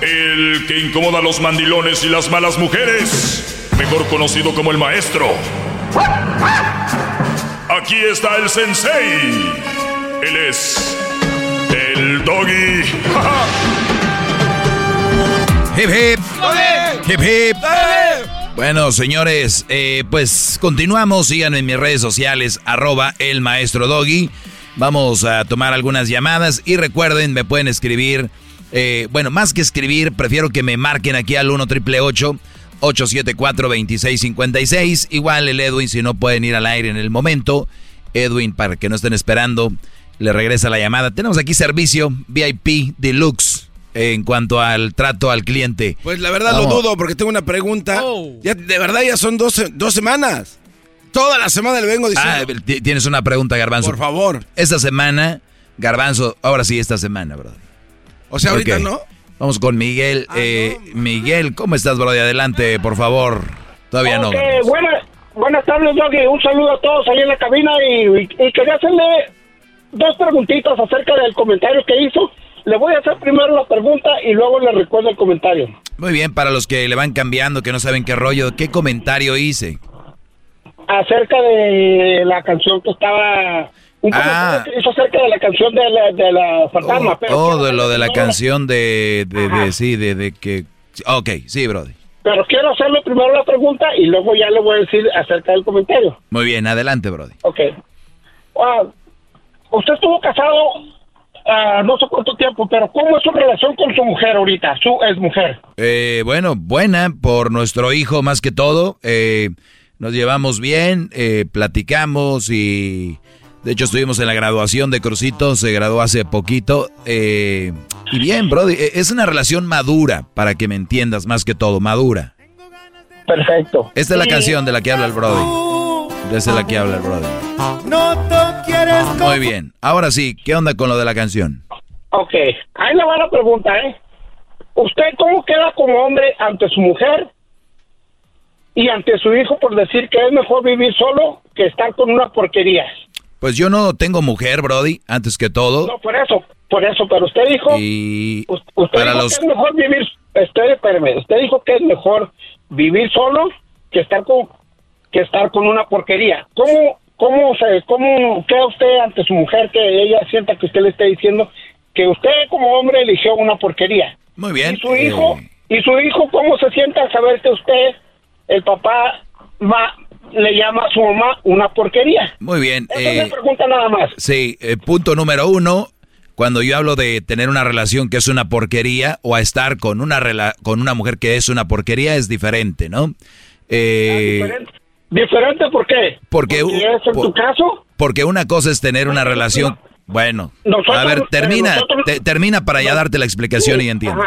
Speaker 48: El que incomoda a los mandilones y las malas mujeres, mejor conocido como el maestro. Aquí está el sensei. Él es el doggy.
Speaker 3: Hip hip. Hip hip. Bueno, señores, eh, pues continuamos. Síganme en mis redes sociales, arroba el maestro doggy. Vamos a tomar algunas llamadas y recuerden, me pueden escribir. eh, bueno, más que escribir, prefiero que me marquen aquí al 1 triple 874 2656 Igual el Edwin, si no pueden ir al aire en el momento. Edwin, para que no estén esperando, le regresa la llamada. Tenemos aquí servicio VIP Deluxe en cuanto al trato al cliente.
Speaker 8: Pues la verdad
Speaker 3: Vamos.
Speaker 8: lo dudo porque tengo una pregunta. Ya, de verdad ya son dos, dos semanas. Toda la semana le vengo diciendo.
Speaker 3: Ah, ti- tienes una pregunta, Garbanzo.
Speaker 8: Por favor.
Speaker 3: Esta semana, Garbanzo, ahora sí, esta semana, brother.
Speaker 8: O sea, ahorita no.
Speaker 3: Vamos con Miguel. Eh, Miguel, ¿cómo estás, brother? Adelante, por favor. Todavía no.
Speaker 49: Buenas, buenas tardes, Doggy. Un saludo a todos ahí en la cabina y, y- y quería hacerle dos preguntitas acerca del comentario que hizo. Le voy a hacer primero la pregunta y luego le recuerdo el comentario.
Speaker 3: Muy bien, para los que le van cambiando, que no saben qué rollo, ¿qué comentario hice?
Speaker 49: Acerca de la canción que estaba... Un comentario que hizo acerca de la canción de la, de la fantasma. pero,
Speaker 3: Oh, de lo de la canción de, de, de- sí, de, de que... Ok, sí, brother.
Speaker 49: pero quiero hacerle primero la pregunta y luego ya le voy a decir acerca del comentario.
Speaker 3: Muy bien, adelante, brother.
Speaker 49: Ok. Ah, usted estuvo casado ah, no sé cuánto tiempo, pero ¿cómo es su relación con su mujer ahorita, su ex mujer?
Speaker 3: Eh, bueno, buena por nuestro hijo más que todo. Eh, nos llevamos bien, eh, platicamos y de hecho estuvimos en la graduación de Crucito, se graduó hace poquito. eh, y bien, Brody, eh, es una relación madura, para que me entiendas más que todo, madura.
Speaker 49: Perfecto.
Speaker 3: Esta es la
Speaker 49: Sí.
Speaker 3: canción de la que habla el Brody. Esta es la que habla el Brody.
Speaker 42: No te quieres
Speaker 3: Muy bien, ahora sí, ¿qué onda con lo de la canción?
Speaker 49: Ok, ahí le va la pregunta, ¿eh? ¿Usted cómo queda como hombre ante su mujer y ante su hijo por decir que es mejor vivir solo que estar con una porquería?
Speaker 3: Pues yo no tengo mujer, Brody, antes que todo.
Speaker 49: No, por eso, por eso, pero usted dijo...
Speaker 3: Y
Speaker 49: Usted
Speaker 3: para
Speaker 49: dijo
Speaker 3: los...
Speaker 49: que es mejor vivir, usted, espérame, usted dijo que es mejor vivir solo que estar con que estar con una porquería. ¿Cómo cómo se cómo queda usted ante su mujer que ella sienta que usted le esté diciendo que usted como hombre eligió una porquería?
Speaker 3: Muy bien.
Speaker 49: Y su hijo
Speaker 3: eh,
Speaker 49: y su hijo cómo se sienta al saber que usted el papá va le llama a su mamá una porquería.
Speaker 3: Muy bien. Eh,
Speaker 49: mi pregunta nada más.
Speaker 3: Sí, eh, punto número uno, cuando yo hablo de tener una relación que es una porquería o a estar con una rela- con una mujer que es una porquería es diferente, ¿no? Eh,
Speaker 49: Diferente, ¿por qué?
Speaker 3: porque,
Speaker 49: ¿Porque es en
Speaker 3: por-
Speaker 49: tu caso?
Speaker 3: porque una cosa es tener una relación. Bueno, a ver, termina, termina para ya darte la explicación y entiendes.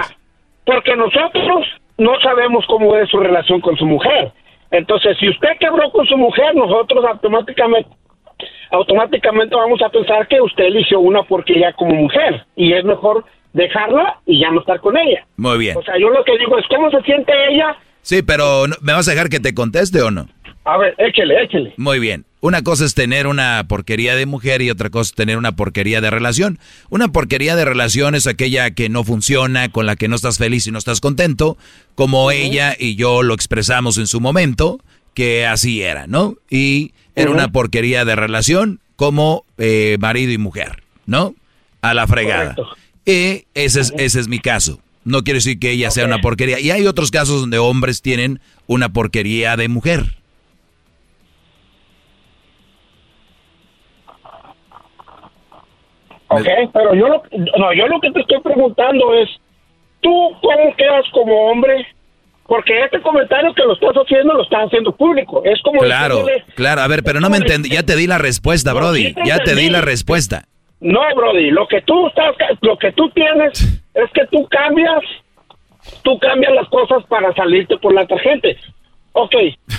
Speaker 49: Porque nosotros no sabemos cómo es su relación con su mujer. Entonces, si usted quebró con su mujer, nosotros automáticamente automáticamente vamos a pensar que usted eligió una porque ya como mujer y es mejor dejarla y ya no estar con ella.
Speaker 3: Muy bien.
Speaker 49: O sea, yo lo que digo es cómo se siente ella.
Speaker 3: Sí, pero ¿me vas a dejar que te conteste o no?
Speaker 49: A ver, échele, échele.
Speaker 3: Muy bien. Una cosa es tener una porquería de mujer y otra cosa es tener una porquería de relación. Una porquería de relación es aquella que no funciona, con la que no estás feliz y no estás contento, como ella y yo lo expresamos en su momento, que así era, ¿no? Y era una porquería de relación como eh, marido y mujer, ¿no? A la fregada. Y ese es, ese es mi caso. No quiere decir que ella sea una porquería. Y hay otros casos donde hombres tienen una porquería de mujer.
Speaker 49: Ok, pero yo lo, no, yo lo que te estoy preguntando es, ¿tú cómo quedas como hombre? Porque este comentario que lo estás haciendo lo estás haciendo público. Es como...
Speaker 3: Claro, claro, a ver, pero no me entendí, ya te di la respuesta, Brody, ya te di la respuesta.
Speaker 49: No, Brody, lo que tú estás, lo que tú tienes es que tú cambias, tú cambias las cosas para salirte por la tarjeta. Ok,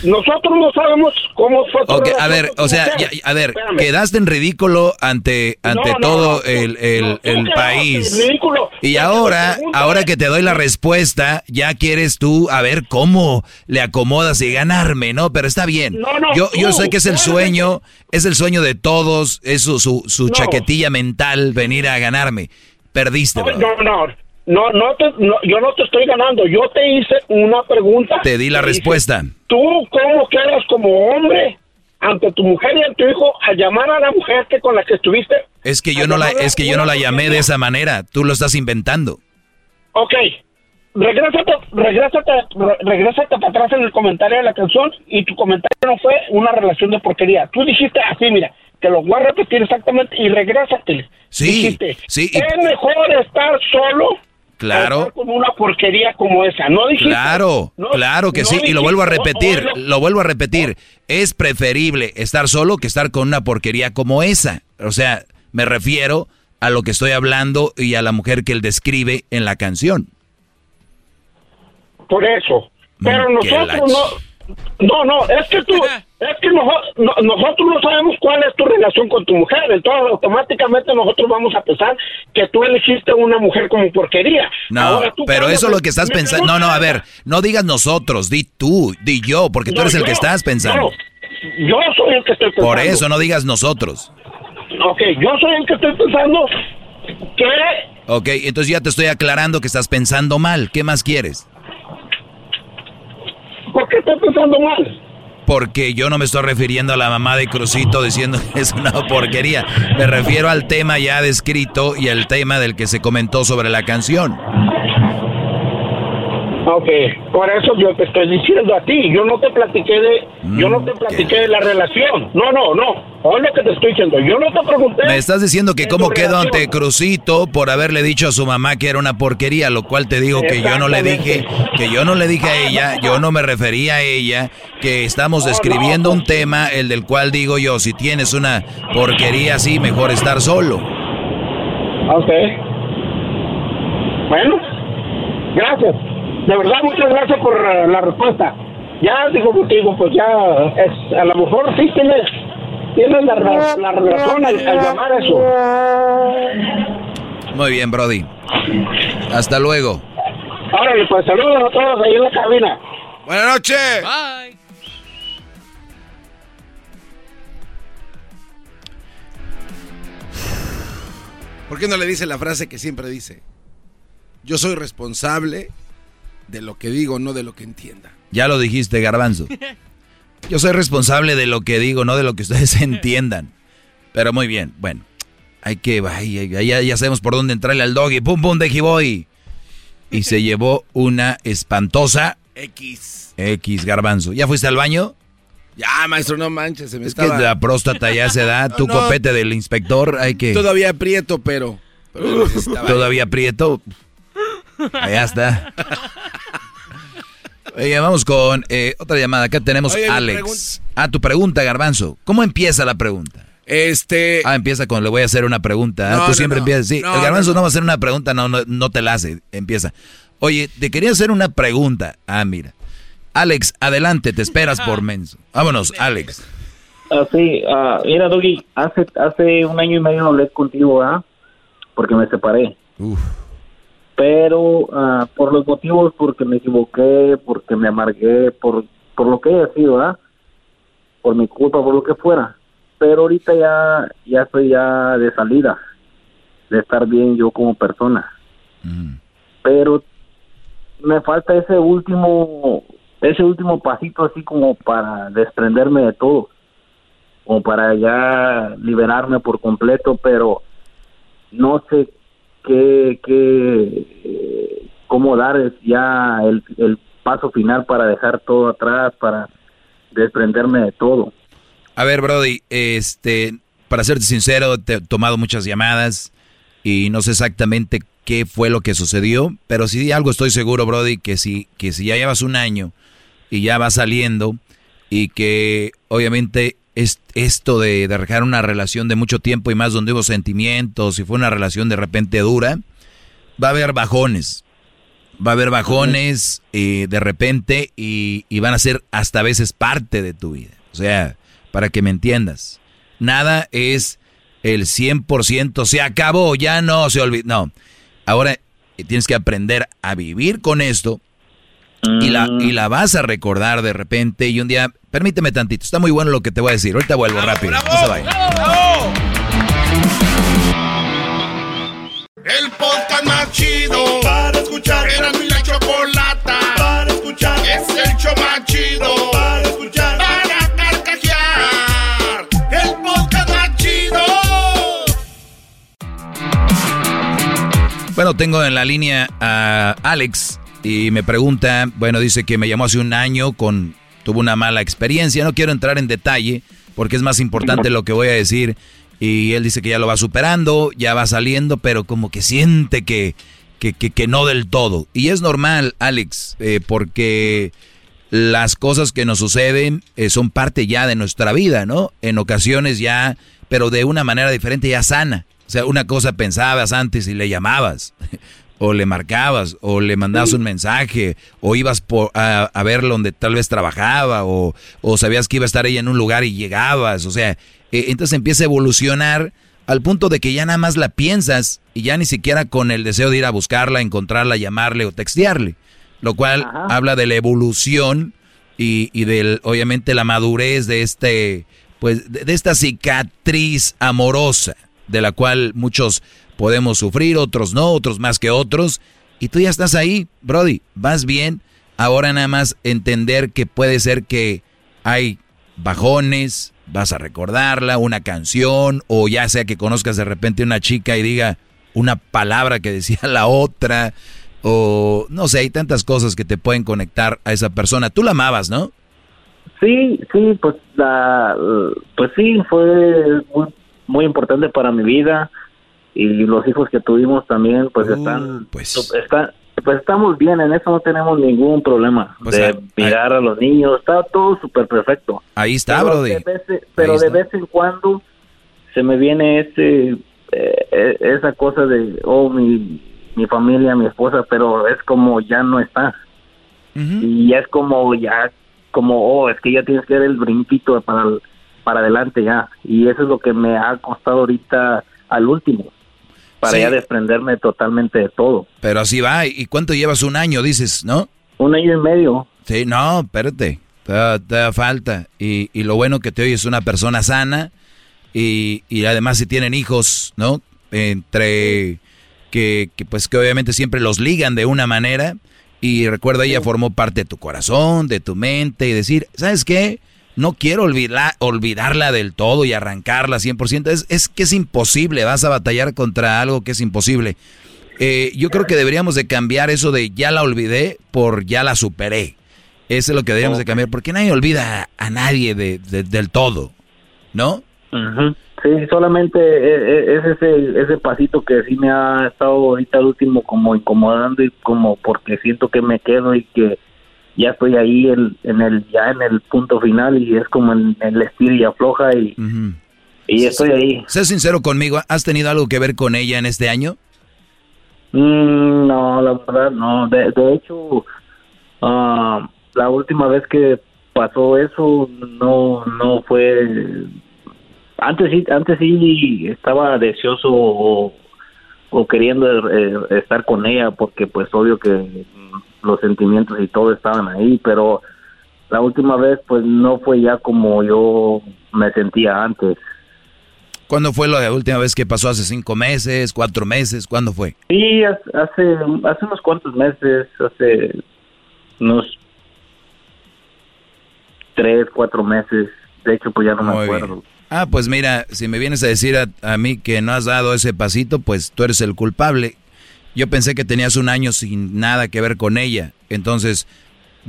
Speaker 49: nosotros no sabemos cómo fue.
Speaker 3: Ok, a ver, o sea, a ver, quedaste en ridículo ante ante todo el, el, el país.
Speaker 49: Ridículo.
Speaker 3: Y ahora, ahora que te doy la respuesta, ya quieres tú a ver cómo le acomodas y ganarme, ¿no? Pero está bien. yo yo sé que es el sueño, es el sueño de todos, es su, su, su chaquetilla mental venir a ganarme. Perdiste,
Speaker 49: No, no, no, no, te, yo no te estoy ganando. Yo te hice una pregunta.
Speaker 3: Te di la respuesta.
Speaker 49: ¿Tú cómo quedas como hombre ante tu mujer y ante tu hijo a llamar a la mujer que con la que estuviste?
Speaker 3: Es que yo no la, es que yo no la llamé de esa manera. Tú lo estás inventando.
Speaker 49: Ok. Regrésate, regrésate, regrésate para atrás en el comentario de la canción y tu comentario no fue una relación de porquería. Tú dijiste así, mira, te lo voy a repetir exactamente y regrésate.
Speaker 3: Sí,
Speaker 49: dijiste,
Speaker 3: sí.
Speaker 49: Es mejor estar solo
Speaker 3: Claro.
Speaker 49: Con una porquería como esa, ¿no dijiste?
Speaker 3: Claro, claro que sí, y lo vuelvo a repetir, lo vuelvo a repetir. Es preferible estar solo que estar con una porquería como esa. O sea, me refiero a lo que estoy hablando y a la mujer que él describe en la canción.
Speaker 49: Por eso. Pero
Speaker 3: Mm,
Speaker 49: nosotros no, no, no, es que tú, es que nosotros no sabemos cuál es tu relación con tu mujer, entonces automáticamente nosotros vamos a pensar que tú elegiste una mujer como porquería.
Speaker 3: No,
Speaker 49: Ahora, tú
Speaker 3: pero eso es lo que estás pensando. No, no, a ver, no digas nosotros, di tú, di yo, porque tú
Speaker 49: No,
Speaker 3: eres el
Speaker 49: yo,
Speaker 3: que estás pensando.
Speaker 49: no, yo soy el que estoy pensando.
Speaker 3: Por eso no digas nosotros.
Speaker 49: Ok, yo soy el que estoy pensando que
Speaker 3: Ok, entonces ya te estoy aclarando que estás pensando mal. ¿Qué más quieres?
Speaker 49: ¿Por qué estoy pensando mal?
Speaker 3: Porque yo no me estoy refiriendo a la mamá de Crucito diciendo que es una porquería. Me refiero al tema ya descrito y al tema del que se comentó sobre la canción.
Speaker 49: Ok, por eso yo te estoy diciendo a ti, yo no te platiqué de, yo no te platiqué de la relación, no, no, no, es lo que te estoy diciendo, yo no te pregunté.
Speaker 3: Me estás diciendo que cómo quedó ante Crucito por haberle dicho a su mamá que era una porquería, lo cual te digo que yo no le dije, que yo no le dije a ella, yo no me refería a ella, que estamos describiendo un tema, el del cual digo yo, si tienes una porquería así, mejor estar solo.
Speaker 49: Ok. Bueno, gracias. De verdad, muchas gracias por eh, la respuesta. Ya digo contigo, pues ya es, a lo mejor sí tienes, tienes la, la razón al, al llamar a eso.
Speaker 3: Muy bien, Brody. Hasta luego.
Speaker 49: Órale, pues saludos a todos ahí en la cabina.
Speaker 8: Buenas noches.
Speaker 4: Bye.
Speaker 8: ¿Por qué no le dice la frase que siempre dice? Yo soy responsable de lo que digo, no de lo que entienda.
Speaker 3: Ya lo dijiste, Garbanzo. Yo soy responsable de lo que digo, no de lo que ustedes entiendan. Pero muy bien, bueno. Hay que, ay, ya, ya sabemos por dónde entrarle al doggy. Pum, pum, de boy. Y se llevó una espantosa
Speaker 8: X.
Speaker 3: X, Garbanzo. ¿Ya fuiste al baño?
Speaker 8: Ya, maestro, no manches, se me
Speaker 3: Es
Speaker 8: estaba...
Speaker 3: que la próstata ya se da. Tu
Speaker 8: No,
Speaker 3: copete del inspector, hay que...
Speaker 8: Todavía aprieto, pero...
Speaker 3: Todavía aprieto. Allá está. Oye, vamos con eh, otra llamada. Acá tenemos
Speaker 8: Oye,
Speaker 3: Alex. Ah, tu pregunta, Garbanzo. ¿Cómo empieza la pregunta?
Speaker 8: Este.
Speaker 3: Ah, empieza con le voy a hacer una pregunta. ¿ah?
Speaker 8: No,
Speaker 3: Tú
Speaker 8: no,
Speaker 3: siempre
Speaker 8: no.
Speaker 3: empiezas. Sí,
Speaker 8: No,
Speaker 3: el garbanzo
Speaker 8: no,
Speaker 3: va a hacer una pregunta, no, no, no te la hace. Empieza. Oye, te quería hacer una pregunta. Ah, mira. Alex, adelante, te esperas por menso. Vámonos, Alex.
Speaker 50: Ah, sí, ah, mira, Doggy, hace, hace un año y medio no hablé contigo, ¿ah? Porque me separé. Pero ah, por los motivos, porque me equivoqué, porque me amargué, por, por lo que haya sido, ¿ah? Por mi culpa, por lo que fuera. Pero ahorita ya, ya estoy ya de salida, de estar bien yo como persona. Pero me falta ese último, ese último pasito así como para desprenderme de todo como para ya liberarme por completo, pero no sé qué, qué cómo dar ya el, el paso final para dejar todo atrás, para desprenderme de todo.
Speaker 3: A ver, Brody, este, para serte sincero, te he tomado muchas llamadas y no sé exactamente qué fue lo que sucedió, pero sí algo estoy seguro, Brody, que si, que si ya llevas un año y ya vas saliendo y que obviamente es esto de, de dejar una relación de mucho tiempo y más donde hubo sentimientos y fue una relación de repente dura, va a haber bajones. Va a haber bajones eh, de repente y, y van a ser hasta a veces parte de tu vida. O sea, para que me entiendas. Nada es el 100%, se acabó, ya no se olvidó. No, ahora eh, tienes que aprender a vivir con esto y la, y la vas a recordar de repente y un día, permíteme tantito, está muy bueno lo que te voy a decir, ahorita vuelvo rápido. no se vaya.
Speaker 17: El podcast más chido para escuchar. Era mi la chocolata para escuchar. Es el show más chido para escuchar. Para carcajear. El podcast más chido.
Speaker 3: Bueno, tengo en la línea a Alex y me pregunta, bueno, dice que me llamó hace un año con, tuvo una mala experiencia, no quiero entrar en detalle porque es más importante lo que voy a decir y él dice que ya lo va superando, ya va saliendo, pero como que siente que, que, que, que no del todo. Y es normal, Alex, eh, porque las cosas que nos suceden eh, son parte ya de nuestra vida, ¿no? En ocasiones ya, pero de una manera diferente ya sana. O sea, una cosa pensabas antes y le llamabas, o le marcabas, o le mandabas un mensaje, o ibas por, a, a verlo donde tal vez trabajaba, o, o sabías que iba a estar ella en un lugar y llegabas. O sea, eh, entonces empieza a evolucionar al punto de que ya nada más la piensas y ya ni siquiera con el deseo de ir a buscarla, encontrarla, llamarle o textearle. Lo cual habla de la evolución y, y del, obviamente, la madurez de este, pues, de, de esta cicatriz amorosa, de la cual muchos podemos sufrir, otros no, otros más que otros. Y tú ya estás ahí, Brody, vas bien. Ahora nada más entender que puede ser que hay bajones, vas a recordarla, una canción, o ya sea que conozcas de repente una chica y diga una palabra que decía la otra, o no sé, hay tantas cosas que te pueden conectar a esa persona. Tú la amabas, ¿no?
Speaker 50: Sí, sí, pues la, pues sí, fue muy, muy importante para mi vida y los hijos que tuvimos también, pues están, están, pues estamos bien, en eso no tenemos ningún problema
Speaker 3: Pues
Speaker 50: de mirar a los niños, está todo súper perfecto.
Speaker 3: Ahí está,
Speaker 50: pero
Speaker 3: Brody.
Speaker 50: De vez, pero
Speaker 3: Ahí
Speaker 50: de
Speaker 3: está.
Speaker 50: vez en cuando se me viene ese, eh, eh, esa cosa de, oh, mi, mi familia, mi esposa, pero es como ya no está. Y ya es como, ya, como, oh, es que ya tienes que dar el brinquito para, para adelante ya. Y eso es lo que me ha costado ahorita al último, para
Speaker 3: Sí.
Speaker 50: ya desprenderme totalmente de todo.
Speaker 3: Pero así va. ¿Y cuánto llevas un año, dices, no?
Speaker 50: Un año y medio.
Speaker 3: Sí, no, espérate. Te da, falta. Y, y lo bueno que te oyes una persona sana. Y, y además si tienen hijos, ¿no? Entre que, que, pues que obviamente siempre los ligan de una manera. Y recuerda, ella formó parte de tu corazón, de tu mente. Y decir, ¿sabes qué? No quiero olvidar, olvidarla del todo y arrancarla 100%. Es, es que es imposible. Vas a batallar contra algo que es imposible. Eh, yo creo que deberíamos de cambiar eso de ya la olvidé por ya la superé. Eso es lo que deberíamos de cambiar, porque nadie olvida a nadie de, de- del todo, ¿no?
Speaker 50: Sí, solamente e- e- es ese, ese pasito que sí me ha estado ahorita al último como incomodando y como porque siento que me quedo y que ya estoy ahí el- en el ya en el punto final y es como en el estilo y afloja y Y estoy ahí.
Speaker 3: Sé sincero conmigo, ¿has tenido algo que ver con ella en este año?
Speaker 50: Mm, no, la verdad no. De, de hecho, ah, la última vez que pasó eso no no fue antes sí antes sí estaba deseoso o, o queriendo eh, estar con ella porque pues obvio que los sentimientos y todo estaban ahí pero la última vez pues no fue ya como yo me sentía antes
Speaker 3: ¿Cuándo fue la última vez que pasó? ¿Hace cinco meses? ¿Cuatro meses? ¿Cuándo fue?
Speaker 50: Sí, hace, hace unos cuantos meses, hace unos tres, cuatro meses. De hecho, pues ya no me acuerdo.
Speaker 3: Ah, pues mira, si me vienes a decir a, mí que no has dado ese pasito, pues tú eres el culpable. Yo pensé que tenías un año sin nada que ver con ella. Entonces,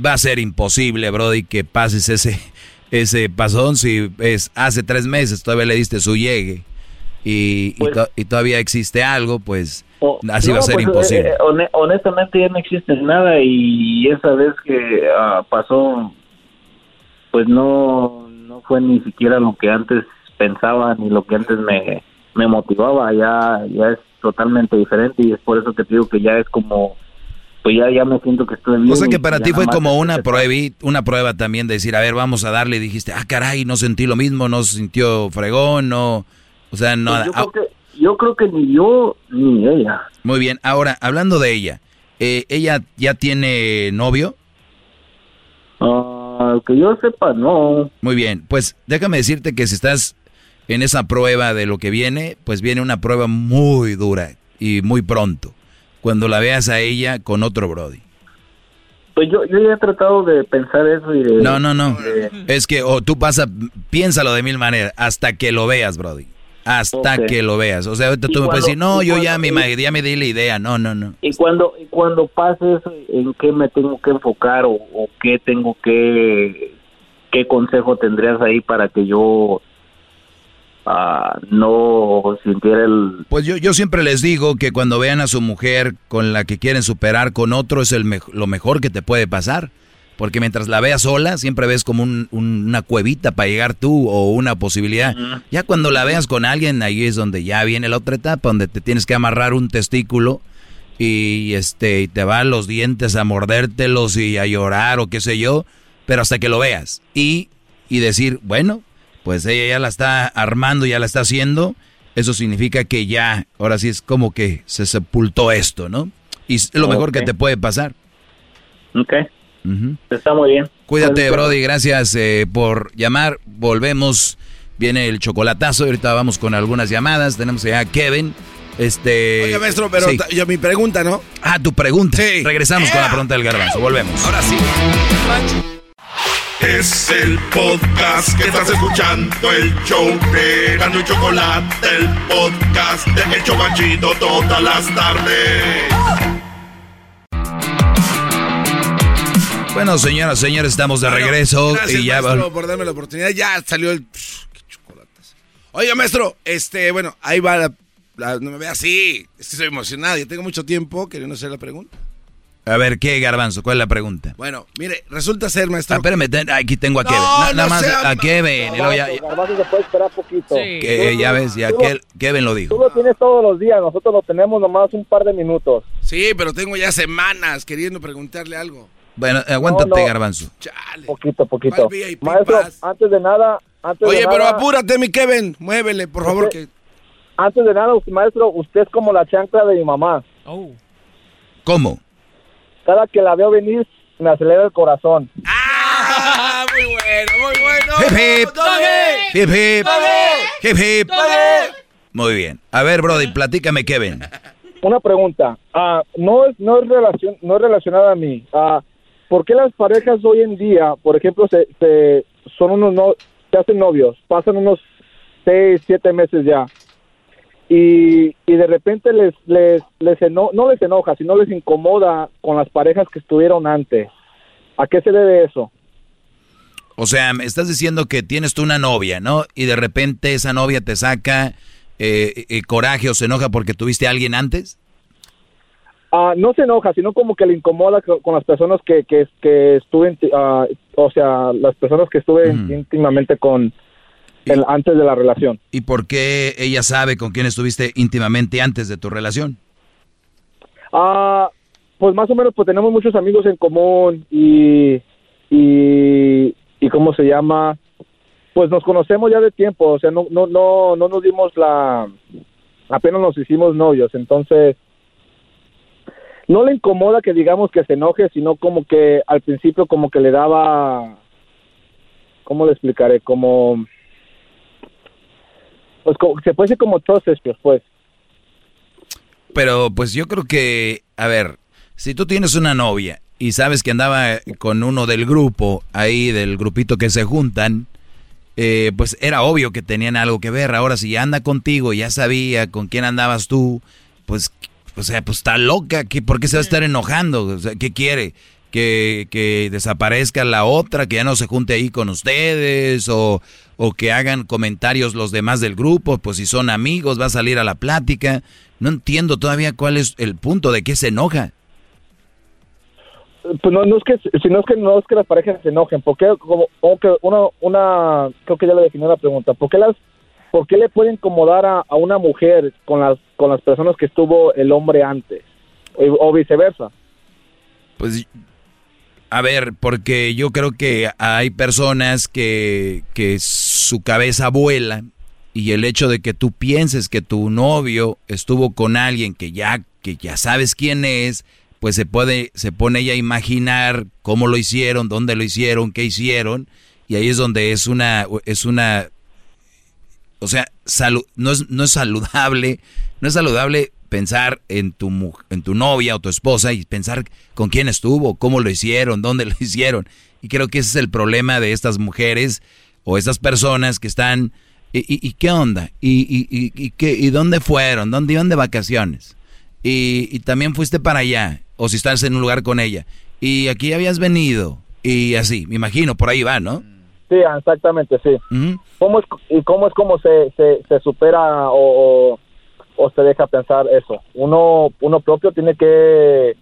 Speaker 3: va a ser imposible, Brody, que pases ese, ese pasón si es hace tres meses, todavía le diste su llegue y, y, pues todavía existe algo, pues así va a ser
Speaker 50: pues,
Speaker 3: imposible.
Speaker 50: Eh, eh, honestamente ya no existe nada y esa vez que ah, pasó pues no, no fue ni siquiera lo que antes pensaba ni lo que antes me, me motivaba, ya, ya es totalmente diferente y es por eso que te digo que ya es como, pues ya, ya me siento que estoy bien.
Speaker 3: O sea que para ti fue como una prueba, una prueba también de decir, a ver, vamos a darle, y dijiste, ah, caray, no sentí lo mismo, no sintió fregón, no, o sea, no...
Speaker 50: Pues yo, creo que, yo creo que ni yo ni ella.
Speaker 3: Muy bien, ahora, hablando de ella, eh, ¿ella ya tiene novio?
Speaker 50: Ah que yo sepa, no.
Speaker 3: Muy bien, pues déjame decirte que si estás en esa prueba de lo que viene, pues viene una prueba muy dura y muy pronto, cuando la veas a ella con otro Brody.
Speaker 50: Pues yo, yo ya he tratado de pensar eso y de...
Speaker 3: No, no, no. Es que o tú pasa, piénsalo de mil maneras, hasta que lo veas, Brody hasta que lo veas. O sea, ahorita tú me puedes decir, no, yo ya, me, ya me di la idea. No, no, no.
Speaker 50: Y cuando, y cuando pase eso, ¿en qué me tengo que enfocar o, qué tengo que, qué consejo tendrías ahí para que yo uh, no sintiera el...
Speaker 3: Pues yo, yo siempre les digo que cuando vean a su mujer con la que quieren superar con otro es el lo mejor que te puede pasar. Porque mientras la veas sola, siempre ves como una cuevita para llegar tú o una posibilidad. Ya cuando la veas con alguien, ahí es donde ya viene la otra etapa, donde te tienes que amarrar un testículo y este te van los dientes a mordértelos y a llorar o qué sé yo, pero hasta que lo veas. Y, y decir, bueno, pues ella ya la está armando, ya la está haciendo. Eso significa que ya, ahora sí es como que se sepultó esto, ¿no? Y es lo mejor que te puede pasar.
Speaker 50: Ok. Está muy bien.
Speaker 3: Cuídate, Brody. Gracias eh, por llamar. Volvemos. Viene el chocolatazo. Ahorita vamos con algunas llamadas. Tenemos ya a Kevin. Este.
Speaker 8: Oiga, maestro, pero yo mi pregunta, ¿no?
Speaker 3: Ah, tu pregunta. Sí. Regresamos con la pregunta del garbanzo. Volvemos.
Speaker 8: Ahora sí.
Speaker 5: Es el podcast que estás escuchando, el show de Gano y Chocolate, el podcast de El Chocachito todas las tardes.
Speaker 3: Bueno, señoras, señores, estamos de regreso
Speaker 8: y ya maestro, por darme la oportunidad. Ya salió el qué chocolates. Oiga, maestro, este, bueno, ahí va la, no me ve así. Estoy emocionado, ya tengo mucho tiempo queriendo hacer la pregunta.
Speaker 3: A ver, ¿qué, Garbanzo? ¿Cuál es la pregunta?
Speaker 8: Bueno, mire, resulta ser, maestro.
Speaker 3: Ah, espérame, aquí tengo a Kevin. No, nada más a Kevin.
Speaker 44: Garbanzo, se puede esperar poquito. Sí.
Speaker 3: Que, ya ves, ya Kevin lo dijo.
Speaker 44: Tú lo tienes todos los días, nosotros lo tenemos nomás un par de minutos.
Speaker 8: Sí, pero tengo ya semanas queriendo preguntarle algo.
Speaker 3: Bueno, aguántate, Garbanzo.
Speaker 44: Poquito, poquito. Maestro, antes de nada... Antes
Speaker 8: Oye,
Speaker 44: de
Speaker 8: pero
Speaker 44: nada,
Speaker 8: apúrate, mi Kevin. Muévele, por favor. que...
Speaker 44: Antes de nada, maestro, usted es como la chancla de mi mamá.
Speaker 3: Oh. ¿Cómo?
Speaker 44: Cada que la veo venir, me acelera el corazón.
Speaker 8: ¡Ah! Muy bueno, muy bueno.
Speaker 3: Hip, hip. Hip, hip. Hip, hip. Muy bien. A ver, Brody, platícame, Kevin.
Speaker 44: Una pregunta. Ah, no, es, no, es relacion, no es relacionada a mí. Ah, ¿por qué las parejas hoy en día, por ejemplo, se, se son unos no, se hacen novios, pasan unos seis, siete meses ya, y, y de repente les, les, les no les enoja, sino les incomoda con las parejas que estuvieron antes? ¿A qué se debe eso?
Speaker 3: O sea, me estás diciendo que tienes tú una novia, ¿no? Y de repente esa novia te saca eh, eh, coraje o se enoja porque tuviste a alguien antes.
Speaker 44: Ah, no se enoja, sino como que le incomoda con las personas que, que, estuve, uh, o sea, las personas que estuve íntimamente con. Antes de la relación.
Speaker 3: ¿Y por qué ella sabe con quién estuviste íntimamente antes de tu relación?
Speaker 44: Ah, pues más o menos, pues tenemos muchos amigos en común y, y, y cómo se llama, pues nos conocemos ya de tiempo, o sea, no, no, no, no nos dimos la, apenas nos hicimos novios, entonces no le incomoda que digamos que se enoje, sino como que al principio como que le daba, ¿cómo le explicaré? Como, pues como, se puede decir como estos, pues.
Speaker 3: Pero pues yo creo que, a ver, si tú tienes una novia y sabes que andaba con uno del grupo, ahí del grupito que se juntan, eh, pues era obvio que tenían algo que ver. Ahora si anda contigo, ya sabía con quién andabas tú, pues, o sea, pues está loca. ¿Qué, ¿Por qué se va a estar enojando? O sea, ¿Qué quiere? Que, que, desaparezca la otra, que ya no se junte ahí con ustedes, o, o que hagan comentarios los demás del grupo, pues si son amigos, va a salir a la plática. No entiendo todavía cuál es el punto de qué se enoja.
Speaker 44: Pues no, no es que, si no es que no es que las parejas se enojen, porque como, que una, una, creo que ya le definí la pregunta, ¿por qué las, por qué le puede incomodar a, a una mujer con las, con las personas que estuvo el hombre antes, o, o viceversa?
Speaker 3: Pues a ver, porque yo creo que hay personas que, que su cabeza vuela y el hecho de que tú pienses que tu novio estuvo con alguien que ya, que ya sabes quién es, pues se puede, se pone ella a imaginar cómo lo hicieron, dónde lo hicieron, qué hicieron, y ahí es donde es una, es una, o sea, no, es, no es saludable, no es saludable pensar en tu, en tu novia o tu esposa y pensar con quién estuvo, cómo lo hicieron, dónde lo hicieron. Y creo que ese es el problema de estas mujeres o estas personas que están, ¿y, y, qué onda? ¿Y, y, y, qué, ¿Y dónde fueron? ¿Dónde iban de vacaciones? Y, y también fuiste para allá, o si estás en un lugar con ella. Y aquí habías venido, y así, me imagino, por ahí va, ¿no?
Speaker 44: Sí, exactamente, sí. ¿Cómo es, ¿Y cómo es como se, se, se supera o, o o se deja pensar eso. Uno, uno propio tiene que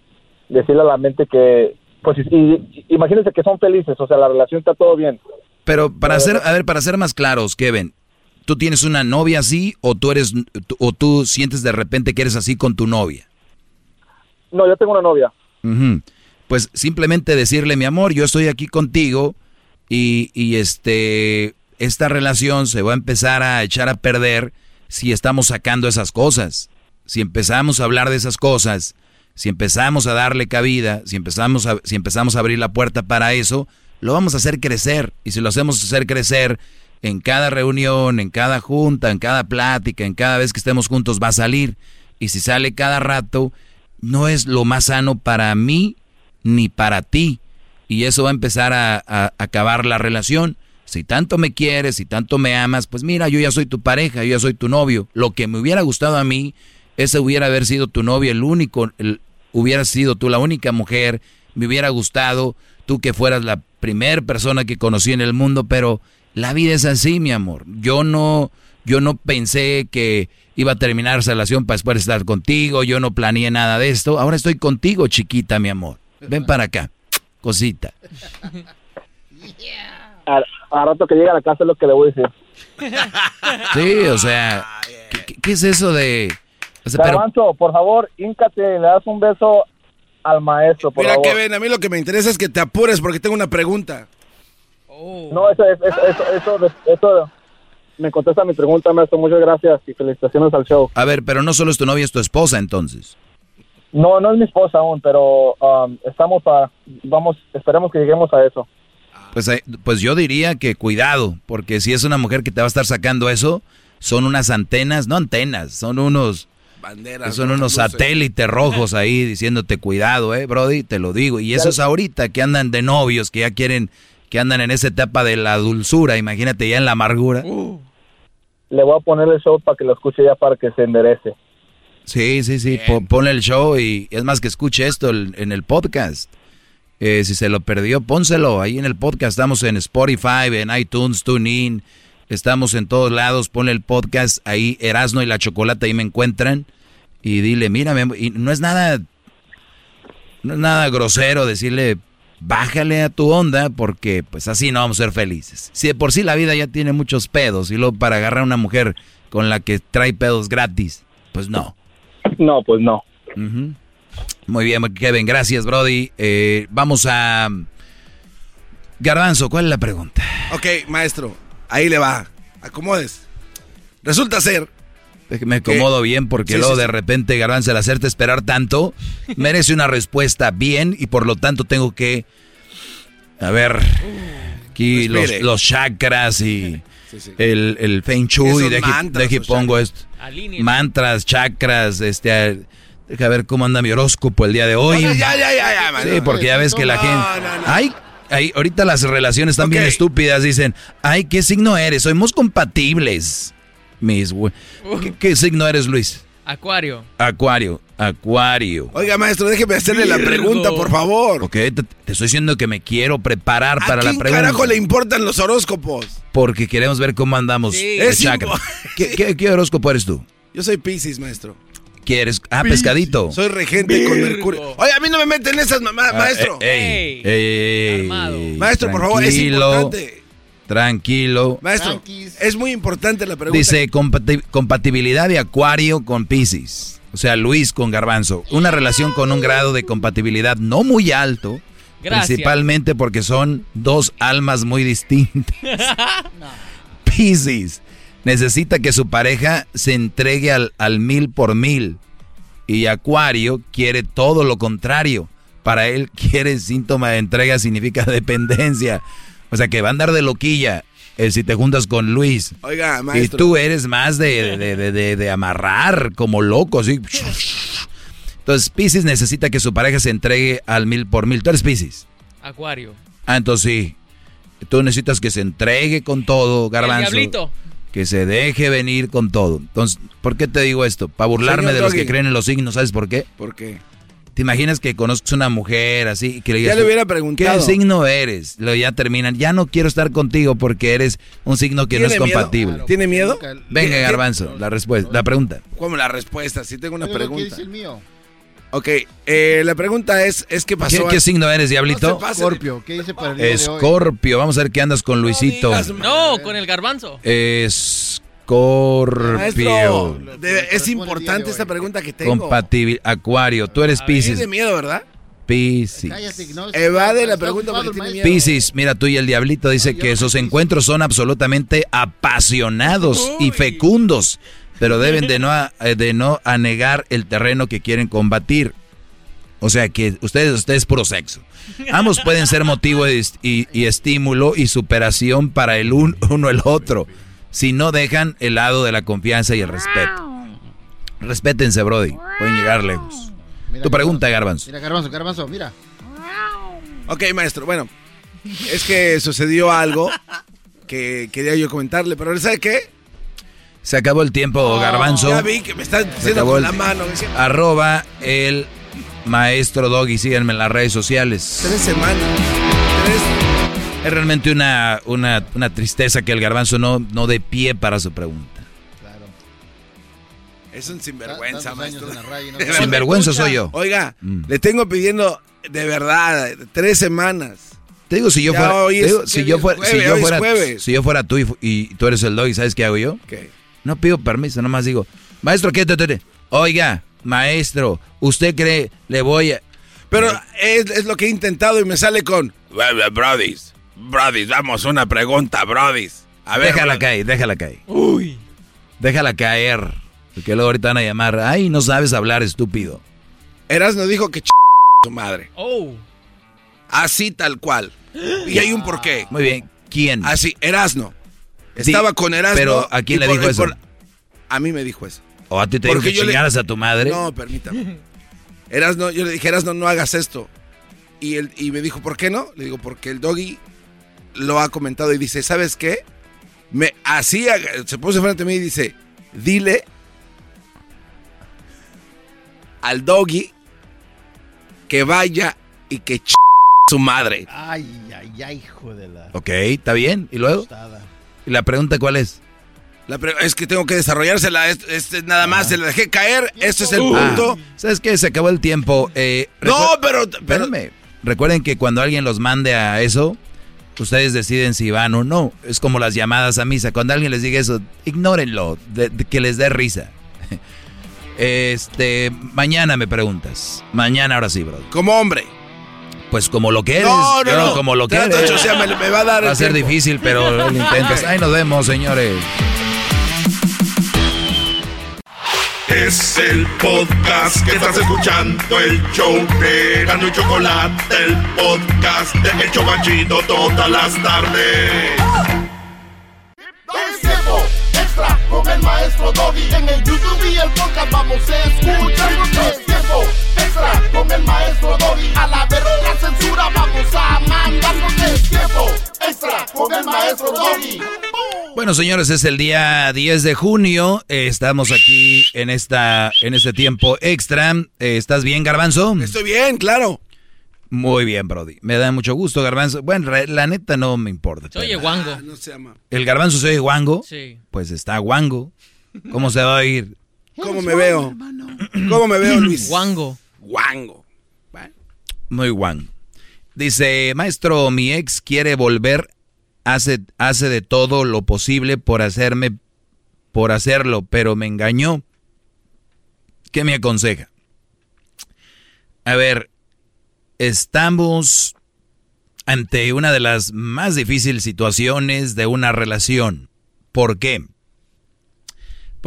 Speaker 44: decirle a la mente que, pues, y, imagínense que son felices, o sea, la relación está todo bien.
Speaker 3: Pero para ser, a ver, para ser más claros, Kevin, ¿tú tienes una novia así o tú eres, o tú sientes de repente que eres así con tu novia?
Speaker 44: No, yo tengo una novia.
Speaker 3: Pues simplemente decirle, mi amor, yo estoy aquí contigo y, y este, esta relación se va a empezar a echar a perder si estamos sacando esas cosas. Si empezamos a hablar de esas cosas, si empezamos a darle cabida, si empezamos a, si empezamos a abrir la puerta para eso, lo vamos a hacer crecer. Y si lo hacemos hacer crecer en cada reunión, en cada junta, en cada plática, en cada vez que estemos juntos, va a salir. Y si sale cada rato, no es lo más sano para mí ni para ti. Y eso va a empezar a, a acabar la relación. Si tanto me quieres, si tanto me amas, pues mira, yo ya soy tu pareja, yo ya soy tu novio. Lo que me hubiera gustado a mí, ese hubiera haber sido tu novio, el único, el, hubiera sido tú la única mujer, me hubiera gustado tú que fueras la primer persona que conocí en el mundo, pero la vida es así, mi amor. Yo no, yo no pensé que iba a terminar esa relación para después estar contigo, yo no planeé nada de esto. Ahora estoy contigo, chiquita, mi amor. Ven para acá, cosita.
Speaker 44: a, rato que llega a la casa es lo que le voy a decir.
Speaker 3: Sí, o sea, ¿qué, es eso de...?
Speaker 44: O por favor, híncate y le das un beso al maestro, por
Speaker 8: Mira,
Speaker 44: favor.
Speaker 8: Kevin, a mí lo que me interesa es que te apures porque tengo una pregunta.
Speaker 44: No, eso, eso, eso, eso, eso, me contesta mi pregunta, maestro. Muchas gracias y felicitaciones al show.
Speaker 3: A ver, pero no solo es tu novia, es tu esposa, entonces.
Speaker 44: No, no es mi esposa aún, pero um, estamos a, vamos, esperemos que lleguemos a eso.
Speaker 3: Pues, eh, pues yo diría que cuidado, porque si es una mujer que te va a estar sacando eso, son unas antenas, no antenas, son unos
Speaker 8: banderas,
Speaker 3: son unos satélites rojos ahí diciéndote cuidado, eh, Brody, te lo digo. Y eso es ahorita que andan de novios, que ya quieren, que andan en esa etapa de la dulzura, imagínate ya en la amargura.
Speaker 44: Uh. Le voy a poner el show para que lo escuche ya para que se enderece.
Speaker 3: Sí, sí, sí, ponle el show y es más que escuche esto en el podcast. Eh, si se lo perdió, pónselo ahí en el podcast. Estamos en Spotify, en iTunes, TuneIn. Estamos en todos lados. Ponle el podcast ahí, Erasno y la Chocolata, ahí me encuentran. Y dile, mírame, y no es nada, no es nada grosero decirle, bájale a tu onda porque pues así no vamos a ser felices. Si de por sí la vida ya tiene muchos pedos y luego para agarrar a una mujer con la que trae pedos gratis, pues no.
Speaker 44: No, pues no.
Speaker 3: Muy bien, Kevin, gracias, Brody. Eh, vamos a... Garbanzo, ¿cuál es la pregunta?
Speaker 8: Ok, maestro, ahí le va. Acomodes. Resulta ser.
Speaker 3: Me acomodo bien porque
Speaker 8: Sí,
Speaker 3: luego
Speaker 8: sí,
Speaker 3: de
Speaker 8: sí.
Speaker 3: repente, Garbanzo, al hacerte esperar tanto, merece una respuesta bien y por lo tanto tengo que... A ver, aquí los,
Speaker 8: Respire.
Speaker 3: los chakras y
Speaker 8: Sí, sí.
Speaker 3: el, el Feng Shui,
Speaker 8: o
Speaker 3: pongo
Speaker 8: chakras.
Speaker 3: esto. Mantras, chakras, este... Deja ver cómo anda mi horóscopo el día de hoy.
Speaker 8: No, ya, ya, ya, ya,
Speaker 3: Sí,
Speaker 8: maestro.
Speaker 3: porque ya ves que la gente...
Speaker 8: no, no.
Speaker 3: Ay, ay, ahorita las relaciones están bien estúpidas. Dicen, ay, ¿qué signo eres? Somos compatibles. Mis güey. ¿Qué, qué signo eres, Luis?
Speaker 39: Acuario.
Speaker 3: Acuario, acuario.
Speaker 8: Oiga, maestro, déjeme hacerle la pregunta, por favor.
Speaker 3: Ok, te, te estoy diciendo que me quiero preparar
Speaker 8: ¿A
Speaker 3: para la pregunta.
Speaker 8: carajo le importan los horóscopos?
Speaker 3: Porque queremos ver cómo andamos.
Speaker 8: Sí. Es
Speaker 3: ¿Qué, qué, qué horóscopo eres tú?
Speaker 8: Yo soy Pisces, maestro.
Speaker 3: ¿Quieres? Ah, pescadito.
Speaker 8: Soy regente con Mercurio. Oye, a mí no me meten esas mamás,
Speaker 3: Ah,
Speaker 8: maestro.
Speaker 3: eh, ey, ey, ey,
Speaker 8: Maestro, por favor, es
Speaker 3: tranquilo,
Speaker 8: importante.
Speaker 3: Tranquilo.
Speaker 8: Maestro, es muy importante la pregunta.
Speaker 3: Dice compati- compatibilidad de Acuario con Pisces. O sea, Luis con Garbanzo. Una relación con un grado de compatibilidad no muy alto.
Speaker 39: Gracias.
Speaker 3: Principalmente porque son dos almas muy distintas. Pisces necesita que su pareja se entregue al, al mil por mil. Y Acuario quiere todo lo contrario. Para él quiere síntoma de entrega significa dependencia. O sea que va a andar de loquilla eh, si te juntas con Luis.
Speaker 8: Oiga,
Speaker 3: Y
Speaker 8: maestro.
Speaker 3: tú eres más de, de, de, de- de amarrar como loco, así. Entonces Pisces necesita que su pareja se entregue al mil por mil. ¿Tú eres Pisces?
Speaker 39: Acuario.
Speaker 3: Ah, entonces sí. Tú necesitas que se entregue con todo, Garbanzo.
Speaker 39: diablito.
Speaker 3: Que se deje venir con todo. Entonces, ¿por qué te digo esto? Para burlarme
Speaker 8: Señor
Speaker 3: de los
Speaker 8: Doggy.
Speaker 3: que creen en los signos, ¿sabes por qué?
Speaker 8: ¿Por qué?
Speaker 3: ¿Te imaginas que conozcas una mujer así y que le
Speaker 8: Ya le hubiera preguntado.
Speaker 3: ¿Qué signo eres? Luego ya terminan, ya no quiero estar contigo porque eres un signo que no es
Speaker 8: ¿Tiene miedo?
Speaker 3: compatible.
Speaker 8: ¿Tiene miedo?
Speaker 3: Venga,
Speaker 8: ¿Qué-
Speaker 3: Garbanzo, la respuesta, la pregunta.
Speaker 8: ¿Cómo la respuesta? Sí tengo una
Speaker 34: Pero ¿qué
Speaker 8: pregunta.
Speaker 34: dice el mío?
Speaker 8: Ok, eh, la pregunta es, es ¿qué pasó?
Speaker 3: ¿Qué, qué signo eres, Diablito?
Speaker 8: No se pase.
Speaker 34: Scorpio, ¿qué dice para el día de hoy?
Speaker 3: Escorpio, vamos a ver qué andas con Luisito.
Speaker 39: No, con el garbanzo.
Speaker 3: Escorpio.
Speaker 8: Maestro, de- es importante esta pregunta que tengo.
Speaker 3: Compatible. Acuario, tú eres Pisces.
Speaker 8: Tiene miedo, ¿verdad?
Speaker 3: Pisces.
Speaker 34: No,
Speaker 8: Evade la pregunta porque tiene
Speaker 34: maestro.
Speaker 3: Piscis, mira tú y el diablito dice que sus encuentros son absolutamente apasionados y fecundos, pero deben de no, a- eh, de no anegar el terreno que quieren combatir. O sea que ustedes, ustedes puro sexo. Ambos pueden ser motivo de y, y estímulo y superación para el un- uno el otro, si no dejan el lado de la confianza y el respeto. Respétense, Brody. Pueden llegar lejos.
Speaker 34: Mira,
Speaker 3: Tu pregunta, Garbanzo.
Speaker 34: Mira, Garbanzo, Garbanzo, mira.
Speaker 8: Ok, maestro, bueno, es que sucedió algo que quería yo comentarle, pero ¿sabe qué?
Speaker 3: Se acabó el tiempo, Garbanzo.
Speaker 8: Ya vi que me está
Speaker 3: Se
Speaker 8: diciendo
Speaker 3: acabó
Speaker 8: con
Speaker 3: el-
Speaker 8: la mano.
Speaker 3: Arroba el maestro Doggy. Síganme en las redes sociales.
Speaker 8: Tres semanas.
Speaker 3: Es realmente una, una, una tristeza que el garbanzo no, no dé pie para su pregunta.
Speaker 8: Es un sinvergüenza, maestro.
Speaker 34: no.
Speaker 3: Sinvergüenza soy yo.
Speaker 8: Oiga,
Speaker 3: Mm.
Speaker 8: le tengo pidiendo de verdad tres semanas.
Speaker 3: Te digo, si yo fuera, digo, si
Speaker 8: ¿qué
Speaker 3: yo fuera, si yo fuera, si yo fuera tú y, y tú eres el Doggy, ¿sabes qué hago yo?
Speaker 8: ¿Qué?
Speaker 3: No pido permiso, nomás digo, maestro, ¿qué te, te- te- Oiga, maestro, ¿usted cree le voy a...?
Speaker 8: Pero es, es lo que he intentado y me sale con... Brodis, Brodis, vamos, una pregunta, Brodis. A ver,
Speaker 3: déjala caer, déjala caer.
Speaker 39: Uy.
Speaker 3: Déjala caer. Porque luego ahorita van a llamar, ay, no sabes hablar, estúpido.
Speaker 8: Erasno dijo que ch... su madre.
Speaker 39: Oh.
Speaker 8: Así tal cual. Y hay un porqué.
Speaker 3: Muy bien, ¿quién?
Speaker 8: Así, Erasno. Estaba con Erasno.
Speaker 3: pero, ¿a quién le
Speaker 8: por-
Speaker 3: dijo eso?
Speaker 8: por- A mí me dijo eso.
Speaker 3: ¿O a ti te
Speaker 8: Porque
Speaker 3: que
Speaker 8: yo le-
Speaker 3: chingaras a tu madre?
Speaker 8: No, permítame. Erasno, yo le dije, Erasno, no hagas esto. Y, él, y me dijo, ¿por qué no? Le digo, porque el doggy lo ha comentado y dice, ¿sabes qué? Me así se puso frente a mí y dice, dile al doggy que vaya y que ch su madre.
Speaker 34: Ay, ay, ay, hijo de la...
Speaker 3: Ok, está bien. ¿Y luego?
Speaker 34: tostada.
Speaker 3: ¿Y la pregunta cuál es?
Speaker 8: La pre- es que tengo que desarrollársela. Es, es nada más, se la dejé caer. Este es el
Speaker 3: Ah,
Speaker 8: punto.
Speaker 3: ¿Sabes qué? Se acabó el tiempo. Eh,
Speaker 8: No, pero, pero
Speaker 3: Espérame. recuerden que cuando alguien los mande a eso, ustedes deciden si van o no. Es como las llamadas a misa. Cuando alguien les diga eso, ignórenlo, de- de que les dé risa. Este, mañana me preguntas. Mañana ahora sí, bro.
Speaker 8: Como hombre.
Speaker 3: Pues como lo que eres.
Speaker 8: No, no, no.
Speaker 3: Como lo que
Speaker 8: Trato,
Speaker 3: eres.
Speaker 8: o sea, me- me va a dar
Speaker 3: Va a ser
Speaker 8: tiempo.
Speaker 3: difícil, pero lo intentas. Ahí nos vemos, señores.
Speaker 17: Es el podcast que estás escuchando, el show de Gano y Chocolate, el podcast de El Chocachito todas las tardes.
Speaker 34: Es tiempo extra con el maestro Doggy. En el YouTube y el podcast vamos a escuchar. Tiempo extra con el maestro Doggy. A la verga la censura vamos a mandarnos. Es tiempo extra con el maestro Doggy.
Speaker 3: Bueno, señores, es el día 10 de junio. Eh, estamos aquí en esta en este tiempo extra. Eh, ¿Estás bien, Garbanzo?
Speaker 8: Estoy bien, claro.
Speaker 3: Muy bien, Brody. Me da mucho gusto, Garbanzo. Bueno, re- la neta no me importa.
Speaker 39: Se oye guango.
Speaker 8: No se llama.
Speaker 3: ¿El Garbanzo se oye guango?
Speaker 39: Sí.
Speaker 3: Pues está guango. ¿Cómo se va a oír?
Speaker 8: ¿Cómo me veo? ¿Cómo me veo, Luis?
Speaker 39: Guango.
Speaker 8: Guango.
Speaker 3: Muy guango. Dice, maestro, mi ex quiere volver, hace, hace de todo lo posible por hacerme, por hacerlo, pero me engañó. ¿Qué me aconseja? A ver, estamos ante una de las más difíciles situaciones de una relación. ¿Por qué?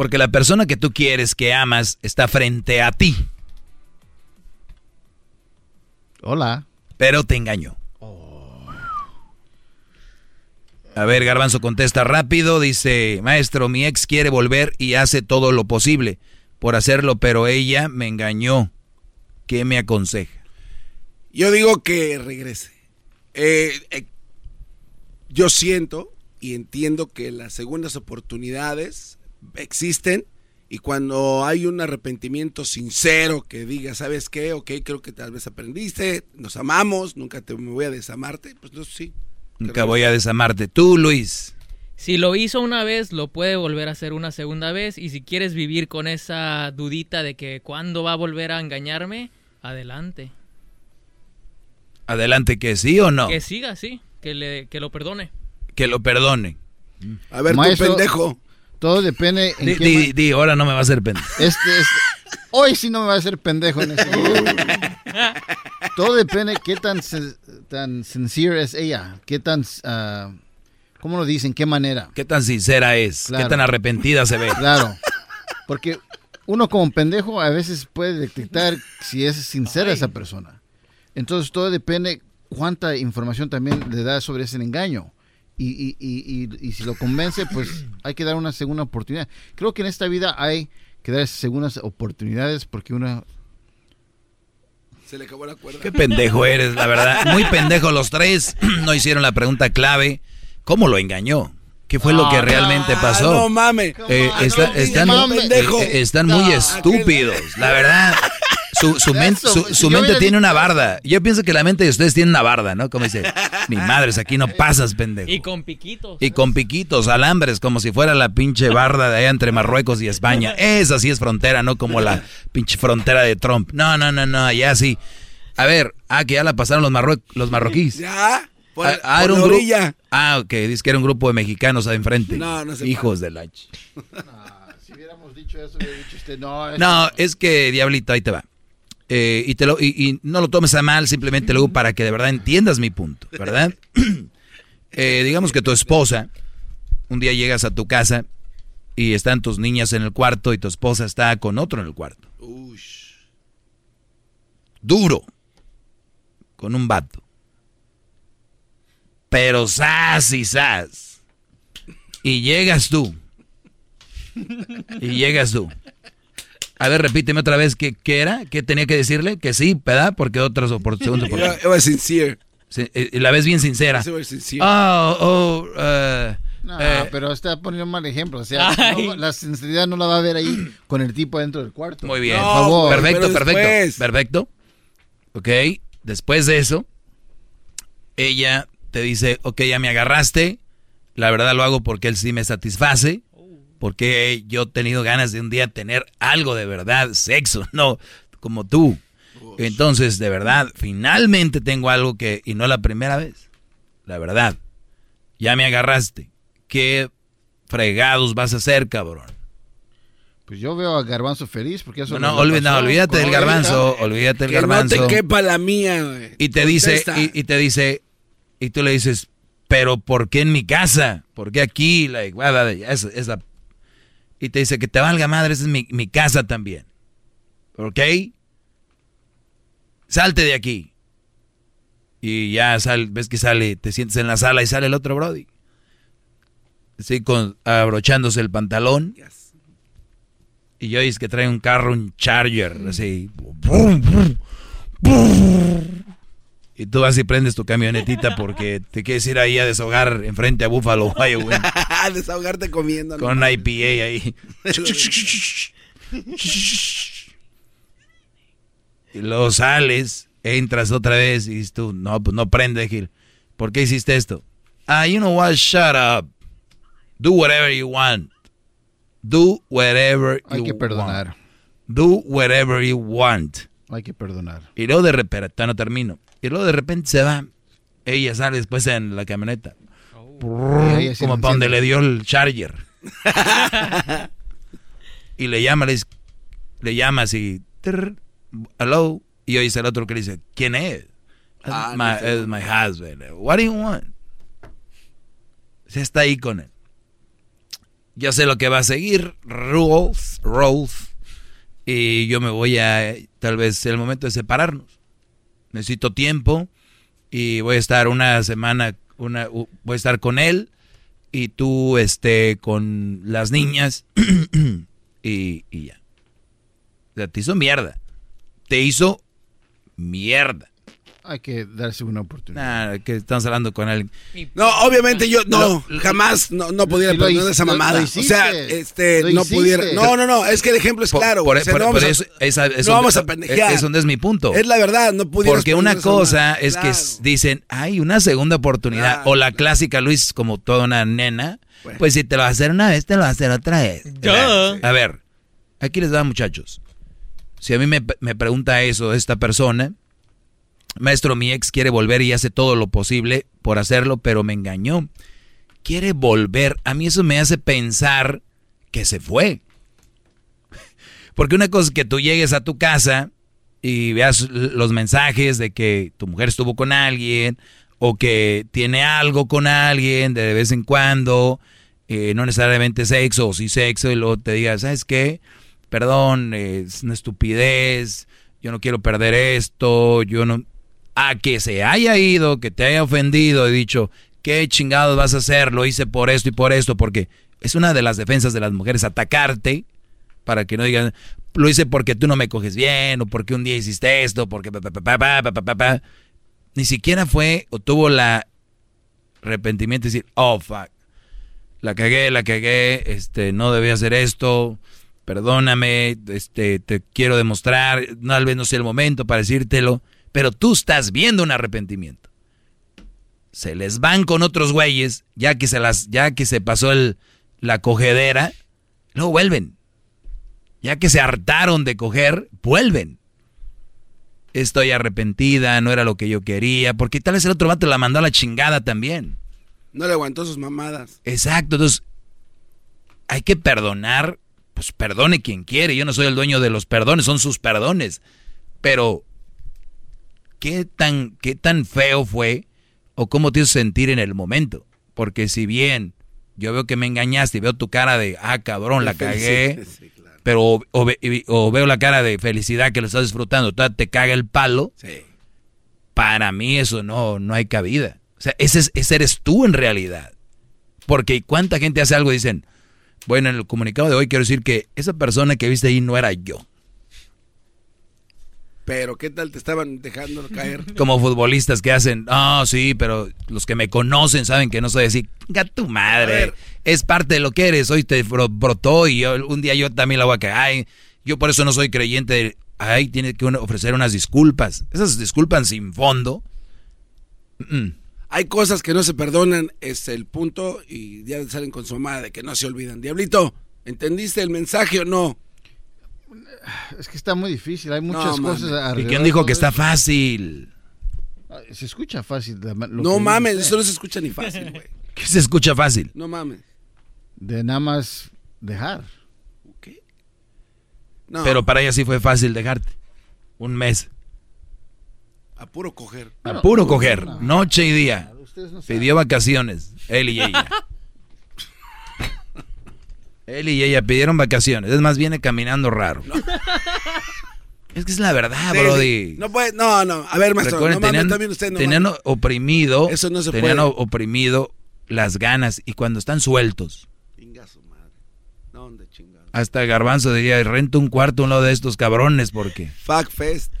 Speaker 3: Porque la persona que tú quieres, que amas, está frente a ti.
Speaker 9: Hola.
Speaker 3: Pero te engañó. A ver, Garbanzo contesta rápido. Dice, maestro, mi ex quiere volver y hace todo lo posible por hacerlo, pero ella me engañó. ¿Qué me aconseja?
Speaker 8: Yo digo que regrese. Eh, eh, yo siento y entiendo que las segundas oportunidades existen y cuando hay un arrepentimiento sincero que diga, ¿sabes qué? Ok, creo que tal vez aprendiste, nos amamos, nunca te me voy a desamarte, pues no, sí.
Speaker 3: Nunca voy a desamarte. Tú, Luis.
Speaker 39: Si lo hizo una vez, lo puede volver a hacer una segunda vez. Y si quieres vivir con esa dudita de que cuándo va a volver a engañarme, adelante.
Speaker 3: Adelante, que sí o no.
Speaker 39: Que siga así, que, le, que lo perdone.
Speaker 3: Que lo perdone.
Speaker 8: A ver,
Speaker 9: Maestro,
Speaker 8: tú pendejo.
Speaker 9: Todo depende en
Speaker 3: Di,
Speaker 9: qué
Speaker 3: di-
Speaker 9: ma-
Speaker 3: di, ahora no me va a hacer pendejo.
Speaker 9: Este, este- hoy sí no me va a hacer pendejo en ese Todo depende qué tan, tan sincere es ella, qué tan, ah, ¿cómo lo dicen? ¿Qué manera?
Speaker 3: ¿Qué tan sincera es?
Speaker 9: Claro.
Speaker 3: ¿Qué tan arrepentida se ve?
Speaker 9: Claro, porque uno como pendejo a veces puede detectar si es sincera esa persona. Entonces todo depende cuánta información también le da sobre ese engaño. Y, y, y, y- y si lo convence, pues hay que dar una segunda oportunidad. Creo que en esta vida hay que dar segundas oportunidades porque una...
Speaker 8: Se le acabó la cuerda.
Speaker 3: Qué pendejo eres, la verdad. Muy pendejo los tres. No hicieron la pregunta clave. ¿Cómo lo engañó? ¿Qué fue lo que
Speaker 8: Ah,
Speaker 3: realmente
Speaker 8: no,
Speaker 3: pasó?
Speaker 8: no mames.
Speaker 3: Eh,
Speaker 8: Ah,
Speaker 3: está-
Speaker 8: no,
Speaker 3: están, eh, están muy
Speaker 8: No.
Speaker 3: estúpidos, la verdad. Su, su, men- su- su mente tiene una barda. Yo pienso que la mente de ustedes tiene una barda, ¿no? Como dice, ni madres, aquí no pasas, pendejo.
Speaker 39: Y con piquitos.
Speaker 3: Y con piquitos, alambres, como si fuera la pinche barda de allá entre Marruecos y España. Esa sí es frontera, no como la pinche frontera de Trump. No, no, no, no, allá sí. A ver, ah, que ya la pasaron los, marrue- los marroquíes.
Speaker 8: Ya. Por,
Speaker 3: Ah, ah,
Speaker 8: por
Speaker 3: era un
Speaker 8: la orilla.
Speaker 3: Ah, ok, dice que era un grupo de mexicanos ahí enfrente.
Speaker 8: No, no se
Speaker 3: Hijos de la... ch-
Speaker 9: Si hubiéramos dicho eso, hubiera dicho usted, no,
Speaker 3: No, es que, Diablito, ahí te va. Eh, y, te lo, y, y no lo tomes a mal, simplemente luego para que de verdad entiendas mi punto, ¿verdad? Eh, digamos que tu esposa, un día llegas a tu casa y están tus niñas en el cuarto y tu esposa está con otro en el cuarto. Duro. Con un vato. Pero sas y sas. Y llegas tú. Y llegas tú. A ver, repíteme otra vez qué, qué era, qué tenía que decirle, que sí, ¿verdad? Porque otras oportunidades.
Speaker 8: Yo- yo was sincere.
Speaker 3: La ves bien sincera.
Speaker 8: Sincere.
Speaker 3: Oh, oh, eh,
Speaker 9: No,
Speaker 3: eh,
Speaker 9: pero está poniendo un mal ejemplo. O sea, no, la sinceridad no la va a ver ahí con el tipo dentro del cuarto.
Speaker 3: Muy bien.
Speaker 9: Por favor.
Speaker 3: perfecto, perfecto. Perfecto. Ok. Después de eso, ella te dice, ok, ya me agarraste. La verdad lo hago porque él sí me satisface. Porque yo he tenido ganas de un día tener algo de verdad, sexo, no como tú. Entonces, de verdad, finalmente tengo algo que, y no la primera vez, la verdad, ya me agarraste. ¿Qué fregados vas a hacer, cabrón?
Speaker 9: Pues yo veo a Garbanzo feliz porque eso
Speaker 3: No, no,
Speaker 9: le
Speaker 3: olvi- no, olvídate del garbanzo, olvídate del
Speaker 8: Que no
Speaker 3: garbanzo.
Speaker 8: te quepa la mía, güey.
Speaker 3: Y te dice, y, y te dice, y tú le dices, pero ¿por qué en mi casa? ¿Por qué aquí? Like, esa- esa- Y te dice que te valga madre, esa es mi, mi casa también. ¿Ok? Salte de aquí. Y ya sal, ves que sale, te sientes en la sala y sale el otro Brody. Así con, abrochándose el pantalón. Y yo dice que trae un carro, un Charger, así. Y tú vas y prendes tu camionetita porque te quieres ir ahí a desahogar enfrente a Buffalo Wild Wings
Speaker 8: Desahogarte comiendo.
Speaker 3: con una IPA ahí. Y luego sales, entras otra vez y dices tú, no, pues no prende, Gil. ¿Por qué hiciste esto? Ah, you know what, shut up. Do whatever you want. Do whatever
Speaker 9: Hay
Speaker 3: you
Speaker 9: que perdonar.
Speaker 3: want. Do whatever you want.
Speaker 9: Hay que perdonar.
Speaker 3: Y luego de repente, no termino. Y luego de repente se va. Ella sale después en la camioneta.
Speaker 9: Sí
Speaker 3: como para donde le dio el charger. y le llama, le, dice- le llama así. trrr, Hello. Y oyes el otro que le dice, ¿quién es?
Speaker 8: Ah,
Speaker 3: my,
Speaker 8: no sé.
Speaker 3: it's my husband. What do you want? Se está ahí con él. Ya sé lo que va a seguir. Rules, rules. Y yo me voy a, tal vez, el momento de separarnos. Necesito tiempo y voy a estar una semana, una, voy a estar con él y tú, este, con las niñas y, y ya. O sea, te hizo mierda. Te hizo mierda.
Speaker 9: Hay que darse una oportunidad.
Speaker 3: Nah, que estamos hablando con alguien.
Speaker 8: No, obviamente yo no,
Speaker 3: Lo-
Speaker 8: jamás no, no pudiera
Speaker 9: lo
Speaker 8: perdonar esa mamada. o sea, este, no
Speaker 9: hiciste.
Speaker 8: pudiera. No, no, no, es que el ejemplo es
Speaker 3: Por-
Speaker 8: claro.
Speaker 3: por-
Speaker 8: o sea,
Speaker 3: por-
Speaker 8: no vamos
Speaker 3: por
Speaker 8: a-
Speaker 3: eso- esa-
Speaker 8: no
Speaker 3: eso-
Speaker 8: vamos a
Speaker 3: es-
Speaker 8: pendejear.
Speaker 3: Eso no es mi punto.
Speaker 8: Es la verdad, no pudieras
Speaker 3: Porque una cosa
Speaker 8: mamada.
Speaker 3: es que
Speaker 8: Claro.
Speaker 3: dicen, hay una segunda oportunidad. o la clásica, Luis, como toda una nena. Pues si te lo va a hacer una vez, te lo va a hacer otra vez.
Speaker 39: Ya.
Speaker 3: A ver, aquí les va, muchachos. Si a mí me, me pregunta eso esta persona, maestro, mi ex quiere volver y hace todo lo posible por hacerlo, pero me engañó. Quiere volver. A mí eso me hace pensar que se fue. Porque una cosa es que tú llegues a tu casa y veas los mensajes de que tu mujer estuvo con alguien o que tiene algo con alguien de vez en cuando, eh, no necesariamente sexo o sí sexo, y luego te digas, ¿sabes qué? Perdón, es una estupidez, yo no quiero perder esto, yo no... A que se haya ido, que te haya ofendido y dicho, ¿qué chingados vas a hacer? Lo hice por esto y por esto, porque es una de las defensas de las mujeres, atacarte para que no digan, lo hice porque tú no me coges bien, o porque un día hiciste esto, porque pa, pa, pa. Ni siquiera fue o tuvo la arrepentimiento de decir, oh, fuck, la cagué, la cagué, este, no debía hacer esto, perdóname, este, te quiero demostrar, tal vez no sea el momento para decírtelo, pero tú estás viendo un arrepentimiento. Se les van con otros güeyes, ya que se las, ya que se pasó el, la cogedera, luego vuelven. Ya que se hartaron de coger, vuelven. Estoy arrepentida, no era lo que yo quería, porque tal vez el otro vato la mandó a la chingada también.
Speaker 8: No le aguantó sus mamadas.
Speaker 3: Exacto, entonces hay que perdonar, pues perdone quien quiere, yo no soy el dueño de los perdones, son sus perdones, pero ¿qué tan, qué tan feo fue o cómo te hizo sentir en el momento? Porque si bien yo veo que me engañaste y veo tu cara de, ah, cabrón, la cagué,
Speaker 8: Sí, claro.
Speaker 3: pero o, o ve- o veo la cara de felicidad que lo estás disfrutando, te caga el palo,
Speaker 8: Sí.
Speaker 3: para mí eso no, no hay cabida. O sea, ese, es- ese eres tú en realidad. Porque cuánta gente hace algo y dicen, bueno, en el comunicado de hoy quiero decir que esa persona que viste ahí no era yo.
Speaker 8: Pero ¿qué tal te estaban dejando caer?
Speaker 3: Como futbolistas que hacen, ah, sí, pero los que me conocen saben que no soy así. Ga tu madre. Es parte de lo que eres. Hoy te bro- brotó y yo- un día yo también la voy a caer. Ay, yo por eso no soy creyente. de- Ay, tiene que ofrecer unas disculpas. Esas disculpas sin fondo. Mm.
Speaker 8: Hay cosas que no se perdonan, es el punto, y ya salen con su mamá de que no se olvidan. Diablito, ¿entendiste el mensaje o no?
Speaker 9: Es que está muy difícil, hay muchas
Speaker 8: No,
Speaker 9: cosas
Speaker 8: mames.
Speaker 3: ¿Y
Speaker 9: alrededor
Speaker 3: quién dijo que está fácil?
Speaker 9: Se escucha fácil. la- lo
Speaker 8: No
Speaker 9: que
Speaker 8: mames, eso no se escucha ni fácil, güey.
Speaker 3: ¿Qué se escucha fácil?
Speaker 8: No mames.
Speaker 9: De nada más dejar.
Speaker 8: No,
Speaker 3: Pero para ella sí fue fácil dejarte. Un mes.
Speaker 8: a puro coger.
Speaker 3: A puro coger. Noche y día. Pidió vacaciones. Él y ella. Él y ella pidieron vacaciones. Es más, viene caminando raro. Es que es la verdad,
Speaker 8: Sí,
Speaker 3: Brody.
Speaker 8: sí. No puede, no, no. A ver, maestro,
Speaker 3: Recuerden,
Speaker 8: no mames,
Speaker 3: tenían,
Speaker 8: también usted no
Speaker 3: tenían
Speaker 8: mames.
Speaker 3: oprimido,
Speaker 8: Eso no se
Speaker 3: tenían
Speaker 8: puede.
Speaker 3: o- oprimido las ganas y cuando están sueltos,
Speaker 8: Chinga su madre. No, ¿dónde chingado?
Speaker 3: hasta Garbanzo diría, rento un cuarto a uno de estos cabrones porque...
Speaker 8: Fuck fest.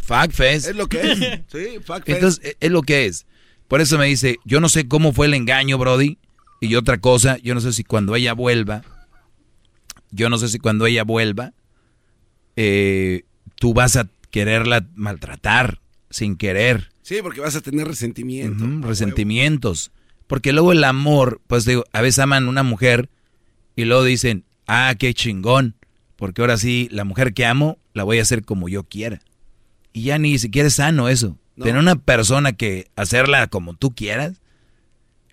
Speaker 3: Fuck fest.
Speaker 8: Es lo que es. Sí, fuck fest.
Speaker 3: Entonces, e- es lo que es. Por eso me dice, yo no sé cómo fue el engaño, Brody. Y otra cosa, yo no sé si cuando ella vuelva, yo no sé si cuando ella vuelva, eh, tú vas a quererla maltratar sin querer.
Speaker 8: Sí, porque vas a tener resentimiento.
Speaker 3: Resentimientos. Porque luego el amor, pues digo, a veces aman una mujer y luego dicen, ah, qué chingón, porque ahora sí, la mujer que amo la voy a hacer como yo quiera. Y ya ni siquiera es sano eso. Tener una persona que hacerla como tú quieras,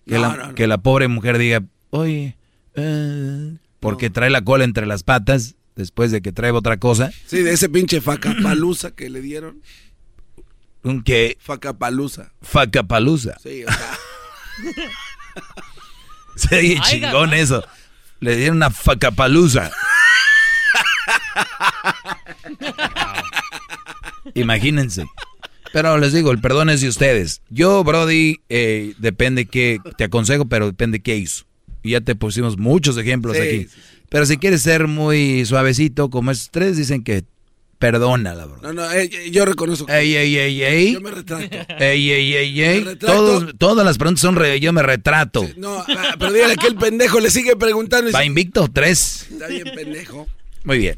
Speaker 3: que,
Speaker 8: No,
Speaker 3: la,
Speaker 8: no, no.
Speaker 3: que la pobre mujer diga, oye, eh", porque trae la cola entre las patas después de que trae otra cosa.
Speaker 8: Sí, de ese pinche facapalusa que le dieron.
Speaker 3: Un que...
Speaker 8: Facapalusa.
Speaker 3: Facapalusa.
Speaker 8: Sí, o sea. Ay,
Speaker 3: chingón eso. Le dieron una facapalusa. Imagínense. Pero les digo, el perdón es de ustedes. Yo, Brody, eh, depende que te aconsejo, pero depende qué hizo. Y ya te pusimos muchos ejemplos
Speaker 8: Sí,
Speaker 3: aquí. Pero si quieres ser muy suavecito, como estos tres dicen que perdónala, bro.
Speaker 8: No, no, eh, yo reconozco. que-
Speaker 3: Ey, ey, ey, ey.
Speaker 8: Yo me retracto.
Speaker 3: Ey, ey, ey, ey. Todos, todas las preguntas son re- yo me retrato.
Speaker 8: No, ah, pero dígale que el pendejo le sigue preguntando. y
Speaker 3: Va invicto, tres.
Speaker 8: Está bien, pendejo.
Speaker 3: Muy bien.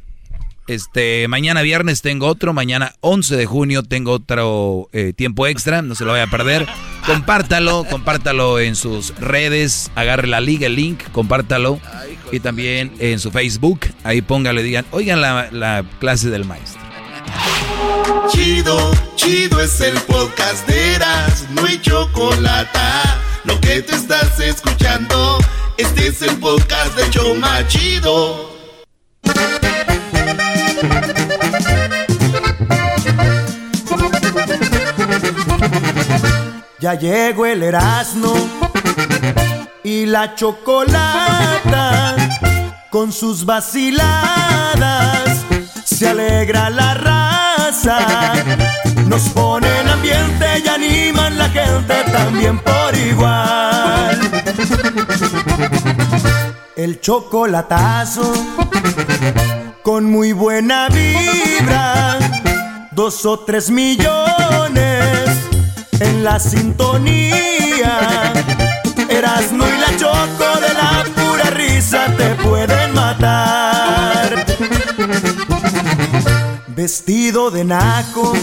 Speaker 3: Este, mañana viernes tengo otro, mañana 11 de junio tengo otro eh, tiempo extra, no se lo vaya a perder. Compártalo, compártalo en sus redes, agarre la liga, el link, compártalo. Y también en su Facebook, ahí póngale, digan, oigan la, la clase del maestro.
Speaker 5: Chido, chido es el podcast de Eras, no hay chocolate. Lo que te estás escuchando, este es el podcast de Choma Chido.
Speaker 51: Ya llegó el Erasmo y la chocolata con sus vaciladas. Se alegra la raza, nos ponen ambiente y animan la gente también por igual. El chocolatazo con muy buena vibra, dos o tres millones en la sintonía. Erasmo y la choco de la pura risa te pueden matar. Vestido de naco,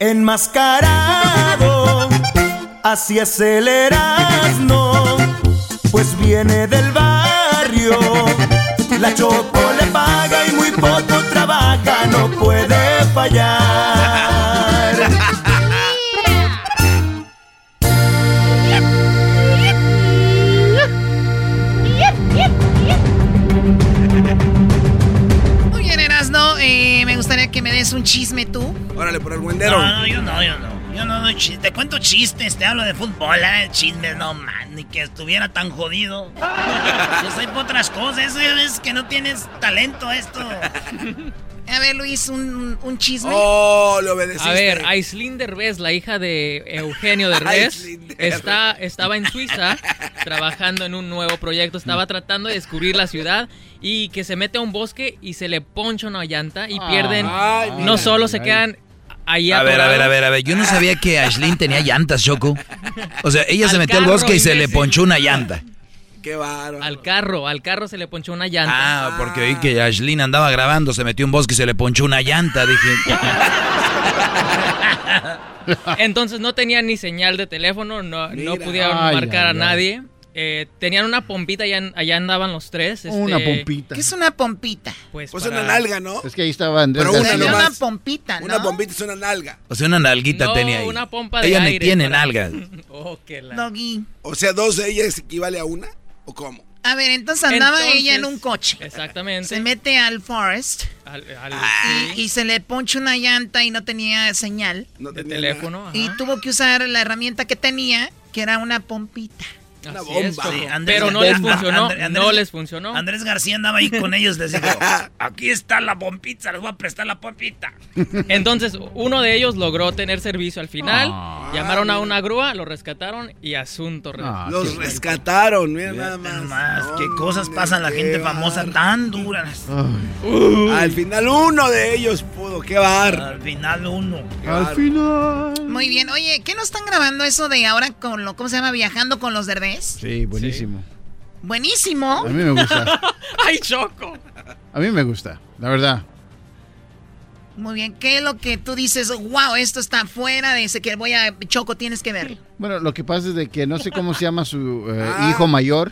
Speaker 51: enmascarado, así es el Erasmo, pues viene del barrio. La choco le paga y muy poco trabaja, no puede fallar.
Speaker 4: Muy bien, Erasno, eh, me gustaría que me des un chisme tú.
Speaker 8: Órale, por el güendero.
Speaker 2: No, no, yo no, yo no. Yo no doy chistes. Te cuento chistes, te hablo de fútbol, ¿eh? Chismes, no, man. Ni que estuviera tan jodido. Yo soy por otras cosas. Eso es que no tienes talento esto.
Speaker 4: A ver, Luis, un, un chisme.
Speaker 8: Oh, le obedeciste.
Speaker 39: A ver, Aislinn Derbez, la hija de Eugenio Derbez, está, estaba en Suiza trabajando en un nuevo proyecto. Estaba tratando de descubrir la ciudad y que se mete a un bosque y se le poncha una llanta y pierden.
Speaker 3: Ay,
Speaker 39: no
Speaker 3: mira.
Speaker 39: solo se quedan ahí
Speaker 3: A ver, a ver, a ver, a ver. Yo no sabía que Ashlyn tenía llantas, Choco. O sea, ella se metió al bosque y se le ponchó una llanta.
Speaker 8: Qué bárbaro.
Speaker 39: Al carro, al carro se le ponchó una llanta.
Speaker 3: Ah, porque oí que Ashlyn andaba grabando, se metió un bosque y se le ponchó una llanta. Dije,
Speaker 39: Entonces no tenía ni señal de teléfono, no, no pudieron
Speaker 9: Ay,
Speaker 39: marcar a
Speaker 9: ay, ay.
Speaker 39: Eh, tenían una pompita, allá, allá andaban los tres.
Speaker 9: Una
Speaker 39: este,
Speaker 9: pompita.
Speaker 4: ¿Qué es una pompita?
Speaker 39: Pues,
Speaker 8: Pues
Speaker 39: para-
Speaker 8: una nalga, ¿no?
Speaker 9: Es que ahí estaba Andrés
Speaker 8: Pero una
Speaker 4: una pompita, ¿no?
Speaker 8: Una pompita es una nalga.
Speaker 3: O sea, una nalguita
Speaker 39: No,
Speaker 3: tenía ahí.
Speaker 39: una pompa de
Speaker 3: Ella ni
Speaker 39: aire
Speaker 3: tiene
Speaker 39: para-
Speaker 3: nalgas.
Speaker 39: Oh, que la-
Speaker 4: Doggy.
Speaker 8: O sea, dos de ellas equivale a una. ¿O cómo?
Speaker 4: A ver, entonces andaba
Speaker 39: Entonces-
Speaker 4: ella en un coche.
Speaker 39: Exactamente.
Speaker 4: Se mete al forest
Speaker 39: Al- al-
Speaker 4: y,
Speaker 39: sí,
Speaker 4: y se le poncha una llanta y no tenía señal.
Speaker 8: No
Speaker 39: de
Speaker 8: tenía
Speaker 39: teléfono. ajá.
Speaker 4: Y tuvo que usar la herramienta que tenía, que era una pompita.
Speaker 8: Una
Speaker 39: Así
Speaker 8: bomba.
Speaker 39: es.
Speaker 2: Sí, Andrés-
Speaker 39: Pero no les funcionó.
Speaker 2: Andrés-
Speaker 39: no les funcionó.
Speaker 2: Andrés García andaba ahí con ellos, les dijo, aquí está la pompita, les voy a prestar la pompita.
Speaker 39: Entonces, uno de ellos logró tener servicio al final.
Speaker 9: Ah.
Speaker 39: llamaron a una grúa, lo rescataron y asunto.
Speaker 9: Ah,
Speaker 8: Los rescataron, mira nada
Speaker 2: Nada
Speaker 8: más.
Speaker 2: más, qué cosas pasan la gente
Speaker 8: bar-
Speaker 2: famosa tan duras.
Speaker 8: Al final uno de ellos pudo, qué bar.
Speaker 2: Al final uno.
Speaker 9: al final.
Speaker 4: Muy bien. Oye, ¿qué no están grabando eso de ahora con lo, ¿cómo se llama? Viajando con los
Speaker 9: Sí, buenísimo.
Speaker 4: Buenísimo.
Speaker 9: A mí me gusta.
Speaker 39: ¡Ay, Choco!
Speaker 9: A mí me gusta, la verdad.
Speaker 4: Muy bien. ¿Qué es lo que tú dices? Wow, esto está fuera de ese que voy a... Choco, tienes que verlo.
Speaker 9: Bueno, lo que pasa es de que no sé cómo se llama su eh,
Speaker 8: Ah.
Speaker 9: hijo mayor,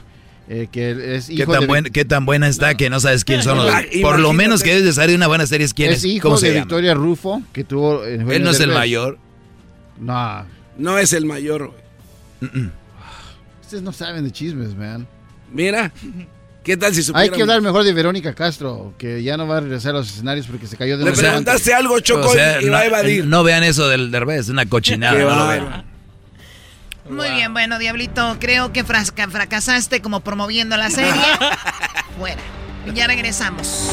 Speaker 9: eh, que es
Speaker 3: ¿Qué
Speaker 9: hijo
Speaker 3: tan,
Speaker 9: de,
Speaker 3: buen- qué tan buena está que no sabes quién son los...
Speaker 8: Ah,
Speaker 3: Por lo menos que debes de saber de una buena serie es quién es.
Speaker 9: es hijo
Speaker 3: ¿Cómo se llama?
Speaker 9: Victoria Rufo, que tuvo... eh,
Speaker 3: Él no es el mayor.
Speaker 9: No,
Speaker 8: No es el mayor, güey.
Speaker 9: Ustedes no saben de chismes, man.
Speaker 8: Mira, ¿qué tal si
Speaker 9: Hay
Speaker 8: supieran?
Speaker 9: que hablar mejor de Verónica Castro, que ya no va a regresar a los escenarios porque se cayó de
Speaker 8: Le preguntaste algo, Choco,
Speaker 3: O sea,
Speaker 8: y va a
Speaker 3: no,
Speaker 8: evadir.
Speaker 3: no vean eso del derbez, es una cochinada.
Speaker 8: Qué
Speaker 3: no lo
Speaker 8: bárbaro.
Speaker 3: vean.
Speaker 4: Muy bien, bueno, Diablito, creo que frasca- fracasaste como promoviendo la serie. Fuera. Ya regresamos.